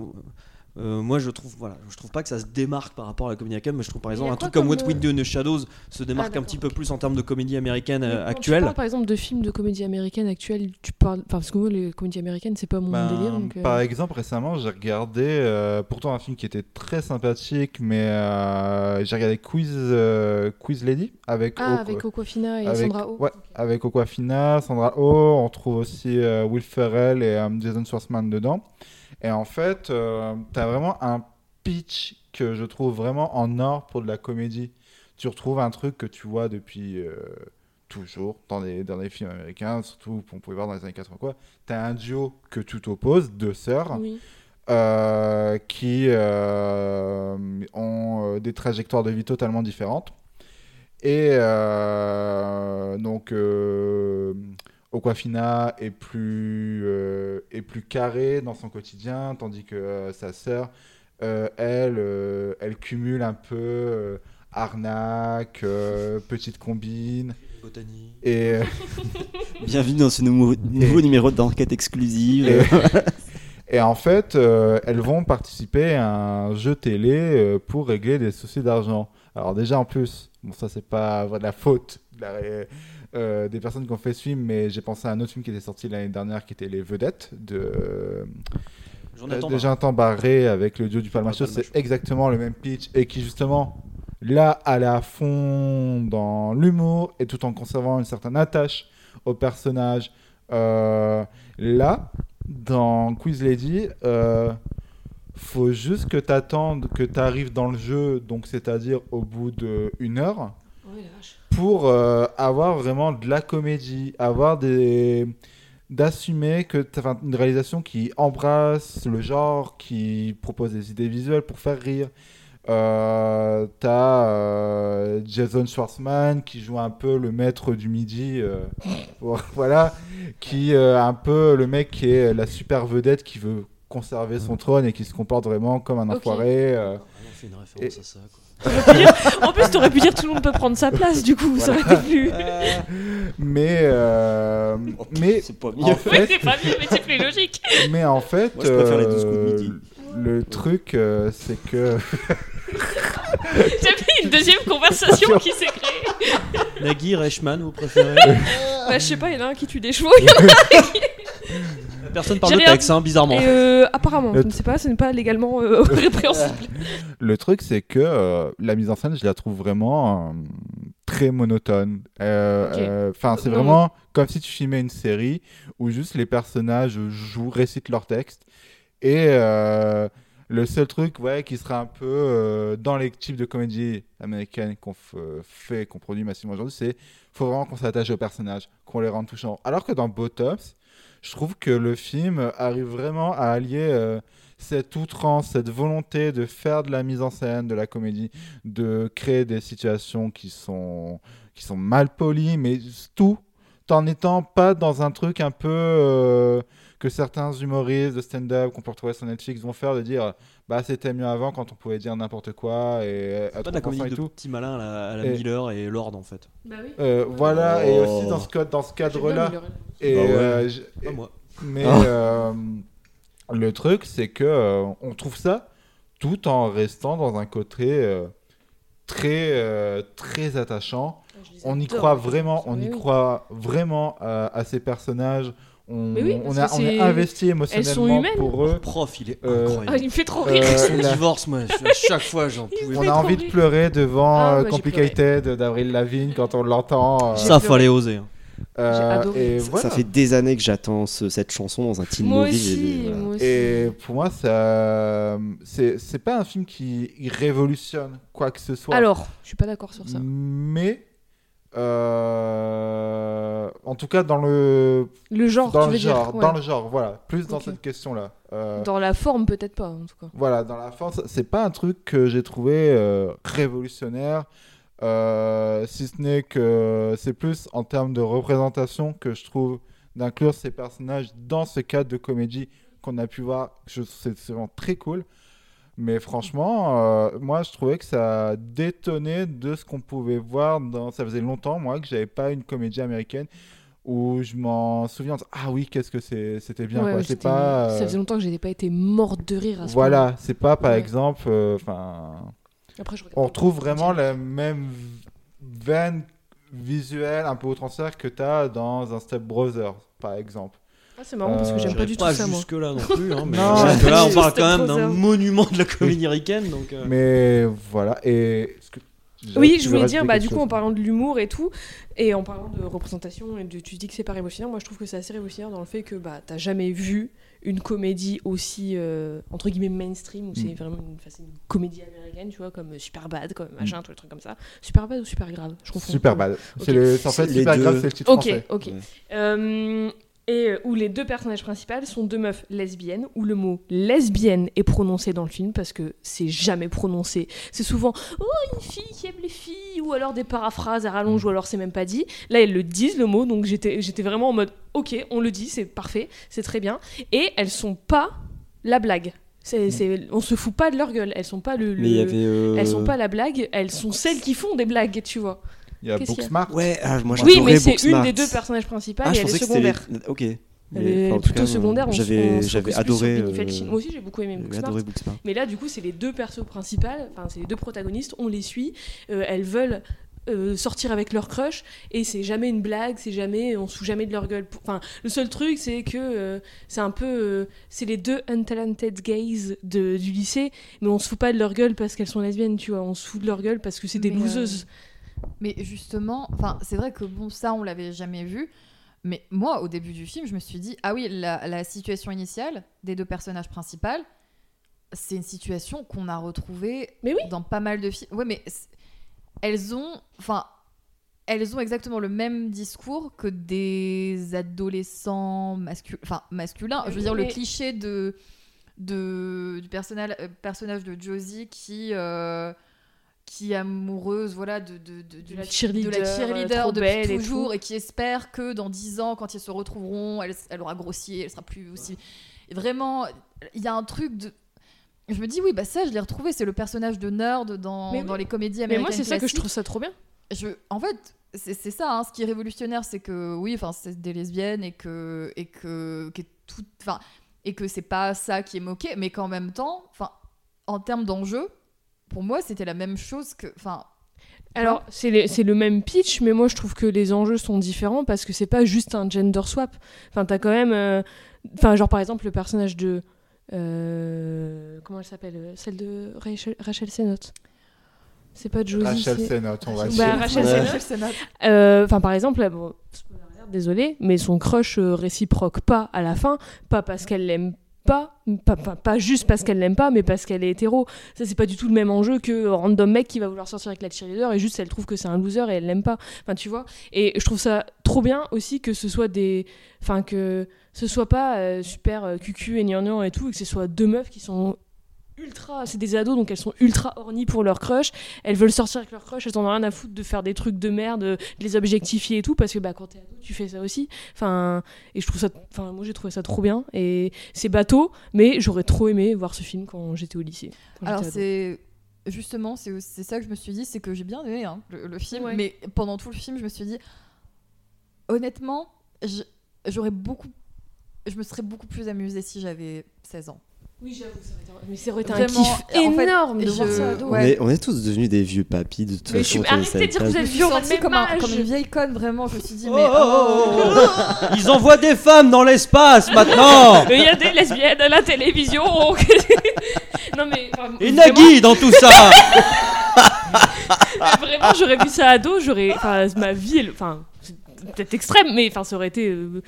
euh, moi je trouve voilà je trouve pas que ça se démarque par rapport à la comédie américaine mais je trouve par exemple un truc comme comme, What euh, We Do in the Shadows se démarque Ah, un petit peu plus en termes de comédie américaine euh, Mais quand Tu actuelle parles par exemple de films de comédie américaine actuelle, tu parles. Enfin, parce que moi, les comédies américaines, c'est pas mon Ben, délire. Donc, euh, Par exemple, récemment, j'ai regardé euh, pourtant un film qui était très sympathique, mais euh, j'ai regardé Quiz, euh, Quiz Lady avec, Ah, Oko- avec Aquafina et avec- Sandra Oh. Ouais, avec Aquafina, Sandra Oh. On trouve aussi euh, Will Ferrell et euh, Jason Schwartzman dedans. Et en fait, euh, t'as vraiment un pitch que je trouve vraiment en or pour de la comédie. Tu retrouves un truc que tu vois depuis euh, toujours dans les, dans les films américains, surtout qu'on pouvait voir dans les années 80 quoi. T'as un duo que tu t'opposes, deux sœurs, Oui. euh, qui euh, ont des trajectoires de vie totalement différentes. Et donc, Aquafina est plus, euh, est plus carrée dans son quotidien, tandis que euh, sa sœur, euh, elle, euh, elle cumule un peu euh, arnaque, euh, petite combine. Botanie. Et, euh, Bienvenue dans ce nouveau, nouveau numéro d'enquête exclusive. Et, et en fait, euh, elles vont participer à un jeu télé euh, pour régler des soucis d'argent. Alors déjà en plus, bon ça c'est pas de la faute de la ré- euh, des personnes qui ont fait ce film, mais j'ai pensé à un autre film qui était sorti l'année dernière qui était Les Vedettes de Jonathan euh, de Jonathan Barré avec le duo du Palmachot. C'est exactement le même pitch et qui justement là allait à fond dans l'humour et tout en conservant une certaine attache au personnage. Euh, là, dans Quiz Lady, euh, faut juste que tu attendes que tu arrives dans le jeu, donc c'est-à-dire au bout d'une heure, pour euh, avoir vraiment de la comédie, avoir des d'assumer que enfin, une réalisation qui embrasse le genre, qui propose des idées visuelles pour faire rire. Euh, t'as euh, Jason Schwartzman qui joue un peu le maître du midi, euh, voilà, qui euh, un peu le mec qui est la super vedette qui veut conserver son trône et qui se comporte vraiment comme un enfoiré. euh, On fait une référence et- à ça quoi. Dire- En plus, t'aurais pu dire tout le monde peut prendre sa place, du coup, ça aurait été plus. mais euh, mais c'est pas en Ouais, fait, c'est pas mieux, mais c'est plus logique. mais en fait, Moi, je préfère les 12 coups de euh, midi. le truc, euh, c'est que J'ai fait une deuxième conversation qui s'est créée. Nagui, Reichmann, vous préférez? Bah, je sais pas, il y en a un qui tue des chevaux, il y en a un qui. Personne parle de rien texte, hein, bizarrement. Et euh, apparemment, je ne sais pas, ce n'est pas légalement euh, répréhensible. Le truc, c'est que euh, la mise en scène, je la trouve vraiment euh, très monotone. Euh, euh, Enfin, c'est vraiment comme si tu filmais une série où juste les personnages jouent, récitent leur texte. Et euh, le seul truc ouais, qui sera un peu euh, dans les types de comédies américaines qu'on fait, qu'on produit massivement aujourd'hui, c'est faut vraiment qu'on s'attache aux personnages, qu'on les rende touchants. Alors que dans Bottoms, je trouve que le film arrive vraiment à allier euh, cette outrance, cette volonté de faire de la mise en scène, de la comédie, de créer des situations qui sont, qui sont mal polies, mais tout en n'étant pas dans un truc un peu euh, que certains humoristes de stand-up qu'on peut retrouver sur Netflix vont faire, de dire bah c'était mieux avant quand on pouvait dire n'importe quoi et C'est être pas de la comédie et de tout. petit malin à la, à la Et- Miller et Lord en fait. Bah oui. Euh, voilà, et Oh. aussi dans ce, code- dans ce cadre-là. Miller. Et, Bah ouais. euh, Pas moi. Mais Ah. euh, le truc, c'est que euh, on trouve ça tout en restant dans un côté euh, très, euh, très attachant. On y les vraiment, on y croit vraiment à, à ces personnages. On, oui, on, a, on est investi elles sont émotionnellement humaines. pour eux. Prof, il est Euh, incroyable. Ah, il me fait trop Euh, rire. Son la- divorce, moi, à chaque fois j'en pouvais On a envie de pleurer devant Ah, euh, Complicated d'Avril Lavigne quand on l'entend. euh, Ça, fallait oser. hein. euh, et Ça- voilà. Ça fait des années que j'attends ce- cette chanson dans un teen Moi movie. aussi, et- voilà. moi aussi. Et pour moi, ça, c'est pas un film qui révolutionne quoi que ce soit. Alors, je suis pas d'accord sur ça. Mais Euh, en tout cas, dans le. Le genre, Dans tu le veux dire, genre, ouais. dans le genre, voilà. Plus dans cette question-là. Euh, Dans la forme, peut-être pas, en tout cas. Voilà, dans la force, c'est pas un truc que j'ai trouvé euh, révolutionnaire. si ce n'est que c'est plus en termes de représentation que je trouve d'inclure ces personnages dans ce cadre de comédie qu'on a pu voir. C'est vraiment très cool. Mais franchement, euh, moi je trouvais que ça détonnait de ce qu'on pouvait voir dans. Ça faisait longtemps, moi, que j'avais pas une comédie américaine où je m'en souviens. Ah oui, qu'est-ce que c'était bien. Ouais, quoi. ouais. Ça euh, faisait longtemps que j'avais pas été morte de rire à ce voilà, point-là. c'est pas par Ouais. exemple. euh, Enfin. On retrouve vraiment la même veine visuelle un peu outrancière que tu as dans un Step Brothers, par exemple. Ah, c'est marrant parce que j'aime Euh, pas du tout pas ça, moi. jusque-là non plus. Hein, mais Non. parce que là, on parle quand même d'un monument de la comédie américaine. Donc, euh, Mais voilà, et. que- Oui, je voulais dire, bah, du coup, en parlant de l'humour et tout, et en parlant de représentation, et de, tu dis que c'est pas révolutionnaire, moi je trouve que c'est assez révolutionnaire dans le fait que bah, t'as jamais vu une comédie aussi, euh, entre guillemets, mainstream, où c'est Mm. vraiment une, une comédie américaine, tu vois, comme Superbad, comme machin, tous les trucs comme ça. Superbad ou Super Grave Je confonds. Superbad. C'est le- en fait, Super Grave, c'est le titre Ok, français. ok. Euh, et euh, où les deux personnages principaux sont deux meufs lesbiennes, où le mot lesbienne est prononcé dans le film parce que c'est jamais prononcé. C'est souvent oh une fille qui aime les filles ou alors des paraphrases à rallonge ou alors c'est même pas dit. Là elles le disent le mot donc j'étais j'étais vraiment en mode ok on le dit c'est parfait c'est très bien et elles sont pas la blague. C'est, c'est- on se fout pas de leur gueule, elles sont pas le, Mais il y le- avait, euh, elles sont pas la blague, elles sont celles qui font des blagues, tu vois. Il y a Booksmart. Ouais, ah, moi Oui, mais c'est une des deux personnages principaux Ah, et elle est secondaire. Ok. Mais, enfin, plutôt cas, secondaire. on se- J'avais, sur adoré. Euh. Moi aussi, j'ai beaucoup aimé Booksmart. adoré Booksmart. Mais là, du coup, c'est les deux persos principaux. Enfin, c'est les deux protagonistes. On les suit. euh, elles veulent. euh, sortir avec leur crush et c'est jamais une blague c'est jamais on se fout jamais de leur gueule enfin le seul truc c'est que euh, c'est un peu euh, c'est les deux untalented gays de, du lycée mais on se fout pas de leur gueule parce qu'elles sont lesbiennes tu vois on se fout de leur gueule parce que c'est des euh, loseuses Mais justement, enfin, c'est vrai que bon, ça, on l'avait jamais vu. Mais moi, au début du film, je me suis dit, ah oui, la, la situation initiale des deux personnages principaux, c'est une situation qu'on a retrouvée dans pas mal de films. Ouais, mais elles ont, enfin, elles ont exactement le même discours que des adolescents mascu- masculins. Je veux dire, le cliché de, de du personnage, euh, personnage de Josie qui euh, qui est amoureuse voilà de, de, de, la fille- de cheerleader, la euh, cheerleader depuis et toujours et, qui espère que dans 10 ans quand ils se retrouveront elle, elle aura grossi elle sera plus aussi et vraiment il y a un truc de je me dis oui bah ça je l'ai retrouvé c'est le personnage de nerd dans, Mais dans oui. les comédies Mais américaines moi, c'est ça que je trouve ça trop bien. je en fait c'est ça hein, ce qui est révolutionnaire c'est que oui enfin c'est des lesbiennes et que et que tout enfin et que c'est pas ça qui est moqué mais qu'en même temps enfin en termes d'enjeu pour moi c'était la même chose que enfin Alors, c'est le même pitch, mais moi je trouve que les enjeux sont différents parce que c'est pas juste un gender swap. Enfin, t'as quand même. euh, Enfin, genre par exemple, le personnage de. euh, Comment elle s'appelle euh, Celle de Rachel, Rachel Sennott. C'est pas Josie. Rachel Sennott, on va Bah, dire. Rachel Ouais. Sennott. Rachel. Euh, Enfin, par exemple, là, bon, spoiler alert, désolé, mais son crush euh, réciproque pas à la fin, pas parce qu'elle l'aime pas, pas, pas, juste parce qu'elle l'aime pas, mais parce qu'elle est hétéro. Ça, c'est pas du tout le même enjeu que random mec qui va vouloir sortir avec la cheerleader et juste elle trouve que c'est un loser et elle l'aime pas. Enfin, tu vois. Et je trouve ça trop bien aussi que ce soit des. Enfin, que ce soit pas euh, super euh, cucu et gnangnan et tout, et que ce soit deux meufs qui sont ultra c'est des ados donc elles sont ultra horny pour leur crush. Elles veulent sortir avec leur crush elles en ont rien à foutre de faire des trucs de merde de les objectifier et tout parce que bah quand t'es ado tu fais ça aussi. Enfin et je trouve ça enfin moi j'ai trouvé ça trop bien et c'est bateau mais j'aurais trop aimé voir ce film quand j'étais au lycée alors c'est justement c'est ça que je me suis dit c'est que j'ai bien aimé hein, le, le film Ouais. mais pendant tout le film je me suis dit honnêtement j'aurais beaucoup je me serais beaucoup plus amusée si j'avais 16 ans oui j'avoue ça aurait été un kiff en fait, énorme de je- voir ça On, est, on est tous devenus des vieux papis de toute Mais façon. je suis- arrêtez de dire que vous êtes vieux, on même comme, un- comme une vieille conne vraiment je me suis dit Oh, mais oh. Ils envoient des femmes dans l'espace maintenant il y a des lesbiennes à la télévision non mais enfin, Et vraiment- Nagui dans tout ça vraiment, j'aurais vu ça ado, j'aurais. Enfin, ma vie, elle- enfin, c'est peut-être extrême, mais enfin, ça aurait été. euh,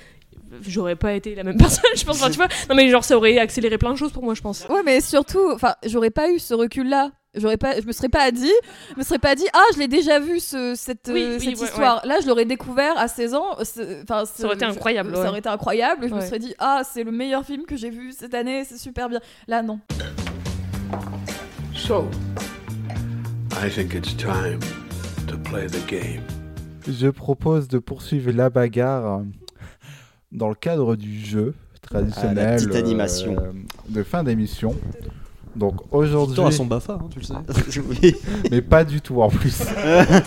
J'aurais pas été la même personne, je pense. Enfin, tu vois, non, mais genre, ça aurait accéléré plein de choses pour moi, je pense. Ouais, mais surtout, enfin, j'aurais pas eu ce recul-là J'aurais pas, je me serais pas dit, je me serais pas dit, ah, je l'ai déjà vu ce, cette, Oui, euh, oui, cette ouais, histoire. Là, je l'aurais découvert à 16 ans. Enfin, Ça aurait été incroyable, Ça ouais. aurait été incroyable. Je me serais dit, ah, c'est le meilleur film que j'ai vu cette année. C'est super bien. Là, non. So, I think it's time to play the game. Je propose de poursuivre la bagarre euh, dans le cadre du jeu traditionnel Ah, la petite euh, animation. de fin d'émission. Donc aujourd'hui, a son BAFA, hein, tu le sais. Oui. mais pas du tout en plus.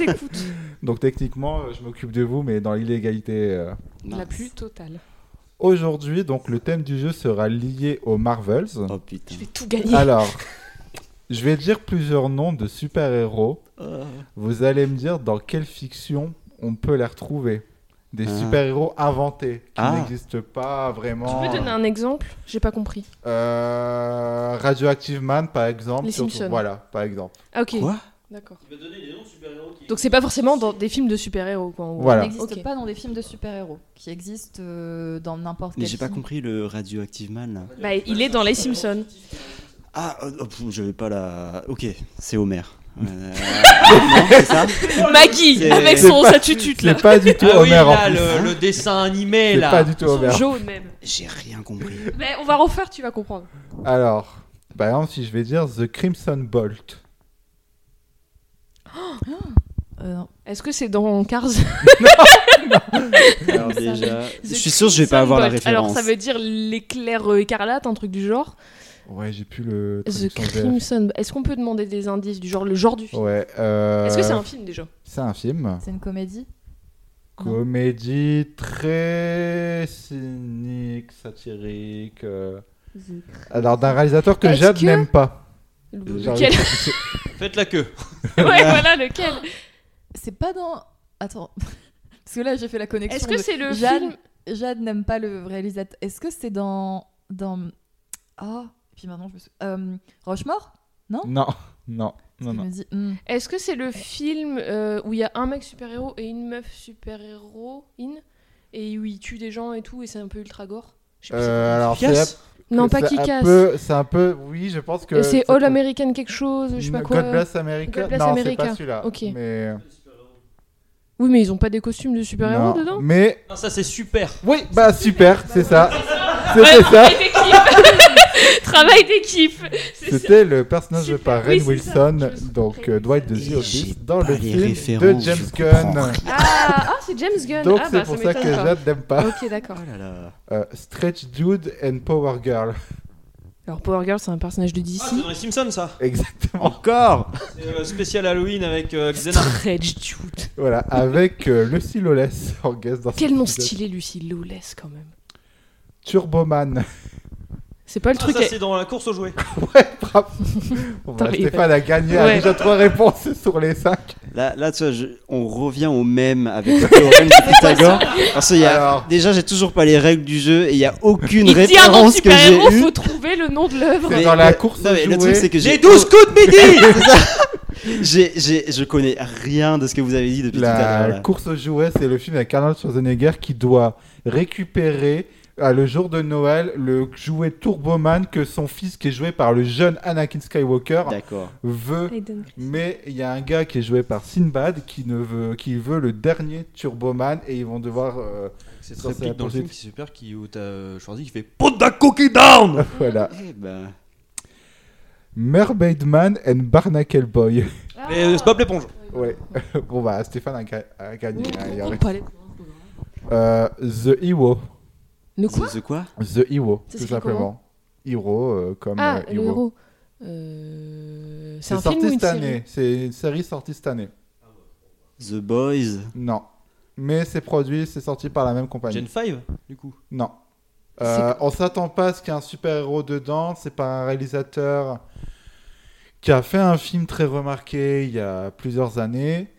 Donc techniquement, euh, je m'occupe de vous, mais dans l'illégalité. euh. La plus totale. Aujourd'hui, donc le thème du jeu sera lié aux Marvels. Oh putain. Je vais tout gagner. Alors, je vais dire plusieurs noms de super-héros. Euh. Vous allez me dire dans quelle fiction on peut les retrouver. Des Ah. super-héros inventés qui Ah. n'existent pas vraiment. Tu peux donner un exemple? J'ai pas compris. Euh, Radioactive Man, par exemple. Les surtout. Simpsons. Voilà, par exemple. Ah, ok. Quoi? D'accord. Donc c'est pas forcément dans des films de super-héros, quoi. Voilà. Il n'existe pas dans des films de super-héros, qui existent euh, dans n'importe quel Mais j'ai pas compris le Radioactive Man là. Bah, il est dans Les Simpsons. Ah, oh, pff, je vais pas la. Ok, c'est Homer. Euh, non, c'est ça Maggie, avec son pas- sa tutute C'est là. pas du tout Ah oui, Homer en là, plus. le, le dessin animé C'est là. pas du tout Homer. Jaune même. J'ai rien compris. Mais on va refaire, tu vas comprendre. Alors, par exemple, si je vais dire The Crimson Bolt. Euh, non. Est-ce que c'est dans Cars? Alors déjà, The je suis sûr que je vais pas avoir la référence. Alors ça veut dire l'éclair euh, écarlate, un truc du genre. Ouais, j'ai plus le. The. Crimson. Est-ce qu'on peut demander des indices du genre le genre du film? Ouais. euh, Est-ce que c'est un film déjà? C'est un film. C'est une comédie? Comédie très cynique, satirique. euh. Alors, d'un réalisateur que Jade que- n'aime pas. Lequel Faites la queue. Ouais, voilà lequel? C'est pas dans. Attends. Parce que là, j'ai fait la connexion. Est-ce que de- c'est le Jade... film? Jade n'aime pas le réalisateur. Est-ce que c'est dans. dans... Ah, et puis maintenant, je me suis. Euh, Rochemort? Non? Non, non, non, hmm. Est-ce que c'est le film euh, où il y a un mec super-héros et une meuf super-héros in et où il tue des gens et tout et c'est un peu ultra gore? Je sais plus Euh, alors, c'est. Non, pas c'est Kick-Ass. peu- C'est un peu. Oui, je pense que. C'est All American quelque chose, je sais pas quoi. God Bless America. God Bless non, c'est pas celui-là. Ok. Mais. Oui, mais ils ont pas des costumes de super-héros dedans? Mais. Non, ça c'est super. Oui, bah super, c'est ça. C'était ça. Travail d'équipe. C'était le personnage de Super. par Ren. Wilson, donc euh, Dwight de The Office, dans le film de James Gunn. Ah, ah, c'est James Gunn Donc ah, c'est bah, pour ça ça que. Jade n'aime pas. Ok, d'accord. Oh là là. Euh, Stretch Dude and Power Girl. Alors Power Girl, c'est un personnage de DC. Ah, c'est dans les Simpsons ça. Exactement. Encore C'est euh, spécial Halloween avec euh, Xena. Stretch Dude. Voilà, avec euh, Lucy Lawless en guest dans Quel nom stylé, Lucy Lawless, quand même. Turboman. C'est pas le Ah, truc. ça à- c'est dans la course aux jouets. ouais, bravo. Bon, bah, il Stéphane va- a gagné, a Ouais. déjà trois réponses sur les cinq. Là, là tu vois, je- on revient au même avec le théorème de Pythagore. Parce qu'il y a, Alors. déjà, j'ai toujours pas les règles du jeu et il y a aucune Il dit référence que j'ai eue. faut trouver le nom de l'œuvre. C'est dans la course non, aux mais le jouets. truc, c'est que j'ai J'ai 12 coups de midi C'est ça. J'ai, j'ai, je connais rien de ce que vous avez dit depuis tout à l'heure. La course aux jouets, c'est le film avec Arnold Schwarzenegger qui doit récupérer à le jour de Noël le jouet Turboman que son fils, qui est joué par le jeune Anakin Skywalker, veut. Mais il y a un gars qui est joué par Sinbad qui ne veut, qui veut le dernier Turboman et ils vont devoir. euh, Cette réplique dans le film qui est super qui où t'as euh, Schwarzy qui fait Put the cookie down voilà. Eh ben, Mermaid Man and Barnacle Boy. Et euh, c'est Bob l'éponge. ouais. bon bah Stéphane a, ga- a gagné. hein, pas Euh, The Hero. Le quoi The, the quoi The Hero, Ça tout simplement. Hero euh, comme Ah, euh, le Hero. héros. Euh, C'est un sorti film ou une cette série année. C'est une série sortie cette année. The Boys. Non. Mais c'est produit, c'est sorti par la même compagnie. Gen 5 du coup. Non. Euh, on s'attend pas à ce qu'il y ait un super-héros dedans. C'est par un réalisateur qui a fait un film très remarqué il y a plusieurs années.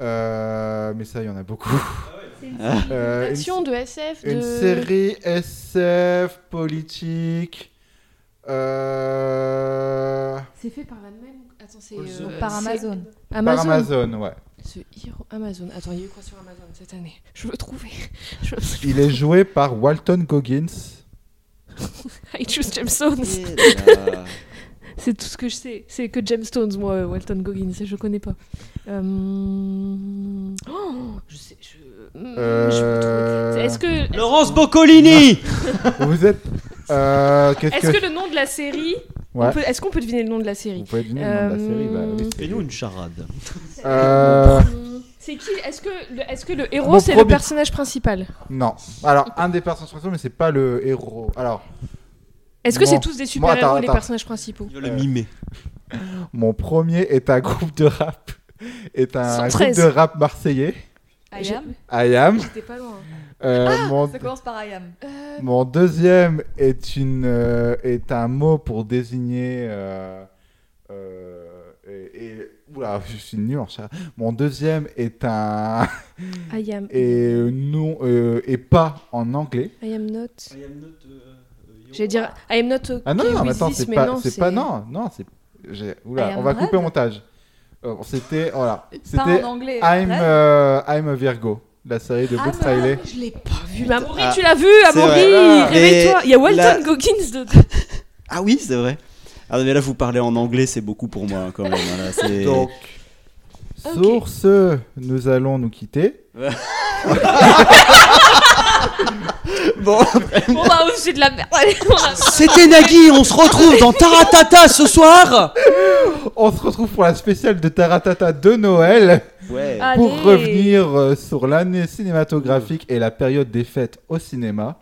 Euh, mais ça, il y en a beaucoup. Euh, une- Action de SF de... Une série SF, politique. Euh... C'est fait par la même. Attends, c'est. Euh, Par c'est- Amazon. Par Amazon. Amazon, ouais. Ce héros Amazon. Attends, il y a eu quoi sur Amazon cette année? Je veux trouver. Je veux absolument- Il est joué par Walton Goggins. I choose Jameson. C'est tout ce que je sais. C'est que Gemstones, moi, euh, Walton Goggins, je connais pas. Euh, oh, je sais. Je... Hmm, je Euh. Est-ce que. Laurence Boccolini Vous êtes. Euh, qu'est-ce Est-ce que. que le nom de la série. Ouais. peut- Est-ce qu'on peut deviner le nom de la série Vous pouvez deviner le nom de la série, bah oui. Fais-nous une charade. Euh, C'est qui Est-ce que, le- est-ce que le héros, c'est le personnage principal Non. Alors, un des personnages principaux, mais c'est pas le héros. Alors. Est-ce que mon- c'est tous des super-héros, les attends. personnages principaux Il va le mimer. Mon premier est un groupe de rap. Est un 113. groupe de rap marseillais. I am I am. J'étais pas loin. Euh, Ah, mon, Ça commence par I am. mon deuxième est une euh, est un mot pour désigner euh, euh, et, et- oula je suis nul en chat. Mon deuxième est un I am. et non euh, et pas en anglais. I am not. J'allais dire I am not okay Ah non non mais with attends c'est pas non, c'est pas non non c'est oula I on am va couper au montage. Euh, C'était voilà Pas c'était en anglais, I'm euh, I'm a Virgo la série de Ah Bruce non, Riley. Je l'ai pas vu. Mais Amaury, Ah, tu l'as vu, Amaury vrai. Réveille-toi. Il y a Walton la- Goggins dedans. Ah oui, c'est vrai. Ah mais là vous parlez en anglais, c'est beaucoup pour moi quand même. là, Donc sur ce nous allons nous quitter. bon, Bon bah c'est de la merde. Allez, on a- C'était Nagui, on se retrouve dans Taratata ce soir On se retrouve pour la spéciale de Taratata de Noël. Ouais. Pour Allez. revenir euh, sur l'année cinématographique et la période des fêtes au cinéma.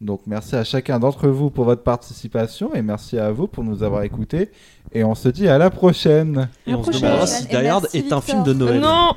Donc merci à chacun d'entre vous pour votre participation et merci à vous pour nous avoir écoutés. Et on se dit à la prochaine. Et on se demandera si Et Die Hard est un film de. Noël. Non